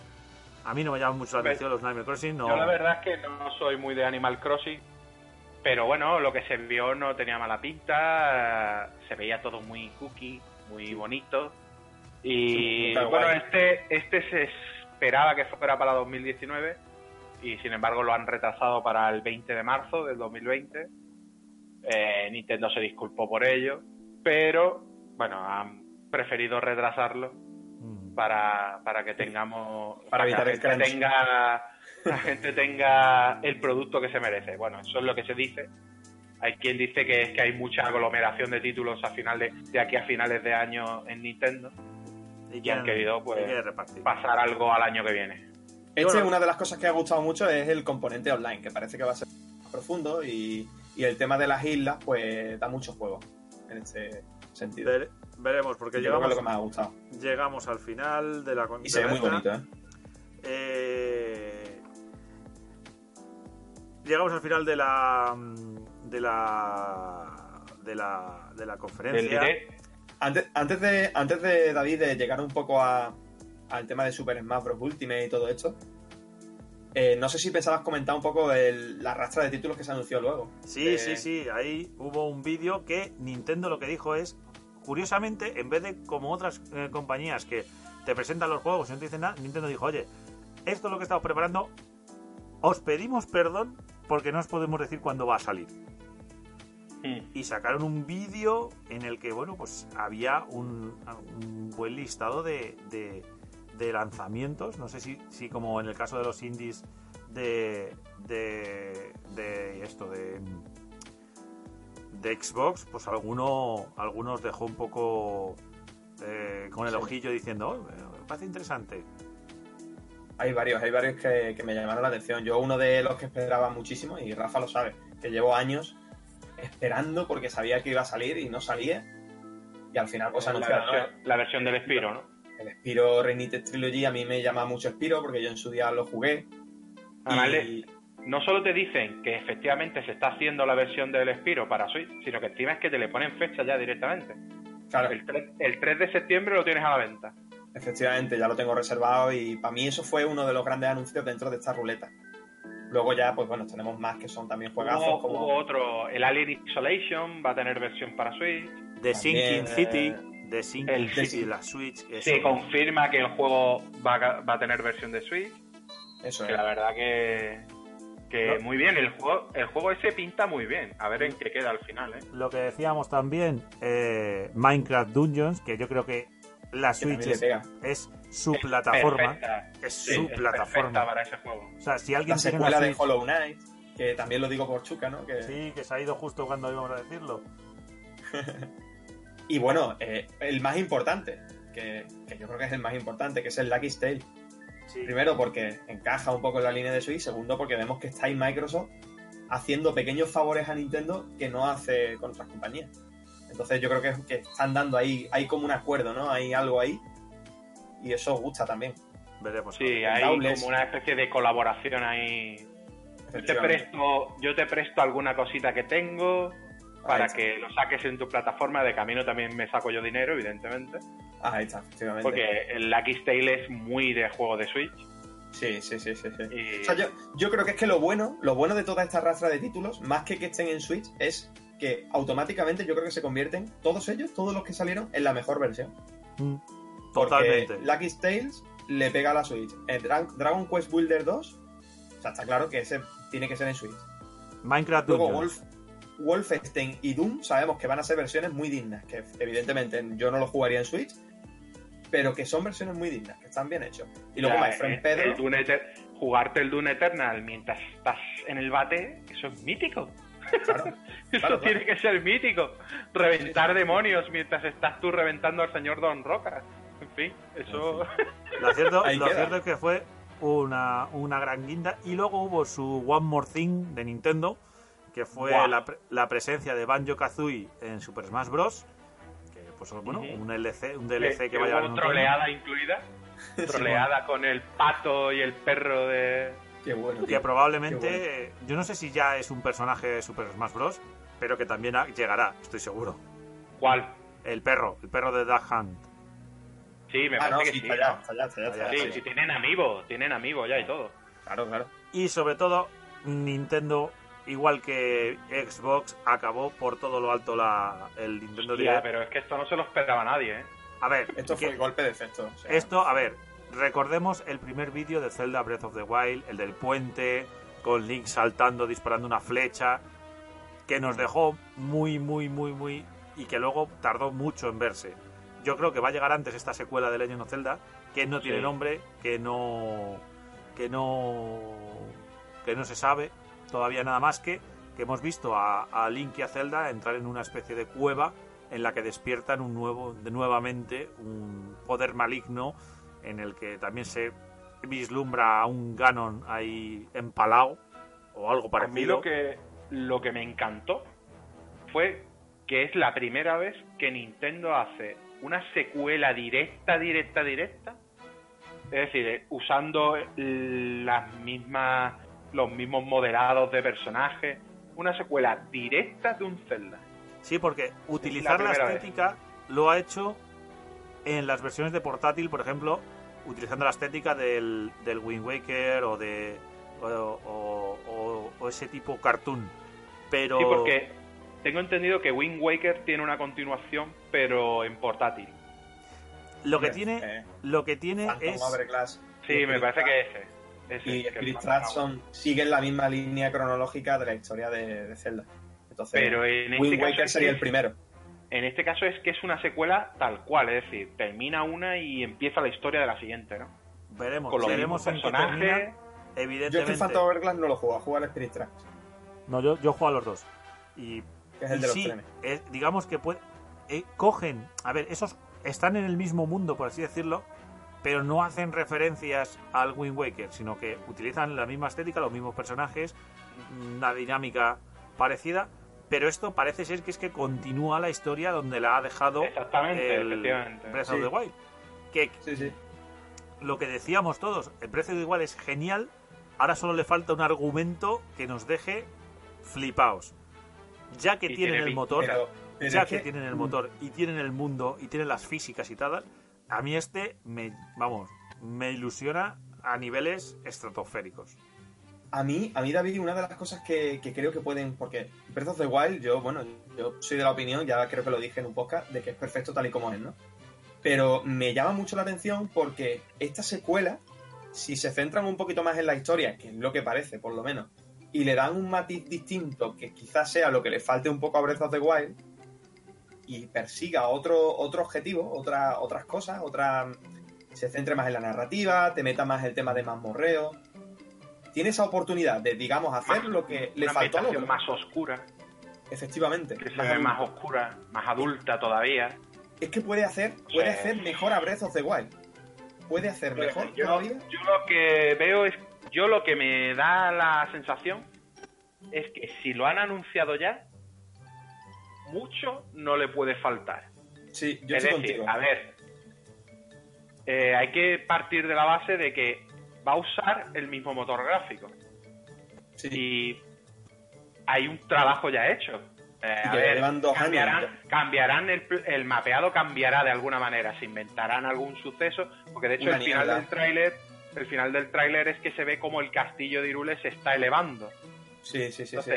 a mí no me llaman mucho la atención los Animal Crossing, no. Yo la verdad es que no soy muy de Animal Crossing, pero bueno, lo que se vio no tenía mala pinta, se veía todo muy cookie, muy bonito. Y Está bueno, guay. este, este se esperaba que fuera para 2019 y sin embargo lo han retrasado para el 20 de marzo del 2020. Eh, Nintendo se disculpó por ello, pero bueno, han preferido retrasarlo Mm. para, para que tengamos Para que evitar la el gente tenga la gente tenga el producto que se merece. Bueno eso es lo que se dice. Hay quien dice que es que hay mucha aglomeración de títulos a final de, aquí a finales de año en Nintendo. Y han querido pues pasar algo al año que viene Este, bueno. una de las cosas que ha gustado mucho es el componente online, que parece que va a ser más profundo y, y el tema de las islas, pues da mucho juego en este sentido. Vere- veremos, porque Yo llegamos, lo que más ha gustado. llegamos al final de la Y se ve muy bonito. ¿eh? Eh, llegamos al final de la de la de la de la conferencia. Antes, antes, de, antes de David de llegar un poco a- al tema de Super Smash Bros. Ultimate y todo esto, eh, no sé si pensabas comentar un poco el- la rastra de títulos que se anunció luego. Sí, Eh, sí, sí. Ahí hubo un vídeo que Nintendo lo que dijo es, curiosamente, en vez de como otras eh, compañías que te presentan los juegos y no te dicen nada, Nintendo dijo, oye, esto es lo que estamos preparando, os pedimos perdón porque no os podemos decir cuándo va a salir. mm, y sacaron un vídeo en el que, bueno, pues había un, un buen listado de, de- de lanzamientos. No sé si, si como en el caso de los indies de, de, de esto, de, de Xbox, pues alguno, algunos dejó un poco eh, con el Sí. ojillo diciendo, "Oh, me parece interesante. Hay varios, hay varios que, que me llamaron la atención. Yo uno de los que esperaba muchísimo, y Rafa lo sabe, que llevo años esperando porque sabía que iba a salir y no salía. Y al final pues la, anunciaron, ¿no? versión, la versión del Spiro, ¿no? El Spiro Reignited Trilogy a mí me llama mucho Spiro porque yo en su día lo jugué. Además, y- no solo te dicen que efectivamente se está haciendo la versión del Spiro para Switch, sino que encima es que te le ponen fecha ya directamente. claro, El 3, el 3 de septiembre lo tienes a la venta. efectivamente, ya lo tengo reservado y para mí eso fue uno de los grandes anuncios dentro de esta ruleta. Luego ya, pues bueno, tenemos más que son también juegazos Hubo, como... hubo otro, el Alien Isolation va a tener versión para Switch. The También, Sinking City, The Sinking el Sinking- la Switch. Se confirma que el juego va a, va a tener versión de Switch. Eso Que es. la verdad que, que No. muy bien. El juego, el juego ese pinta muy bien. A ver en qué queda al final, ¿eh? Lo que decíamos también, eh, Minecraft Dungeons, que yo creo que la Switch es, es su plataforma. Perfecta. Es su es plataforma. perfecta para ese juego. O sea, si La alguien tiene una secuela de Switch, Hollow Knight, que también lo digo por Chuca, ¿no? Que... sí, que se ha ido justo cuando íbamos a decirlo. Y bueno, eh, el más importante, que, que yo creo que es el más importante, que es el Lucky Tale. Sí. Primero porque encaja un poco en la línea de Switch, segundo porque vemos que está ahí Microsoft haciendo pequeños favores a Nintendo que no hace con otras compañías. Entonces yo creo que, que están dando ahí, hay como un acuerdo, ¿no? Hay algo ahí y eso gusta también. Veremos. Sí, hay como una especie de colaboración ahí. Yo te presto, yo te presto alguna cosita que tengo para que lo saques en tu plataforma. De camino también me saco yo dinero, evidentemente. Ahí está, efectivamente. Porque el Lucky Tale es muy de juego de Switch. Sí, sí, sí, sí. sí. Y O sea, yo, yo creo que es que lo bueno, lo bueno de toda esta rastra de títulos, más que que estén en Switch, es que automáticamente yo creo que se convierten, todos ellos, todos los que salieron, en la mejor versión. Mm. Totalmente. Porque Lucky Tales le pega a la Switch. Dra- Dragon Quest Builder 2, o sea, está claro que ese tiene que ser en Switch. Minecraft Luego Dungeons. Wolfenstein y Doom sabemos que van a ser versiones muy dignas, que evidentemente yo no lo jugaría en Switch, pero que son versiones muy dignas, que están bien hechos. Y luego My Friend el- Pedro, el Dune Eter- jugarte el Dune Eternal mientras estás en el bate, eso es mítico. claro, Eso Claro, tiene que ser mítico. Reventar demonios mientras estás tú reventando al señor Don Roca. En fin, eso. Lo cierto, lo cierto es que fue una, una gran guinda. Y luego hubo su One More Thing de Nintendo, que fue la, pre- la presencia de Banjo Kazooie en Super Smash Bros. Que, pues bueno, un DLC, un DLC que, que va a llevar hubo un troleada incluida. Troleada con el pato y el perro de. qué bueno. que tío. probablemente, yo no sé si ya es un personaje de Super Smash Bros. Pero que también llegará, estoy seguro. ¿Cuál? El perro, el perro de Duck Hunt. Sí, me Ah, parece no, que sí, sí. sí, tienen amigos, tienen amigos ya y todo. Claro, claro. Y sobre todo, Nintendo, igual que Xbox, acabó por todo lo alto la, el Nintendo Direct. pero es que esto no se lo esperaba nadie, ¿eh? A ver, Esto que- fue golpe de efecto. o sea, esto, a ver, recordemos el primer vídeo de Zelda Breath of the Wild, el del puente, con Link saltando, disparando una flecha, que nos dejó muy, muy, muy, muy... y que luego tardó mucho en verse. Yo creo que va a llegar antes esta secuela de Legend of Zelda, que no tiene Sí. nombre, que no... que no... que no se sabe todavía nada más que que hemos visto a, a Link y a Zelda entrar en una especie de cueva en la que despiertan un nuevo, de nuevamente un poder maligno en el que también se vislumbra a un Ganon ahí empalado o algo A mí parecido. lo que, lo que me encantó fue que es la primera vez que Nintendo hace una secuela directa, directa, directa. Es decir, usando las mismas, los mismos modelados de personajes. Una secuela directa de un Zelda. Sí, porque utilizar la, vez. estética lo ha hecho en las versiones de portátil, por ejemplo, utilizando la estética del, del Wind Waker o de o, o- o- o ese tipo cartoon. Pero Sí, porque tengo entendido que Wind Waker tiene una continuación, pero en portátil. lo que tiene eh, lo que tiene Phantom es Sí, me parece que ese. Ese Y Spirit Tracks son, siguen la misma línea cronológica de la historia de, de Zelda. Entonces, Pero en este Wind Waker sería el primero. En este caso es que es una secuela tal cual, es decir, termina una y empieza la historia de la siguiente, ¿no? veremos Con los veremos en termina. personajes. Yo es que Evidentemente. Phantom Hourglass no lo juego, a jugar al Spirit Tracks, No, yo, yo juego a los dos. Y, que es el y de los sí, trenes. es- digamos que puede, eh, cogen, a ver, esos están en el mismo mundo, por así decirlo, pero no hacen referencias al Wind Waker, sino que utilizan la misma estética, los mismos personajes, una dinámica parecida, pero esto parece ser que es que continúa la historia donde la ha dejado Exactamente, el efectivamente. Breath Sí. of the Wild. Que Sí, sí. lo que decíamos todos, el precio de igual es genial, ahora solo le falta un argumento que nos deje flipaos. Ya que Y tienen tiene el motor, Pero, pero ya que, que- tienen el motor y tienen el mundo y tienen las físicas y tal, a mí este me, vamos, me ilusiona a niveles estratosféricos. A mí, a mí, David, una de las cosas que, que creo que pueden. Porque Breath of the Wild, yo, bueno, yo soy de la opinión, ya creo que lo dije en un podcast, de que es perfecto tal y como es, ¿no? Pero me llama mucho la atención porque esta secuela, si se centran un poquito más en la historia, que es lo que parece, por lo menos, y le dan un matiz distinto, que quizás sea lo que le falte un poco a Breath of the Wild, y persiga otro, otro objetivo, otra, otras cosas, otra. se centre más en la narrativa, te meta más el tema de mazmorreo. Tiene esa oportunidad de, digamos, hacer lo que le faltó a ambientación otro. más oscura, Efectivamente. que se Más oscura, más adulta todavía. Es que puede hacer, puede hacer mejor a Breath of the Wild. Puede hacer mejor yo, todavía. yo lo que veo es, yo lo que me da la sensación es que si lo han anunciado ya, mucho no le puede faltar. Sí, yo es estoy decir, contigo. a ver, eh, hay que partir de la base de que va a usar el mismo motor gráfico Sí. y hay un trabajo ya hecho. Eh, a ver, dos cambiarán, años cambiarán el, el mapeado cambiará de alguna manera, se inventarán algún suceso, porque de hecho Una el final niebla. del tráiler, el final del tráiler es que se ve como el castillo de Irule se está elevando. Sí, sí, sí. sí.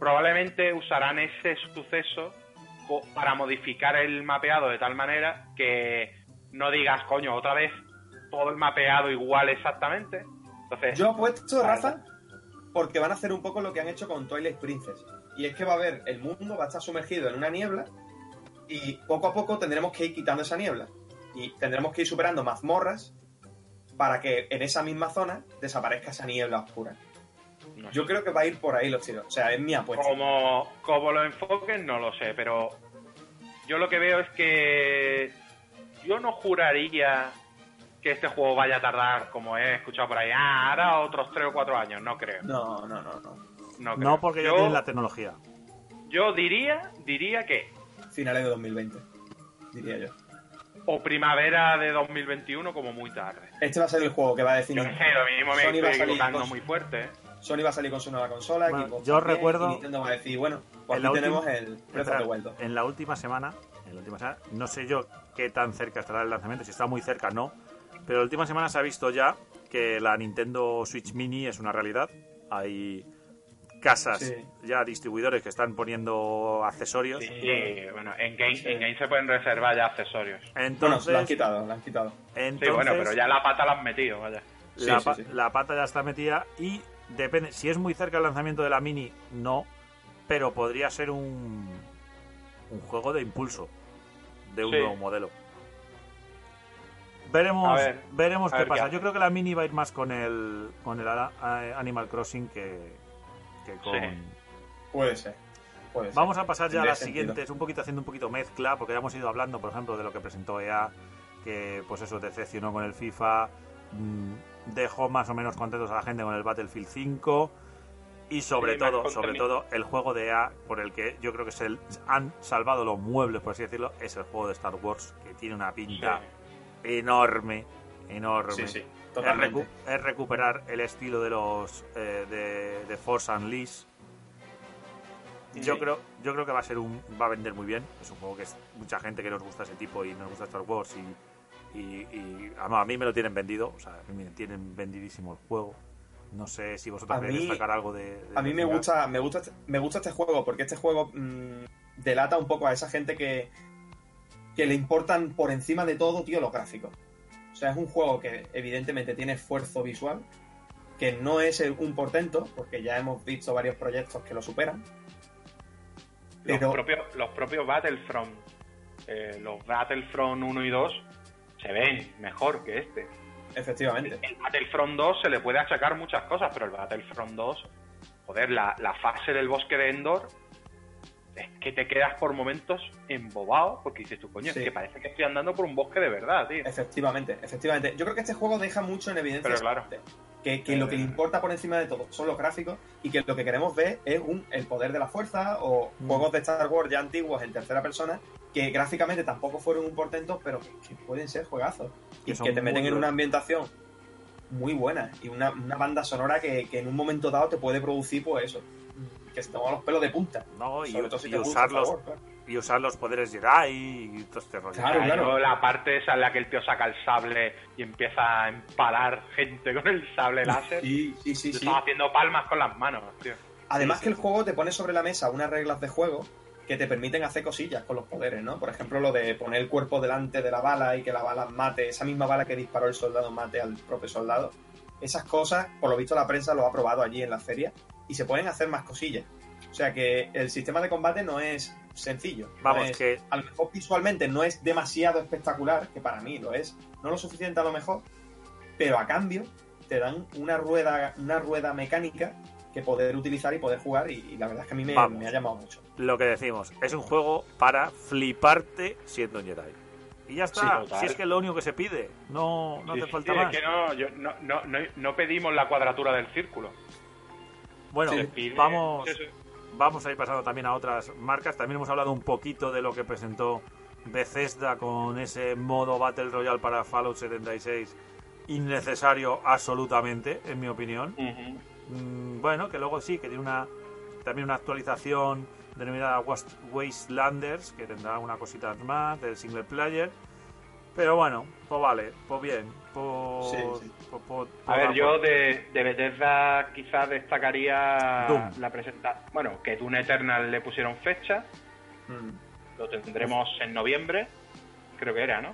Probablemente usarán ese suceso para modificar el mapeado de tal manera que no digas, coño, otra vez todo el mapeado igual exactamente. Entonces, Yo apuesto. Rafa, porque van a hacer un poco lo que han hecho con Twilight Princess. Y es que va a haber, el mundo va a estar sumergido en una niebla y poco a poco tendremos que ir quitando esa niebla. Y tendremos que ir superando mazmorras para que en esa misma zona desaparezca esa niebla oscura. No sé. Yo creo que va a ir por ahí los tiros. O sea, es mi apuesta. como, como lo enfoquen, no lo sé, pero yo lo que veo es que yo no juraría que este juego vaya a tardar, como he escuchado por ahí, ah, ahora otros 3 o 4 años, no creo. No, no, no, no. No, creo. No porque ya yo, tienen la tecnología. yo diría, diría que Finales de 2020, diría yo. o primavera de 2021 como muy tarde. Este va a ser el juego que va a Yo definir. no sé, lo mismo me Sony va a estoy equivocando muy fuerte. ¿eh? Sony va a salir con su nueva consola. Bueno, Xbox yo también, recuerdo- Y Nintendo va a decir, bueno, pues En la aquí última- tenemos el Breath of Espera, the Wild 2. en la última semana, en la última semana, no sé yo qué tan cerca estará el lanzamiento, si está muy cerca no, pero la última semana se ha visto ya que la Nintendo Switch Mini es una realidad. Hay casas, Sí. ya distribuidores que están poniendo accesorios. Sí, bueno, en game, en game se pueden reservar ya accesorios. Bueno, Entonces, lo han quitado, lo han quitado. entonces Sí, bueno, pero ya la pata la han metido, vaya. la, Sí, pa- sí, sí. la pata ya está metida y depende, si es muy cerca el lanzamiento de la Mini, no, pero podría ser un, un juego de impulso de un Sí. nuevo modelo. Veremos, ver, veremos qué ver pasa. Yo creo que la Mini va a ir más con el con el Animal Crossing que, que con... Sí. Puede ser. Puede ser. Vamos a pasar ya a las sentido. siguientes, un poquito haciendo un poquito mezcla, porque ya hemos ido hablando, por ejemplo, de lo que presentó EA, que pues eso decepcionó con el FIFA, mm, dejó más o menos contentos a la gente con el Battlefield 5 y sobre Sí, todo, sobre todo el juego de EA por el que yo creo que se han salvado los muebles, por así decirlo, es el juego de Star Wars, que tiene una pinta enorme, enorme. Sí, sí, Es, totalmente. recu- es recuperar el estilo de los eh, de, de Force Unleashed. Yo creo, yo creo que va a ser un, va a vender muy bien. Es un juego que es mucha gente que nos gusta ese tipo y nos gusta Star Wars y, y, a mí me lo tienen vendido, o sea, me tienen vendidísimo el juego. No sé si vosotros A queréis mí- sacar algo de, de- A mí me gusta, me gusta, este- me gusta este juego porque este juego mm, delata un poco a esa gente que, que le importan por encima de todo, tío, los gráficos. O sea, es un juego que evidentemente tiene esfuerzo visual, que no es el- un portento, porque ya hemos visto varios proyectos que lo superan. Los, propios, los propios Battlefront, eh, los Battlefront 1 y 2, se ven mejor que este. efectivamente, El Battlefront 2 se le puede achacar muchas cosas, pero el Battlefront 2, joder, la, la fase del bosque de Endor, es que te quedas por momentos embobado, porque dices tú, coño, Sí. es que parece que estoy andando por un bosque de verdad, tío. efectivamente, efectivamente. Yo creo que este juego deja mucho en evidencia Pero claro. que, que lo que le importa por encima de todo son los gráficos y que lo que queremos ver es un, el poder de la fuerza o Mm. juegos de Star Wars ya antiguos en tercera persona que gráficamente tampoco fueron un portento, pero que, que pueden ser juegazos Que y que te meten en una ambientación muy buena y una, una banda sonora que, que en un momento dado te puede producir pues eso, que los pelos de punta. No, y, Sobre todo si y usar los, Wars, claro. y usar los poderes Jedi y todo este rollo. Claro, claro. yo la parte esa en la que el tío saca el sable y empieza a empalar gente con el sable láser. Sí, sí, sí, sí. Estaba haciendo palmas con las manos, tío. Además Sí, que sí. el juego te pone sobre la mesa unas reglas de juego que te permiten hacer cosillas con los poderes, ¿no? Por ejemplo, lo de poner el cuerpo delante de la bala y que la bala mate, esa misma bala que disparó el soldado mate al propio soldado. Esas cosas, por lo visto la prensa lo ha probado allí en la feria y se pueden hacer más cosillas. O sea que el sistema de combate no es sencillo. no Vamos, es- que a lo mejor visualmente no es demasiado espectacular, que para mí lo es, no lo suficiente a lo mejor, pero a cambio te dan una rueda, una rueda mecánica que poder utilizar y poder jugar y, y la verdad es que a mí me, Vamos. me ha llamado mucho. lo que decimos, es un juego para fliparte siendo un Jedi. Y ya está, Sí, si es que es lo único que se pide, no, no Sí, te falta sí, más. Es que no, yo- no, no, no, no pedimos la cuadratura del círculo. Bueno, vamos, vamos a ir pasando también a otras marcas. También hemos hablado un poquito de lo que presentó Bethesda con ese modo Battle Royale para Fallout 76. Innecesario absolutamente, en mi opinión. Mm, bueno, que luego sí, que tiene una también una actualización denominada Wast- Wastelanders, que tendrá una cosita más del single player. Pero bueno, pues vale, pues bien. Sí, sí. A ver, yo de, de Bethesda quizás destacaría Doom. la presentación. Bueno, que Dune Eternal le pusieron fecha. Mm. Lo tendremos en noviembre. Creo que era, ¿no?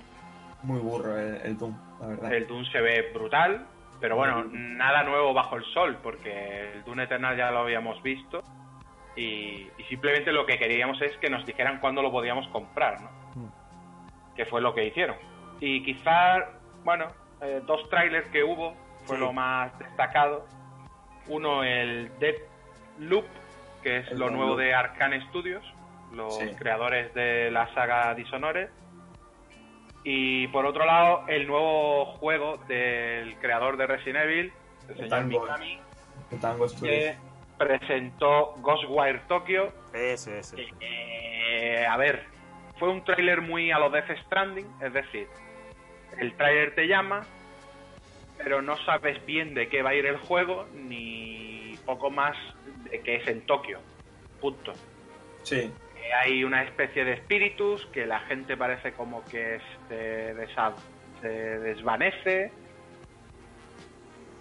muy burro el, el Doom, la verdad. El Doom se ve brutal, pero bueno, nada nuevo bajo el sol, porque el Doom Eternal ya lo habíamos visto. Y, y simplemente lo que queríamos es que nos dijeran cuándo lo podíamos comprar, ¿no? Que fue lo que hicieron. Y quizás, bueno, eh, dos trailers que hubo fue Sí. lo más destacado. Uno, el Dead Loop, que es El lo nuevo Loop. de Arcane Studios, los Sí. creadores de la saga Dishonored. Y por otro lado, el nuevo juego del creador de Resident Evil, el señor Tango. Mikami, El Tango Studios. que presentó Ghostwire Tokyo. Ese, ese. Eh, a ver, fue un tráiler muy a lo Death Stranding, es decir, el tráiler te llama, pero no sabes bien de qué va a ir el juego, ni poco más de que es en Tokio. Punto. Sí, Eh, Hay una especie de espíritus que la gente parece como que se, desa- se desvanece,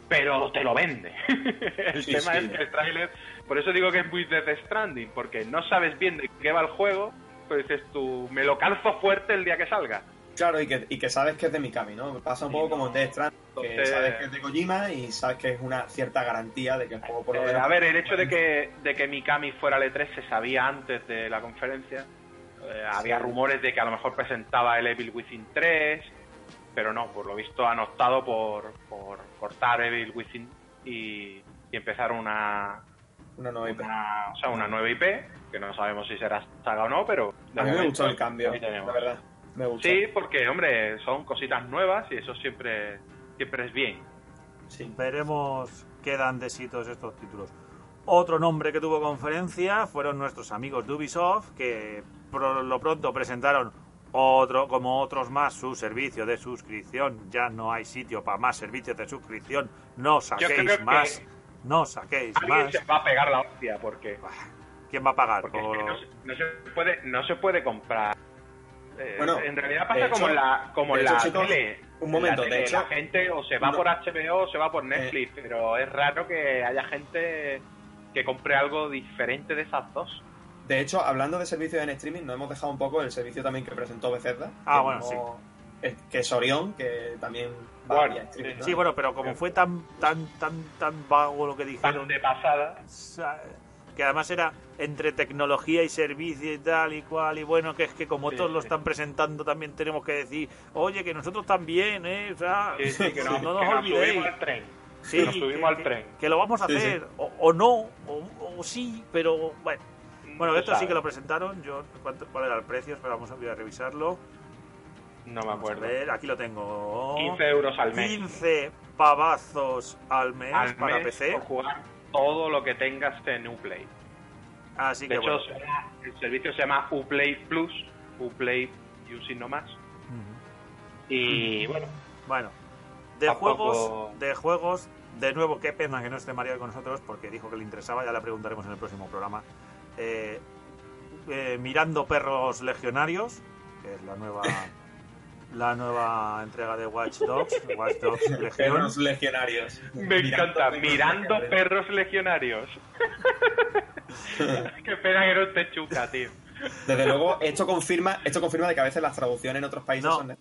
pero te lo vende. el Sí, tema sí. es que el tráiler, por eso digo que es muy Death Stranding, porque no sabes bien de qué va el juego, pero dices tú, me lo calzo fuerte el día que salga. Claro, y que, y que sabes que es de Mikami, ¿no? Pasa un poco como no. Death Stranding, que Entonces- sabes que es de Kojima y sabes que es una cierta garantía de que el juego por lo Eh, menos... a ver, el hecho de que, de que Mikami fuera al E3 se sabía antes de la conferencia. Eh, había rumores de que a lo mejor presentaba el Evil Within 3, pero no, por lo visto han optado por, por cortar Evil Within y, y empezar una, Una nueva IP. una, o sea, una nueva IP, que no sabemos si será saga o no, pero... A mí me gustó el cambio, la verdad. Me. Sí, porque, hombre, son cositas nuevas y eso siempre, siempre es bien. Sí. Veremos qué dan de sí todos estos títulos. Otro nombre que tuvo conferencia fueron nuestros amigos de Ubisoft, que por lo pronto presentaron otro, como otros más, su servicio de suscripción. Ya no hay sitio para más servicios de suscripción. No saquéis que- más. No saquéis Alguien más. se va a pegar la hostia porque... ¿Quién va a pagar? Porque es Por- que no, se- no se puede, no se puede comprar. Eh, Bueno, en realidad de pasa hecho- como en la, como de en hecho, la chicos, tele. un En momento, la de tele, hecho- la gente o se va no. por HBO o se va por Netflix, pero es raro que haya gente que compre algo diferente de esas dos. De hecho, hablando de servicios en streaming, no hemos dejado un poco el servicio también que presentó Bethesda. Ah, bueno, no- es- Que es Orión, que también va Bueno, vía streaming, sí, ¿no? Sí, bueno, pero como fue tan tan tan tan vago lo que dijeron, Tan de pasada. que además era entre tecnología y servicio y tal y cual y bueno que es que como Sí, todos lo están presentando también tenemos que decir oye que nosotros también eh o sea, Sí, sí, que, no, no nos que nos olvidéis subimos al tren. Sí, que nos subimos que- al tren. que lo vamos a Sí, sí. hacer O, o no o, o sí pero bueno bueno No esto se sí que sabe. lo presentaron yo ¿cuánto, cuál era el precio espera vamos a revisarlo No me Vamos a acuerdo. ver, aquí lo tengo 15 euros al mes. 15 pavazos al mes al para mes PC por jugar todo lo que tengas en Uplay. Así De que hecho, bueno el servicio se llama Uplay Plus, Uplay Using No Más. Y bueno, Bueno, de juegos, de juegos, de nuevo, qué pena que no esté María con nosotros porque dijo que le interesaba, ya le preguntaremos en el próximo programa. Eh, eh, Mirando Perros Legionarios, que es la nueva la nueva entrega de Watch Dogs, Watch Dogs Legion. Perros legionarios. me encanta. Mirando perros legionarios. Qué pena que no esté chuca, tío. Desde luego, esto confirma, esto confirma de que a veces las traducciones en otros países No. son... de-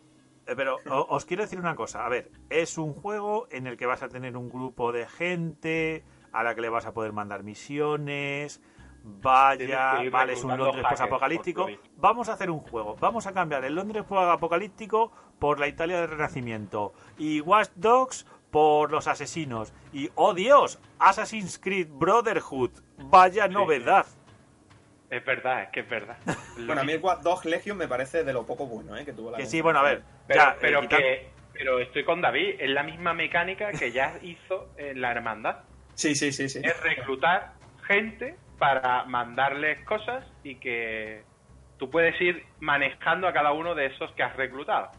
Eh, Pero os quiero decir una cosa, a ver, es un juego en el que vas a tener un grupo de gente a la que le vas a poder mandar misiones, vaya, vale, es un Londres posapocalíptico. Vamos a hacer un juego, vamos a cambiar el Londres apocalíptico por la Italia del Renacimiento y Watch Dogs por los asesinos y, oh Dios, Assassin's Creed Brotherhood, vaya novedad. Es verdad, es que es verdad. Bueno, a mí el Watch Dogs Legion me parece de lo poco bueno ¿eh? que tuvo la Que sí, bueno, a ver, Pero, ya, eh, pero, quitan- que, pero estoy con David, es la misma mecánica que ya hizo en la hermandad. Sí, sí, sí, sí. Es reclutar gente para mandarles cosas y que tú puedes ir manejando a cada uno de esos que has reclutado.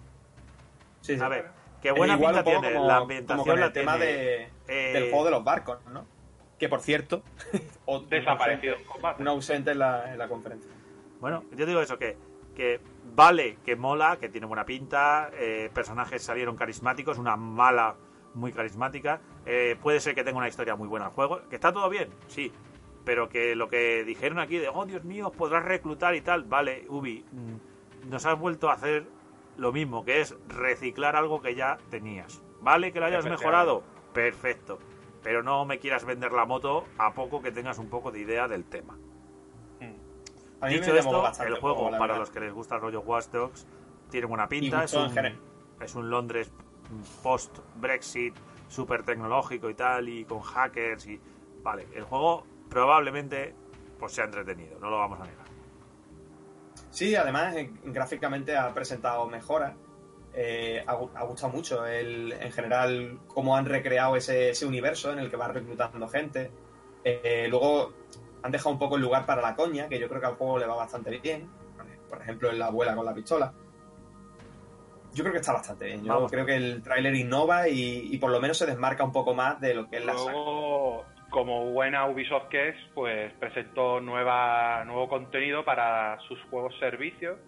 Sí, sí. a ver, qué Es buena igual pinta tiene, como- la como ambientación con el la tema tiene. de, Eh, del juego de los barcos, ¿no? Que por cierto, o- Desaparecido un ausente en la, en la conferencia. Bueno, yo digo eso, que, que vale, que mola, que tiene buena pinta, eh, personajes salieron carismáticos, una mala muy carismática, eh, puede ser que tenga una historia muy buena el juego, que está todo bien, sí, pero que lo que dijeron aquí de, oh Dios mío, podrás reclutar y tal, vale, Ubi, mm, nos has vuelto a hacer lo mismo, que es reciclar algo que ya tenías. ¿Vale que lo hayas mejorado? Perfecto. Pero no me quieras vender la moto a poco que tengas un poco de idea del tema. Me Dicho esto, el juego, para los que les gusta el rollo Watch Dogs, tiene buena pinta. Un, es un Londres post-Brexit, súper tecnológico y tal, y con hackers. y Vale, el juego probablemente pues sea entretenido, no lo vamos a negar. Sí, además eh, gráficamente ha presentado mejoras. Eh, ha, gu- ha gustado mucho el, en general cómo han recreado ese, ese universo en el que vas reclutando gente. Eh, luego han dejado un poco el lugar para la coña, que yo creo que al juego le va bastante bien. Por ejemplo, en la abuela con la pistola. Yo creo que está bastante bien. Yo Vamos. creo que el tráiler innova y, y por lo menos se desmarca un poco más de lo que es la saga. Como buena Ubisoft que es, pues presentó nueva, nuevo contenido para sus juegos servicios,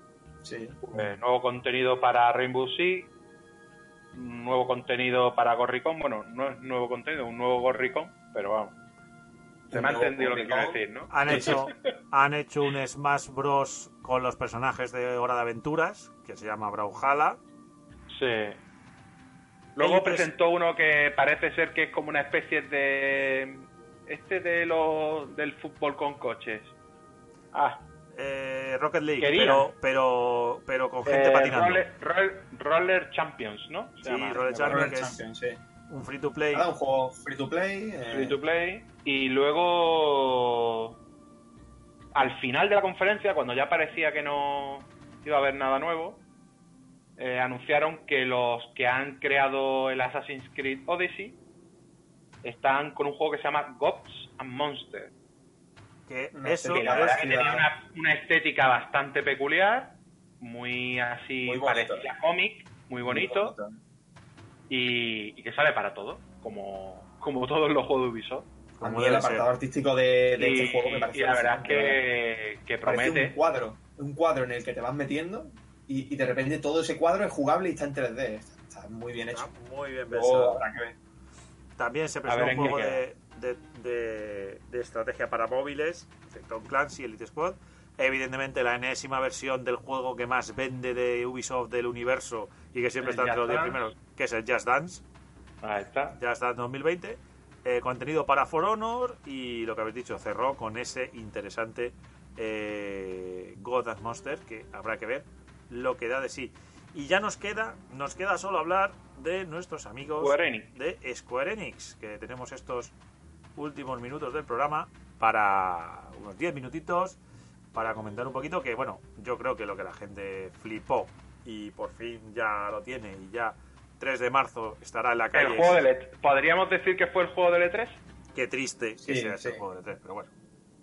Sí. eh, nuevo contenido para Rainbow Six, nuevo contenido para Gorricon, bueno, no es nuevo contenido, un nuevo Gorricon, pero vamos. Se me ha entendido lo que quiero decir, ¿no? Han hecho, han hecho un Smash Bros. con los personajes de Hora de Aventuras, que se llama Brawlhalla. Sí. Luego presentó uno que parece ser que es como una especie de... Este de lo, del fútbol con coches. Ah, Eh, Rocket League, pero, pero, pero con gente eh, patinando. Roller, Roller- Roller Champions, ¿no? Se Sí, llama. Roller Champions, Roller que es Champions, sí. un free to play. Nada, un juego free to play. eh, Free to play. Y luego, al final de la conferencia, cuando ya parecía que no iba a haber nada nuevo, eh, anunciaron que los que han creado el Assassin's Creed Odyssey están con un juego que se llama Gods and Monsters. Que No eso Que la es- verdad que tenía una, una estética bastante peculiar, muy así Muy parecida a cómic, muy bonito, bonito. y, y que sale para todo, como, como todos los juegos de Ubisoft. A mí el ser. apartado artístico de, de y, este juego me parece y la verdad es que, promete. un cuadro, un cuadro en el que te vas metiendo y, y de repente todo ese cuadro es jugable y está en 3D. Está, está muy bien hecho. Está muy bien pensado. ver. También se presentó un juego de, de, de- de estrategia para móviles, Tom Clancy, Elite Squad. Evidentemente la enésima versión del juego que más vende de Ubisoft del universo y que siempre El está entre los Just 10 Dance. primeros, que es el Just Dance. Ahí está. Just Dance 2020. Eh, contenido para For Honor y lo que habéis dicho, cerró con ese interesante eh, God and Monster que habrá que ver lo que da de sí. Y ya nos queda, nos queda solo hablar de nuestros amigos Square Enix. de Square Enix, que tenemos estos últimos minutos del programa para unos 10 minutitos para comentar un poquito que bueno, yo creo que lo que la gente flipó y por fin ya lo tiene y ya 3 de marzo estará en la calle. El juego del E- ¿Podríamos decir que fue el juego del E3? Qué triste que Sí, sea ese sí. juego de 3, pero bueno.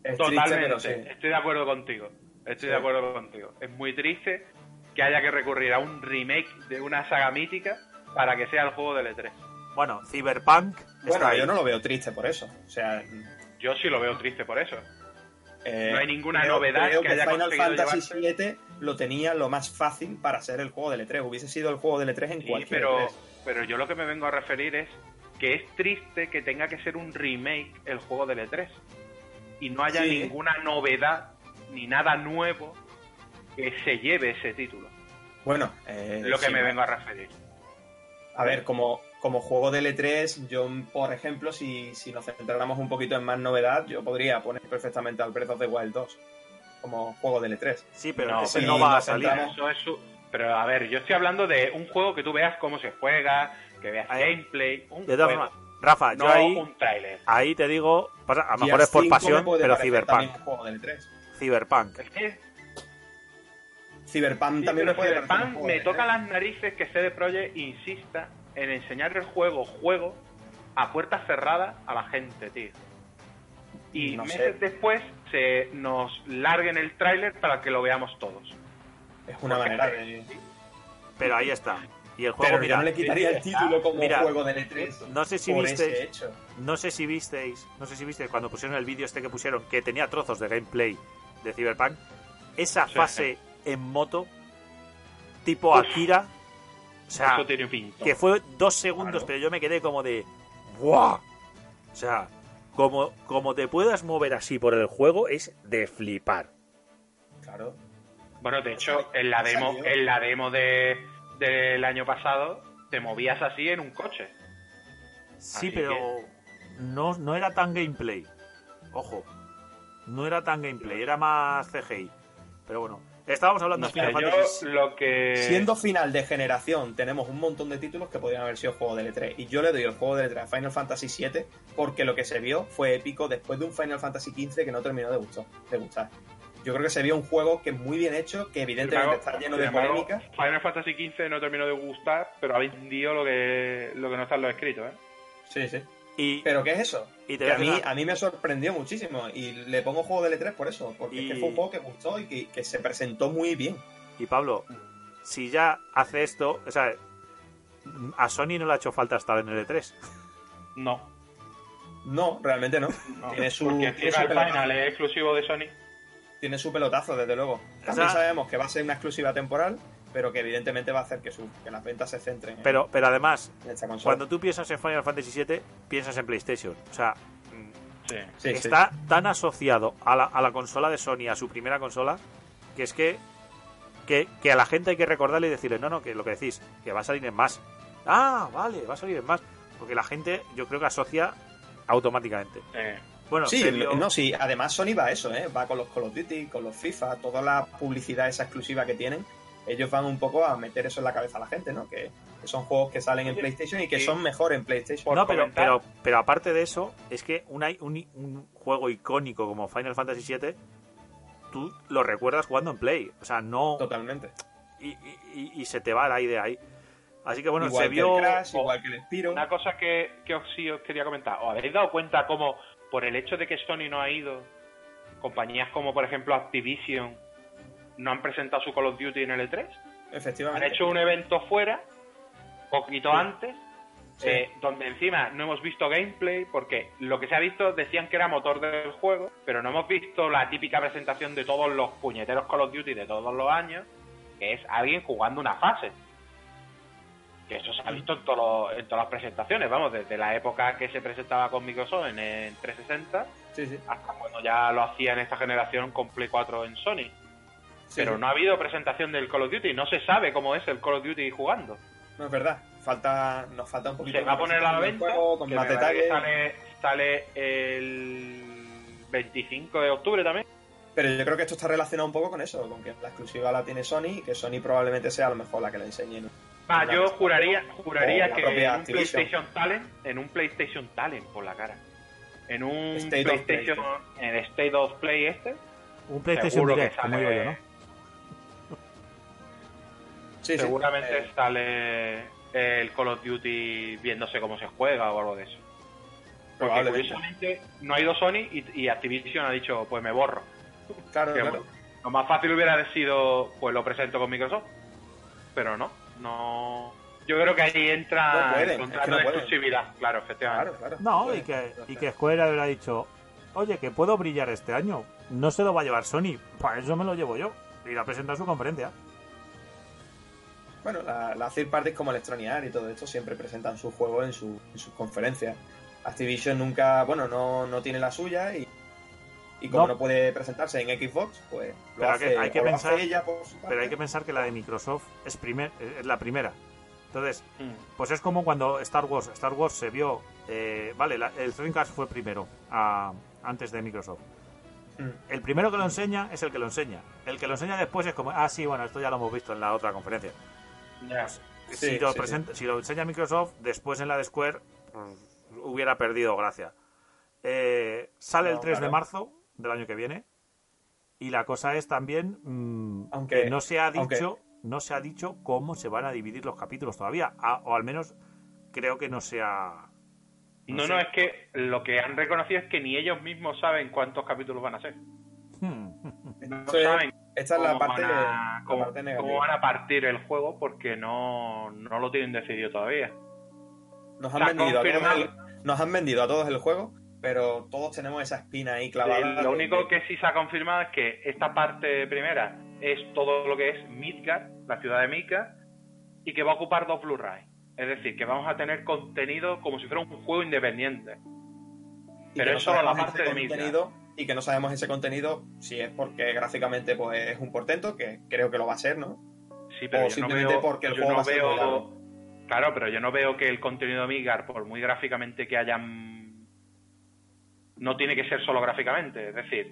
Es Totalmente. triste, pero sí. Estoy de acuerdo contigo. Estoy de acuerdo contigo. Es muy triste que haya que recurrir a un remake de una saga mítica para que sea el juego del E3. Bueno, Cyberpunk está Bueno, ahí. yo no lo veo triste por eso. O sea, Yo sí lo veo triste por eso. eh, No hay ninguna creo- novedad creo que haya Final Fantasy llevarse. VII lo tenía lo más fácil para ser el juego del E3. Hubiese sido el juego del E3 en Sí, cualquier pero, E3. pero yo lo que me vengo a referir es que es triste que tenga que ser un remake el juego del E3 y no haya Sí. ninguna novedad ni nada nuevo que se lleve ese título. Bueno, eh, Es lo que sí, me vengo a referir. A ver, como, como juego de L3, yo, por ejemplo, si, si nos centráramos un poquito en más novedad, yo podría poner perfectamente al Breath of the Wild 2 como juego de L3. Sí, pero No, no va a salir. centramos- Eso es su- Pero a ver, yo estoy hablando de un juego que tú veas cómo se juega, que veas gameplay, un De todas juego, formas, Rafa, no yo ahí, un tráiler. ahí te digo, pasa, a lo mejor es por 5 me pasión, pero Cyberpunk. juego de L3. Cyberpunk. Es que Cyberpunk Sí, también me pero puede Cyberpunk juego me toca E3. las narices que CD Projekt insista en enseñar el juego juego a puertas cerradas a la gente, tío. Y No meses sé. después se nos larguen el tráiler para que lo veamos todos. Es una Porque- manera de... Pero ahí está. Y el juego, Pero mira, yo no le quitaría el título como Mira, juego de L3 no sé si por viste- ese hecho. no sé si visteis, no sé si visteis cuando pusieron el vídeo este que pusieron que tenía trozos de gameplay de Cyberpunk, esa Sí, fase en moto tipo Uf. Akira, o sea, Eso tiene un pinto. que fue dos segundos, Claro. pero yo me quedé como de ¡Buah! O sea, como, como te puedas mover así por el juego es de flipar. Claro. Bueno, de hecho, en la demo, en la demo de, del año pasado te movías así en un coche. Sí, Así pero no, no era tan gameplay. Ojo, no era tan gameplay, era más CGI. Pero bueno, estábamos hablando No de Final Fantasy. lo que... Siendo final de generación, tenemos un montón de títulos que podrían haber sido juego de L3. Y yo le doy el juego de L3 a Final Fantasy VII porque lo que se vio fue épico después de un Final Fantasy XV que no terminó de gustar. De gustar. Yo creo que se vio un juego que es muy bien hecho, que evidentemente está lleno de embargo, polémica. Final Fantasy XV no terminó de gustar, pero ha vendido lo que, lo que no está en los escritos, ¿eh? Sí, sí. Y, ¿Pero qué es eso? y te Que voy a mí, a mí me sorprendió muchísimo y le pongo juego de L3 por eso, porque es que fue un juego que gustó y que, que se presentó muy bien. Y Pablo, si ya hace esto, o sea, a Sony no le ha hecho falta estar en el E3. No. No, realmente no. no. Tiene su- Porque tiene. Final es exclusivo de Sony. Tiene su pelotazo, desde luego. O También sea- sabemos que va a ser una exclusiva temporal, pero que evidentemente va a hacer que, su, que las ventas se centren en- Pero, pero además, en cuando tú piensas en Final Fantasy VII, piensas en PlayStation. O sea, Sí. Sí, sí. está tan asociado a la, a la consola de Sony, a su primera consola, que es que, que, que a la gente hay que recordarle y decirle, no, no, que lo que decís, que va a salir en más. Ah, vale, va a salir en más. Porque la gente, yo creo que asocia automáticamente. Eh, Bueno, Sí, no, sí, además Sony va a eso, ¿eh? Va con los Call of Duty, con los FIFA, toda la publicidad esa exclusiva que tienen. Ellos van un poco a meter eso en la cabeza a la gente, ¿no? Que, que son juegos que salen en PlayStation y que son mejor en PlayStation. No, pero, pero, pero aparte de eso, es que un, un juego icónico como Final Fantasy VII, tú lo recuerdas jugando en Play. O sea, no. Totalmente. Y, y- y- y se te va la idea ahí. Así que bueno, igual se que vio. el Crash, igual que el Spiro. Una cosa que, que os, sí os quería comentar. ¿Os habéis dado cuenta cómo, por el hecho de que Sony no ha ido, compañías como por ejemplo Activision no han presentado su Call of Duty en el E3? Han Efectivamente. hecho un evento fuera, poquito antes, Sí. eh, donde encima no hemos visto gameplay, porque lo que se ha visto decían que era motor del juego, pero no hemos visto la típica presentación de todos los puñeteros Call of Duty de todos los años, que es alguien jugando una fase. Que eso se ha visto en, todos los- en todas las presentaciones, vamos, desde la época que se presentaba con Microsoft en, el 360 Sí, sí. hasta cuando ya lo hacía en esta generación con Play 4 en Sony. Sí, Pero sí. no ha habido presentación del Call of Duty, no se sabe cómo es el Call of Duty jugando. No es verdad. Falta, nos falta un poquito Se va a poner a la venta, juego, con que más detalles. Sale, sale el 25 de octubre también. Pero yo creo que esto está relacionado un poco con eso, con que la exclusiva la tiene Sony y que Sony probablemente sea a lo mejor la que la enseñen. Va, Una yo juraría, juraría que en un Activision. PlayStation Talent, en un PlayStation Talent por la cara. En un State of PlayStation, en el State of Play este, Un PlayStation seguro que Direct, como digo yo, ¿no? Sí, seguramente Eh, sale el Call of Duty viéndose cómo se juega o algo de eso. Porque curiosamente no ha ido Sony y, y Activision ha dicho, pues me borro. Claro, Que, claro. Lo más fácil hubiera sido, pues lo presento con Microsoft. Pero no, no. Yo creo que ahí entra No pueden, el contrato es que no de pueden. exclusividad, claro, efectivamente. Claro, claro. No, y que, y que Square habrá dicho, oye, que puedo brillar este año. No se lo va a llevar Sony, para eso me lo llevo yo. Y la presenta en su conferencia. Bueno, la, la third parties como Electronic Arts y todo esto siempre presentan sus juegos en, su, en sus conferencias. Activision nunca, bueno, no, no tiene la suya y, y como No. no. puede presentarse en Xbox, pues lo Pero hay hace, que- hay que pensar- hace ella por su Pero hay que pensar que la de Microsoft es, primer, es la primera. Entonces, Mm. pues es como cuando Star Wars, Star Wars se vio, eh, vale, la- el Dreamcast fue primero, a- antes de Microsoft. Mm. El primero que lo enseña es el que lo enseña. El que lo enseña después es como, ah, sí, bueno, esto ya lo hemos visto en la otra conferencia. Si, Sí, lo sí, presenta- si lo enseña Microsoft, después en la de Square, pues, hubiera perdido gracia. Eh, sale el No, 3 de marzo del año que viene. Y la cosa es también mm, Aunque- que no se ha aunque- dicho, no se ha dicho cómo se van a dividir los capítulos todavía. A- o al menos creo que no se ha. No, sé. no, es que lo que han reconocido es que ni ellos mismos saben cuántos capítulos van a ser. Hmm. No saben Esta es la parte, van a, la cómo- parte cómo negativa. van a partir el juego porque no, no lo tienen decidido todavía. Nos han, vendido a el, nos han vendido a todos el juego, pero todos tenemos esa espina ahí clavada. Lo único que sí se ha confirmado es que esta parte primera es todo lo que es Midgard, la ciudad de Midgard, y que va a ocupar dos Blu-ray. Es decir, que vamos a tener contenido como si fuera un juego independiente. y pero es solo la parte de Midgard. Y que no sabemos ese contenido si es porque gráficamente pues es un portento, que creo que lo va a ser, ¿no? Sí, pero O yo no simplemente veo, porque el yo juego no va a ser muy veo- largo. Claro, pero yo no veo que el contenido de Midgar, por muy gráficamente que hayan... No tiene que ser solo gráficamente, es decir,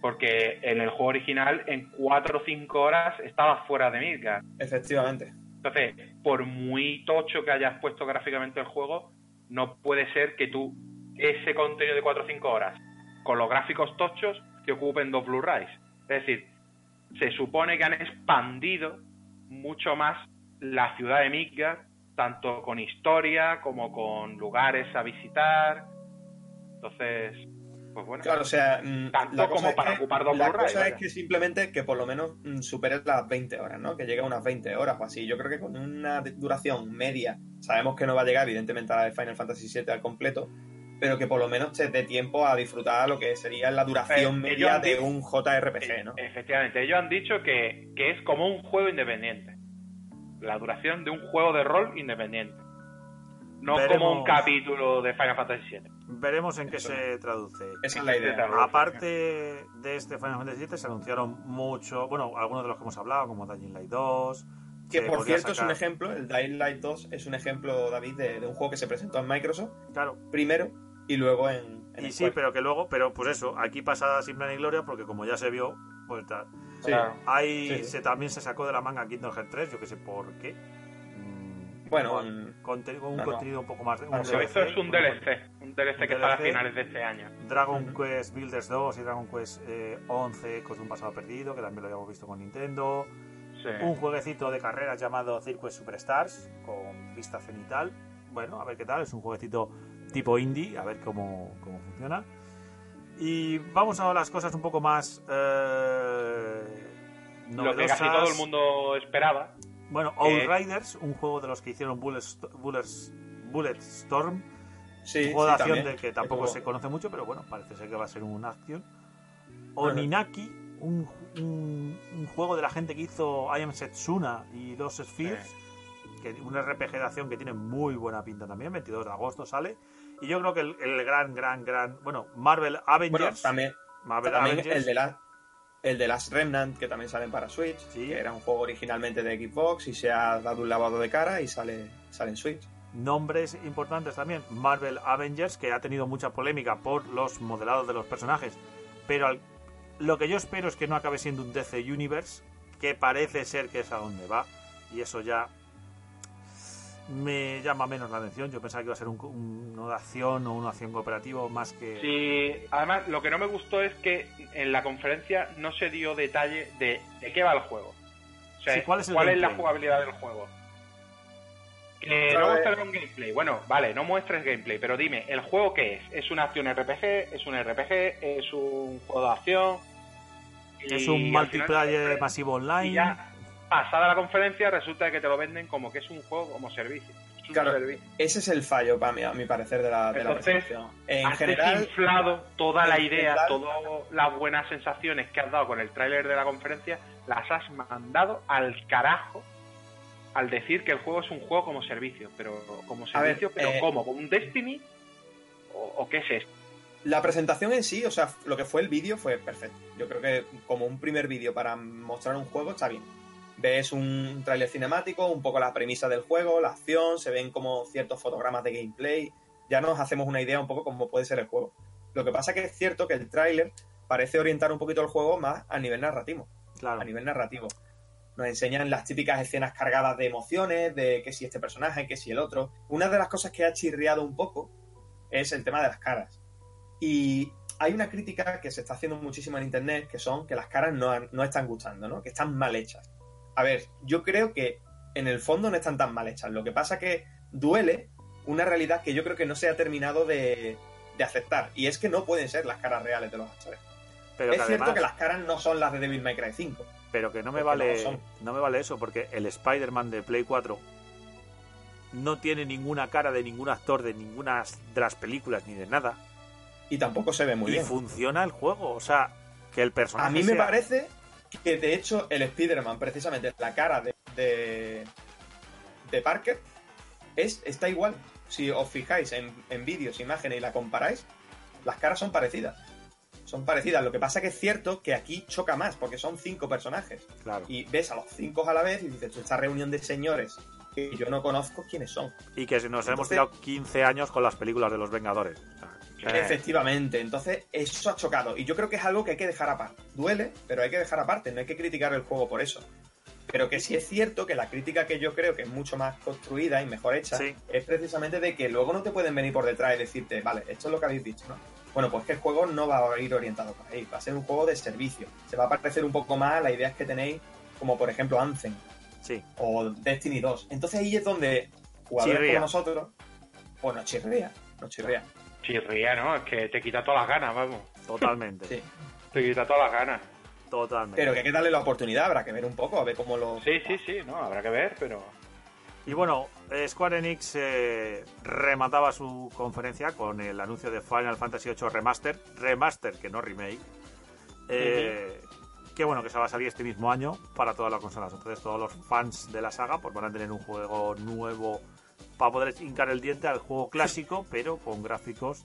porque en el juego original en 4 o 5 horas estabas fuera de Midgar. Efectivamente. Entonces, por muy tocho que hayas puesto gráficamente el juego, no puede ser que tú ese contenido de 4 o 5 horas con los gráficos tochos te ocupen dos Blu-rays. Es decir, se supone que han expandido mucho más la ciudad de Midgard, tanto con historia como con lugares a visitar. Entonces, pues bueno. Claro, o sea, mm, Tanto la cosa como para que- ocupar dos La Blu-ray, cosa es que simplemente que por lo menos mm, superes las 20 horas, ¿no? Que llegue a unas 20 horas o así. Yo creo que con una duración media, sabemos que no va a llegar evidentemente a la de Final Fantasy VII al completo, pero que por lo menos te dé tiempo a disfrutar lo que sería la duración Eh, media de dicho- un JRPG, ¿no? Efectivamente, ellos han dicho que, que es como un juego independiente. La duración de un juego de rol independiente. No Veremos. como un capítulo de Final Fantasy VII. Veremos en qué se traduce. Esa es la idea. Aparte de este Final Fantasy VII, se anunciaron mucho, bueno, algunos de los que hemos hablado, como Dying Light 2. Que por cierto es un ejemplo, el Dying Light 2 es un ejemplo, David, de, de un juego que se presentó en Microsoft Claro, primero y luego en, en y sí, pero que luego, pero pues eso, aquí pasa sin plan ni gloria, porque como ya se vio, pues tal. Sí. Ahí Sí. se, también se sacó de la manga Kingdom Hearts 3, yo que sé por qué. Mm, Bueno, con- un- con un no, no. contenido un poco más. un Pero esto es un DLC. Un DLC que sale a DLC. finales de este año. Dragon Ujú. Quest Builders 2 y Dragon Quest eh, 11, Ecos de un pasado perdido, que también lo habíamos visto con Nintendo. Sí. Un jueguecito de carreras llamado Circuit Superstars, con vista cenital. Bueno, a ver qué tal, es un jueguecito tipo indie, a ver cómo, cómo funciona. Y vamos a las cosas un poco más eh, Lo que casi todo el mundo esperaba. Bueno, Outriders, un juego de los que hicieron Bullet, Bullets- Bulletstorm, Sí, un juego de sí, acción del que tampoco Como- se conoce mucho, pero bueno, parece ser que va a ser un acción. Oninaki, un, un- un juego de la gente que hizo I Am Setsuna y Los Spheres, que un RPG de acción que tiene muy buena pinta también, 22 de agosto sale. Y yo creo que el, el gran, gran, gran, bueno, Marvel Bueno, Avengers, también, Marvel también Avengers, el de la el de Last Remnant que también salen para Switch, Sí. que era un juego originalmente de Xbox y se ha dado un lavado de cara y sale sale en Switch. nombres importantes también, Marvel Avengers, que ha tenido mucha polémica por los modelados de los personajes, pero al- lo que yo espero es que no acabe siendo un DC Universe, que parece ser que es a donde va, y eso ya me llama menos la atención. Yo pensaba que iba a ser un, un- una acción o una acción cooperativo más que... Sí, además lo que no me gustó es que en la conferencia no se dio detalle de, de qué va el juego. O sea, Sí, ¿cuál es el la gameplay? jugabilidad del juego. Que no mostrar un gameplay. Bueno, vale, no muestres gameplay, pero dime, ¿el juego qué es? ¿Es una acción RPG? ¿Es un RPG? ¿Es un juego de acción? Es un final- multiplayer masivo online. Y ya, pasada la conferencia, resulta que te lo venden como que es un juego como servicio. Es un Claro. servicio. Ese es el fallo para mí, a mi parecer de la, de la Entonces, presentación. En has general, desinflado toda la idea, general- todas las buenas sensaciones que has dado con el tráiler de la conferencia, las has mandado al carajo al decir que el juego es un juego como servicio, pero como ver, servicio, pero eh, ¿cómo? ¿Como un Destiny? ¿O, o qué es esto? la presentación en sí, o sea, lo que fue el vídeo fue perfecto. Yo creo que como un primer vídeo para mostrar un juego está bien. Ves un tráiler cinemático, un poco la premisa del juego, la acción, se ven como ciertos fotogramas de gameplay, ya nos hacemos una idea un poco cómo puede ser el juego. Lo que pasa que es cierto que el tráiler parece orientar un poquito el juego más a nivel narrativo. Claro. a nivel narrativo. Nos enseñan las típicas escenas cargadas de emociones, de que si este personaje, que si el otro. Una de las cosas que ha chirriado un poco es el tema de las caras. Y hay una crítica que se está haciendo muchísimo en internet, que son que las caras no, han- no están gustando, ¿no? Que están mal hechas. A ver, yo creo que en el fondo no están tan mal hechas. Lo que pasa que duele una realidad que yo creo que no se ha terminado de, de aceptar. Y es que no pueden ser las caras reales de los actores. Pero es que cierto además, que las caras no son las de Devil May Cry 5. pero que no me no vale, son. no me vale eso, porque el Spider-Man de Play 4 no tiene ninguna cara de ningún actor de ninguna de las películas ni de nada. Y tampoco se ve muy y bien. funciona el juego. O sea, que el personaje. A mí me sea- parece que de hecho el Spider-Man, precisamente la cara de, de, de Parker, es, está igual. Si os fijáis en, en vídeos, imágenes y la comparáis, las caras son parecidas. Son parecidas. Lo que pasa que es cierto que aquí choca más, porque son cinco personajes. Claro. Y ves a los cinco a la vez y dices, esta reunión de señores que yo no conozco quiénes son. Y que nos hemos tirado 15 años con las películas de los Vengadores. O sea, que- Efectivamente, entonces eso ha chocado. Y yo creo que es algo que hay que dejar aparte. Duele, pero hay que dejar aparte, no hay que criticar el juego por eso. Pero que sí es cierto que la crítica que yo creo que es mucho más construida y mejor hecha Sí. es precisamente de que luego no te pueden venir por detrás y decirte, vale, esto es lo que habéis dicho, ¿no? Bueno, pues que el juego no va a ir orientado por ahí, va a ser un juego de servicio. Se va a parecer un poco más a las ideas que tenéis, como por ejemplo Anthem sí. o Destiny 2. Entonces ahí es donde jugadores Chirría. como nosotros, nos chirría, nos chirría. Chirría, ¿no? Es que te quita todas las ganas, vamos. Totalmente. Sí. Te quita todas las ganas. Totalmente. Pero que hay que darle la oportunidad, habrá que ver un poco, a ver cómo lo... Sí, sí, sí, no, habrá que ver, pero... Y bueno, eh, Square Enix eh, remataba su conferencia con el anuncio de Final Fantasy VIII Remaster, remaster que no remake, eh, que bueno, que se va a salir este mismo año para todas las consolas. Entonces todos los fans de la saga pues van a tener un juego nuevo para poder hincar el diente al juego clásico, pero con gráficos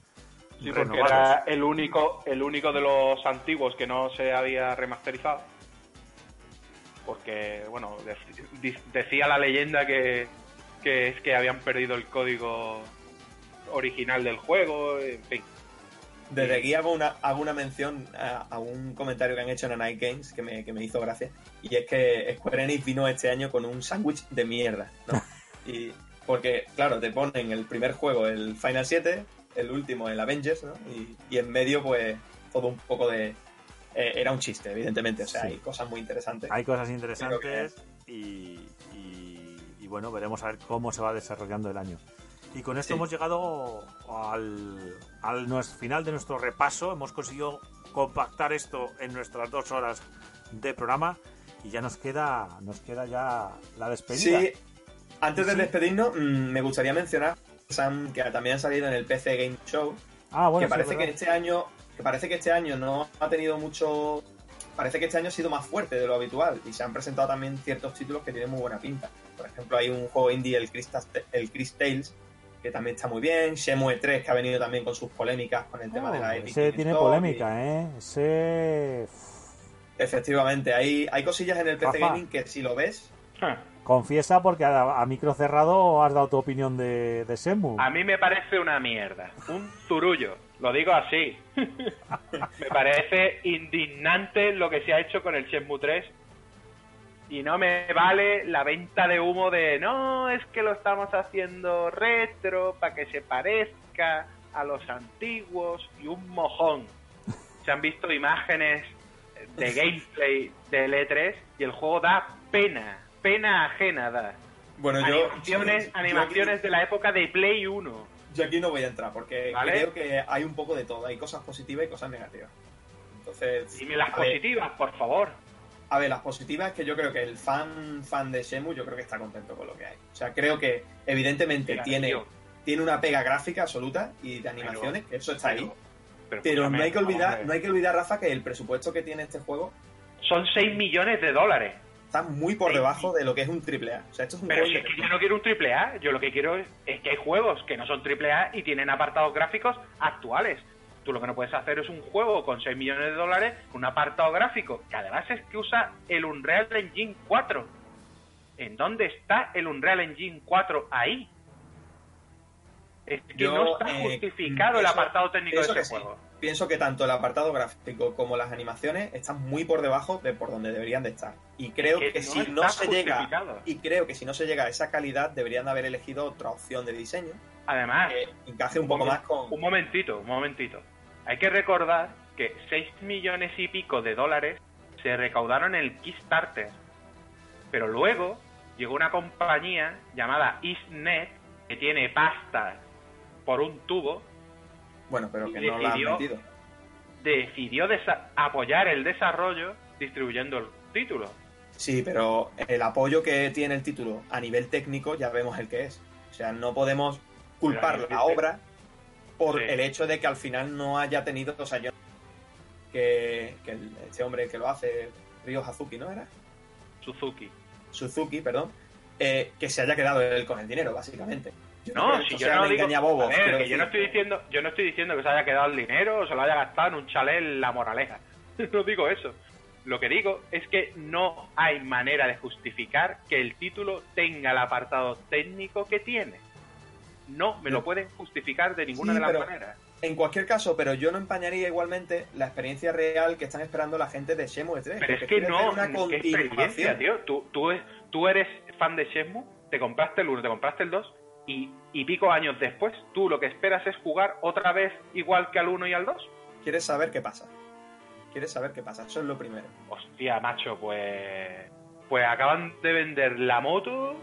Sí, porque era el único, el único de los antiguos que no se había remasterizado. Porque, bueno, de- decía la leyenda que, que es que habían perdido el código original del juego, en fin. Desde aquí hago una, hago una mención a, a un comentario que han hecho en Night Games que me, que me hizo gracia. Y es que Square Enix vino este año con un sándwich de mierda, ¿no? Y porque, claro, te ponen el primer juego, el Final 7, el último, el Avengers, ¿no? Y, y en medio, pues, todo un poco de... eh, era un chiste, evidentemente. O sea, Sí. hay cosas muy interesantes. Hay cosas interesantes y, y- y bueno, veremos a ver cómo se va desarrollando el año. Y con esto Sí. hemos llegado al, al final de nuestro repaso. Hemos conseguido compactar esto en nuestras dos horas de programa y ya nos queda, nos queda ya la despedida. Sí, antes de Sí. despedirnos, mm, me gustaría mencionar Sam, que también ha salido en el PC Game Show, Ah, bueno, que parece que este año que parece que este año no ha tenido mucho parece que este año ha sido más fuerte de lo habitual y se han presentado también ciertos títulos que tienen muy buena pinta por ejemplo hay un juego indie el Chris, el Chris Tales que también está muy bien Shenmue 3 que ha venido también con sus polémicas con el tema de la Oh, Epic ese Game tiene Store polémica, ¿eh? Ese... efectivamente hay, hay cosillas en el PC Rafa. Gaming que si lo ves Ja. Confiesa porque a, a micro cerrado has dado tu opinión de, de Semu. A mí me parece una mierda, un zurullo, lo digo así. me parece indignante lo que se ha hecho con el Shenmue 3 y no me vale la venta de humo de no, es que lo estamos haciendo retro para que se parezca a los antiguos y un mojón. Se han visto imágenes de gameplay del E3 y el juego da pena, pena ajena da. bueno yo Animaciones, yo animaciones de la época de Play 1. yo aquí no voy a entrar porque ¿Vale? creo que hay un poco de todo hay cosas positivas y cosas negativas entonces Dime las ver, positivas, por favor. A ver, las positivas es que yo creo que el fan fan de Shemu yo creo que está contento con lo que hay. O sea, creo que evidentemente Mira, tiene, tío, tiene una pega gráfica absoluta y de animaciones, que eso está ahí. pero Pero no hay que olvidar, no hay que olvidar, Rafa, que el presupuesto que tiene este juego. Son 6 millones de dólares. Está muy por debajo de lo que es un triple A. O sea, esto es un Pero juego si es que yo no quiero un triple A, yo lo que quiero es, es que hay juegos que no son triple A y tienen apartados gráficos actuales. Tú lo que no puedes hacer es un juego con 6 millones de dólares con un apartado gráfico, que además es que usa el Unreal Engine 4. ¿En dónde está el Unreal Engine 4 ahí? Es que Yo, no está eh, justificado el apartado técnico de ese sí. Pienso que tanto el apartado gráfico como las animaciones están muy por debajo de por donde deberían de estar. Y creo que que, no si no se llega y creo que si no se llega a esa calidad deberían de haber elegido otra opción de diseño Además, que encaje un poco más con Un momentito, un momentito. Hay que recordar que 6 millones y pico de dólares se recaudaron en el Kickstarter. Pero luego llegó una compañía llamada Isnet que tiene pasta por un tubo, Bueno, pero que no la han metido. decidió apoyar el desarrollo distribuyendo el título. Sí, pero el apoyo que tiene el título a nivel técnico ya vemos el que es. O sea, no podemos culpar la obra por Sí. el hecho de que al final no haya tenido. O sea, yo. Que, que el- este hombre que lo hace, Ryo Hazuki, ¿no era? Suzuki. Suzuki, perdón. eh, que se haya quedado él con el dinero, básicamente. No, si yo no digo, a ver, que yo no estoy diciendo, yo no estoy diciendo que se haya quedado el dinero o se lo haya gastado en un chalet en la moraleja. no digo eso. Lo que digo es que no hay manera de justificar que el título tenga el apartado técnico que tiene. No me lo pueden justificar de ninguna Sí, de las maneras. En cualquier caso, pero yo no empañaría igualmente la experiencia real que están esperando la gente de Shenmue 3. Pero es que no, una qué experiencia, tío. Tú, tú, tú eres fan de Shenmue, te compraste el 1, te compraste el 2 y, y pico años después, tú lo que esperas es jugar otra vez igual que al 1 y al 2. Quieres saber qué pasa. Quieres saber qué pasa. Eso es lo primero. Hostia, macho, pues. Pues acaban de vender la moto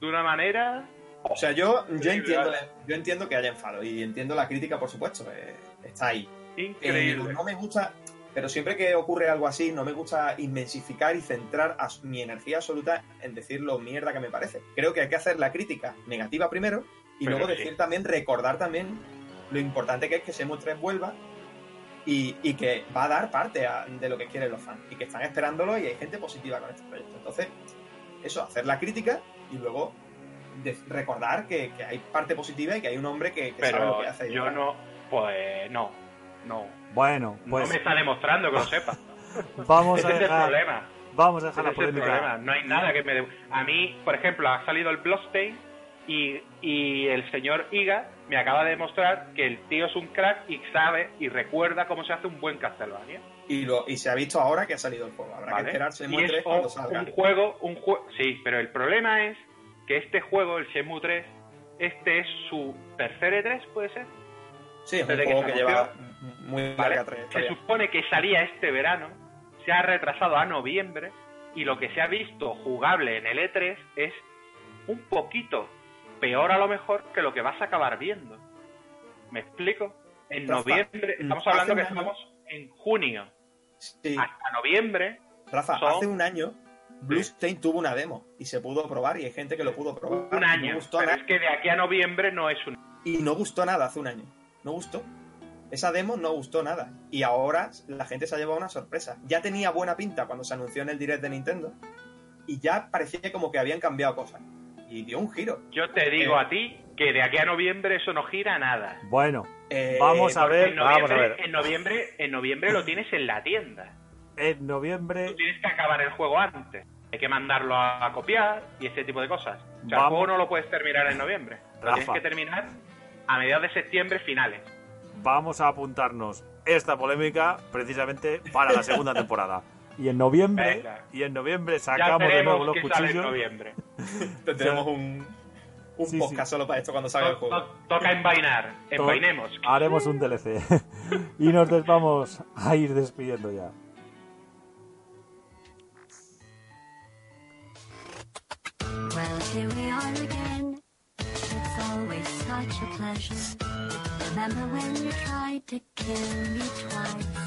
de una manera. O sea, yo, yo, entiendo, yo entiendo que haya enfado y entiendo la crítica, por supuesto. eh, está ahí. Eh, Increíble. no me gusta, pero siempre que ocurre algo así, no me gusta inmensificar y centrar as- mi energía absoluta en decir lo mierda que me parece. Creo que hay que hacer la crítica negativa primero y Pero luego sí. decir también, recordar también lo importante que es que Shenmue 3 vuelva y, y que va a dar parte a- de lo que quieren los fans y que están esperándolo y hay gente positiva con este proyecto. Entonces, eso, hacer la crítica y luego de- recordar que, que hay parte positiva y que hay un hombre que, que sabe lo Pero que hace. yo no. Pues no. No. Bueno, pues no me está demostrando que lo sepa. vamos Ese a es el dejar, problema. vamos a Ese dejar la es el polémica. problema. No hay nada que me. de- A mí, por ejemplo, ha salido el Bloodstain y, y el señor Iga me acaba de demostrar que el tío es un crack y sabe y recuerda cómo se hace un buen Castlevania. Y, lo, y se ha visto ahora que ha salido el juego. Habrá ¿vale? que esperarse Y Shenmue es 3 cuando un- salga. un juego, un juego, sí, pero el problema es que este juego, el Shenmue 3, este es su tercer E3, puede ser. Sí, es un desde que juego se que lleva muy ¿vale? larga Se supone que salía este verano, se ha retrasado a noviembre y lo que se ha visto jugable en el E3 es un poquito peor a lo mejor que lo que vas a acabar viendo. ¿Me explico? En Rafa, noviembre, estamos hace hablando que año- estamos en junio. Sí, Hasta noviembre, Rafa, son- hace un año Bluestain tuvo una demo y se pudo probar y hay gente que lo pudo probar. un año. No gustó Pero nada, es que de aquí a noviembre no es un y no gustó nada hace un año. No gustó. Esa demo no gustó nada. Y ahora la gente se ha llevado una sorpresa. Ya tenía buena pinta cuando se anunció en el direct de Nintendo. Y ya parecía como que habían cambiado cosas. Y dio un giro. Yo te digo Eh. a ti que de aquí a noviembre eso no gira nada. Bueno, Eh, vamos a ver, en vamos a noviembre, ver. en noviembre, en noviembre lo tienes en la tienda. En noviembre Tú tienes que acabar el juego antes. Hay que mandarlo a copiar y ese tipo de cosas. O sea, Vamos. el juego no lo puedes terminar en noviembre. Lo Rafa. tienes que terminar a mediados de septiembre finales. vamos a apuntarnos esta polémica precisamente para la segunda temporada. Y en noviembre, Venga. y en noviembre Ya sacamos de nuevo veremos los qué sale en cuchillos. noviembre. Tenemos un, un Sí, podcast sí. solo para esto cuando salga el juego. to- toca envainar. Envainemos. Haremos un DLC. y nos vamos a ir despidiendo ya. Well, here we are again. Pleasure. Remember when you tried to kill me twice?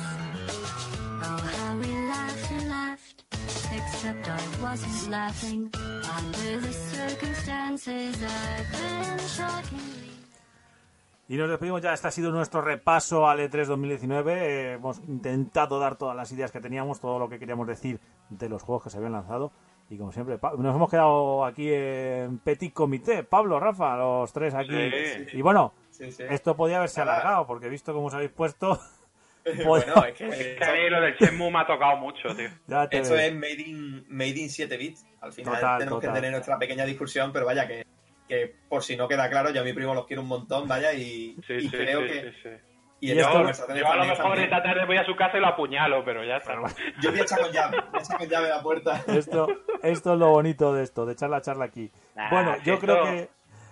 Y nos despedimos ya. Este ha sido nuestro repaso al E3 2019. Eh, hemos intentado dar todas las ideas que teníamos, todo lo que queríamos decir de los juegos que se habían lanzado. Y como siempre, nos hemos quedado aquí en petit comité. Pablo, Rafa, los tres aquí. Sí. Y bueno, Sí, sí. esto podía haberse Nada. alargado, porque he visto cómo os habéis puesto. bueno, es que Es que a mí lo del Shenmue me ha tocado mucho, tío. Esto es made in, made in 7 bits. Al final Total, tenemos total. que tener nuestra pequeña discusión, pero vaya que, que por si no queda claro, yo a mi primo los quiero un montón, vaya, y, Sí, y sí, creo sí, que... Y conversaciones Yo a lo mejor también- esta tarde voy a su casa y lo apuñalo, pero ya está. Yo voy a echar con llave, voy a echar con llave a la puerta. Esto, esto es lo bonito de esto, de echar la charla aquí. Nah, bueno, yo esto- creo que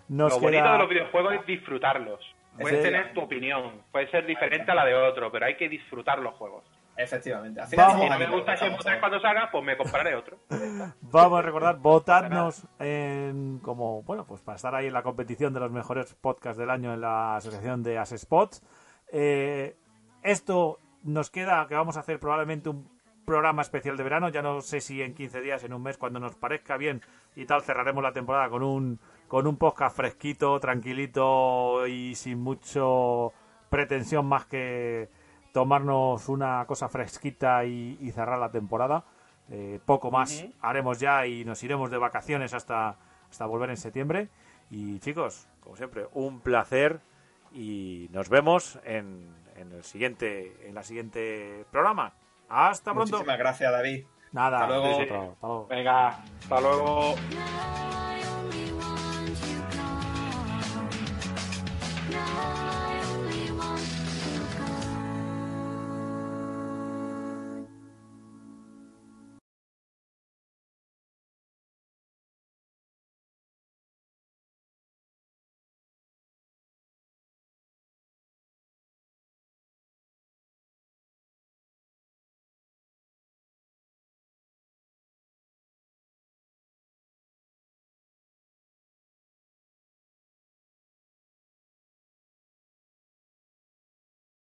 nos lo queda... bonito de los videojuegos es disfrutarlos. Puedes Sí. tener tu opinión, puede ser diferente a la de otro, pero hay que disfrutar los juegos. Efectivamente. Vamos. Si no me gusta Shenmue 3 cuando salga, pues me compraré otro. Vamos a recordar, votadnos en como, bueno, pues para estar ahí en la competición de los mejores podcasts del año en la asociación de Asespot. Eh, esto nos queda que vamos a hacer probablemente un programa especial de verano, ya no sé si en 15 días, en un mes, cuando nos parezca bien y tal, cerraremos la temporada con un con un podcast fresquito, tranquilito y sin mucho pretensión más que tomarnos una cosa fresquita y, y cerrar la temporada. Eh, poco más haremos ya y nos iremos de vacaciones hasta, hasta volver en septiembre. Y chicos, como siempre, un placer y nos vemos en, en el siguiente en la siguiente programa. Hasta pronto. Muchísimas gracias, David. Nada, hasta luego. Hasta luego. Venga, hasta luego.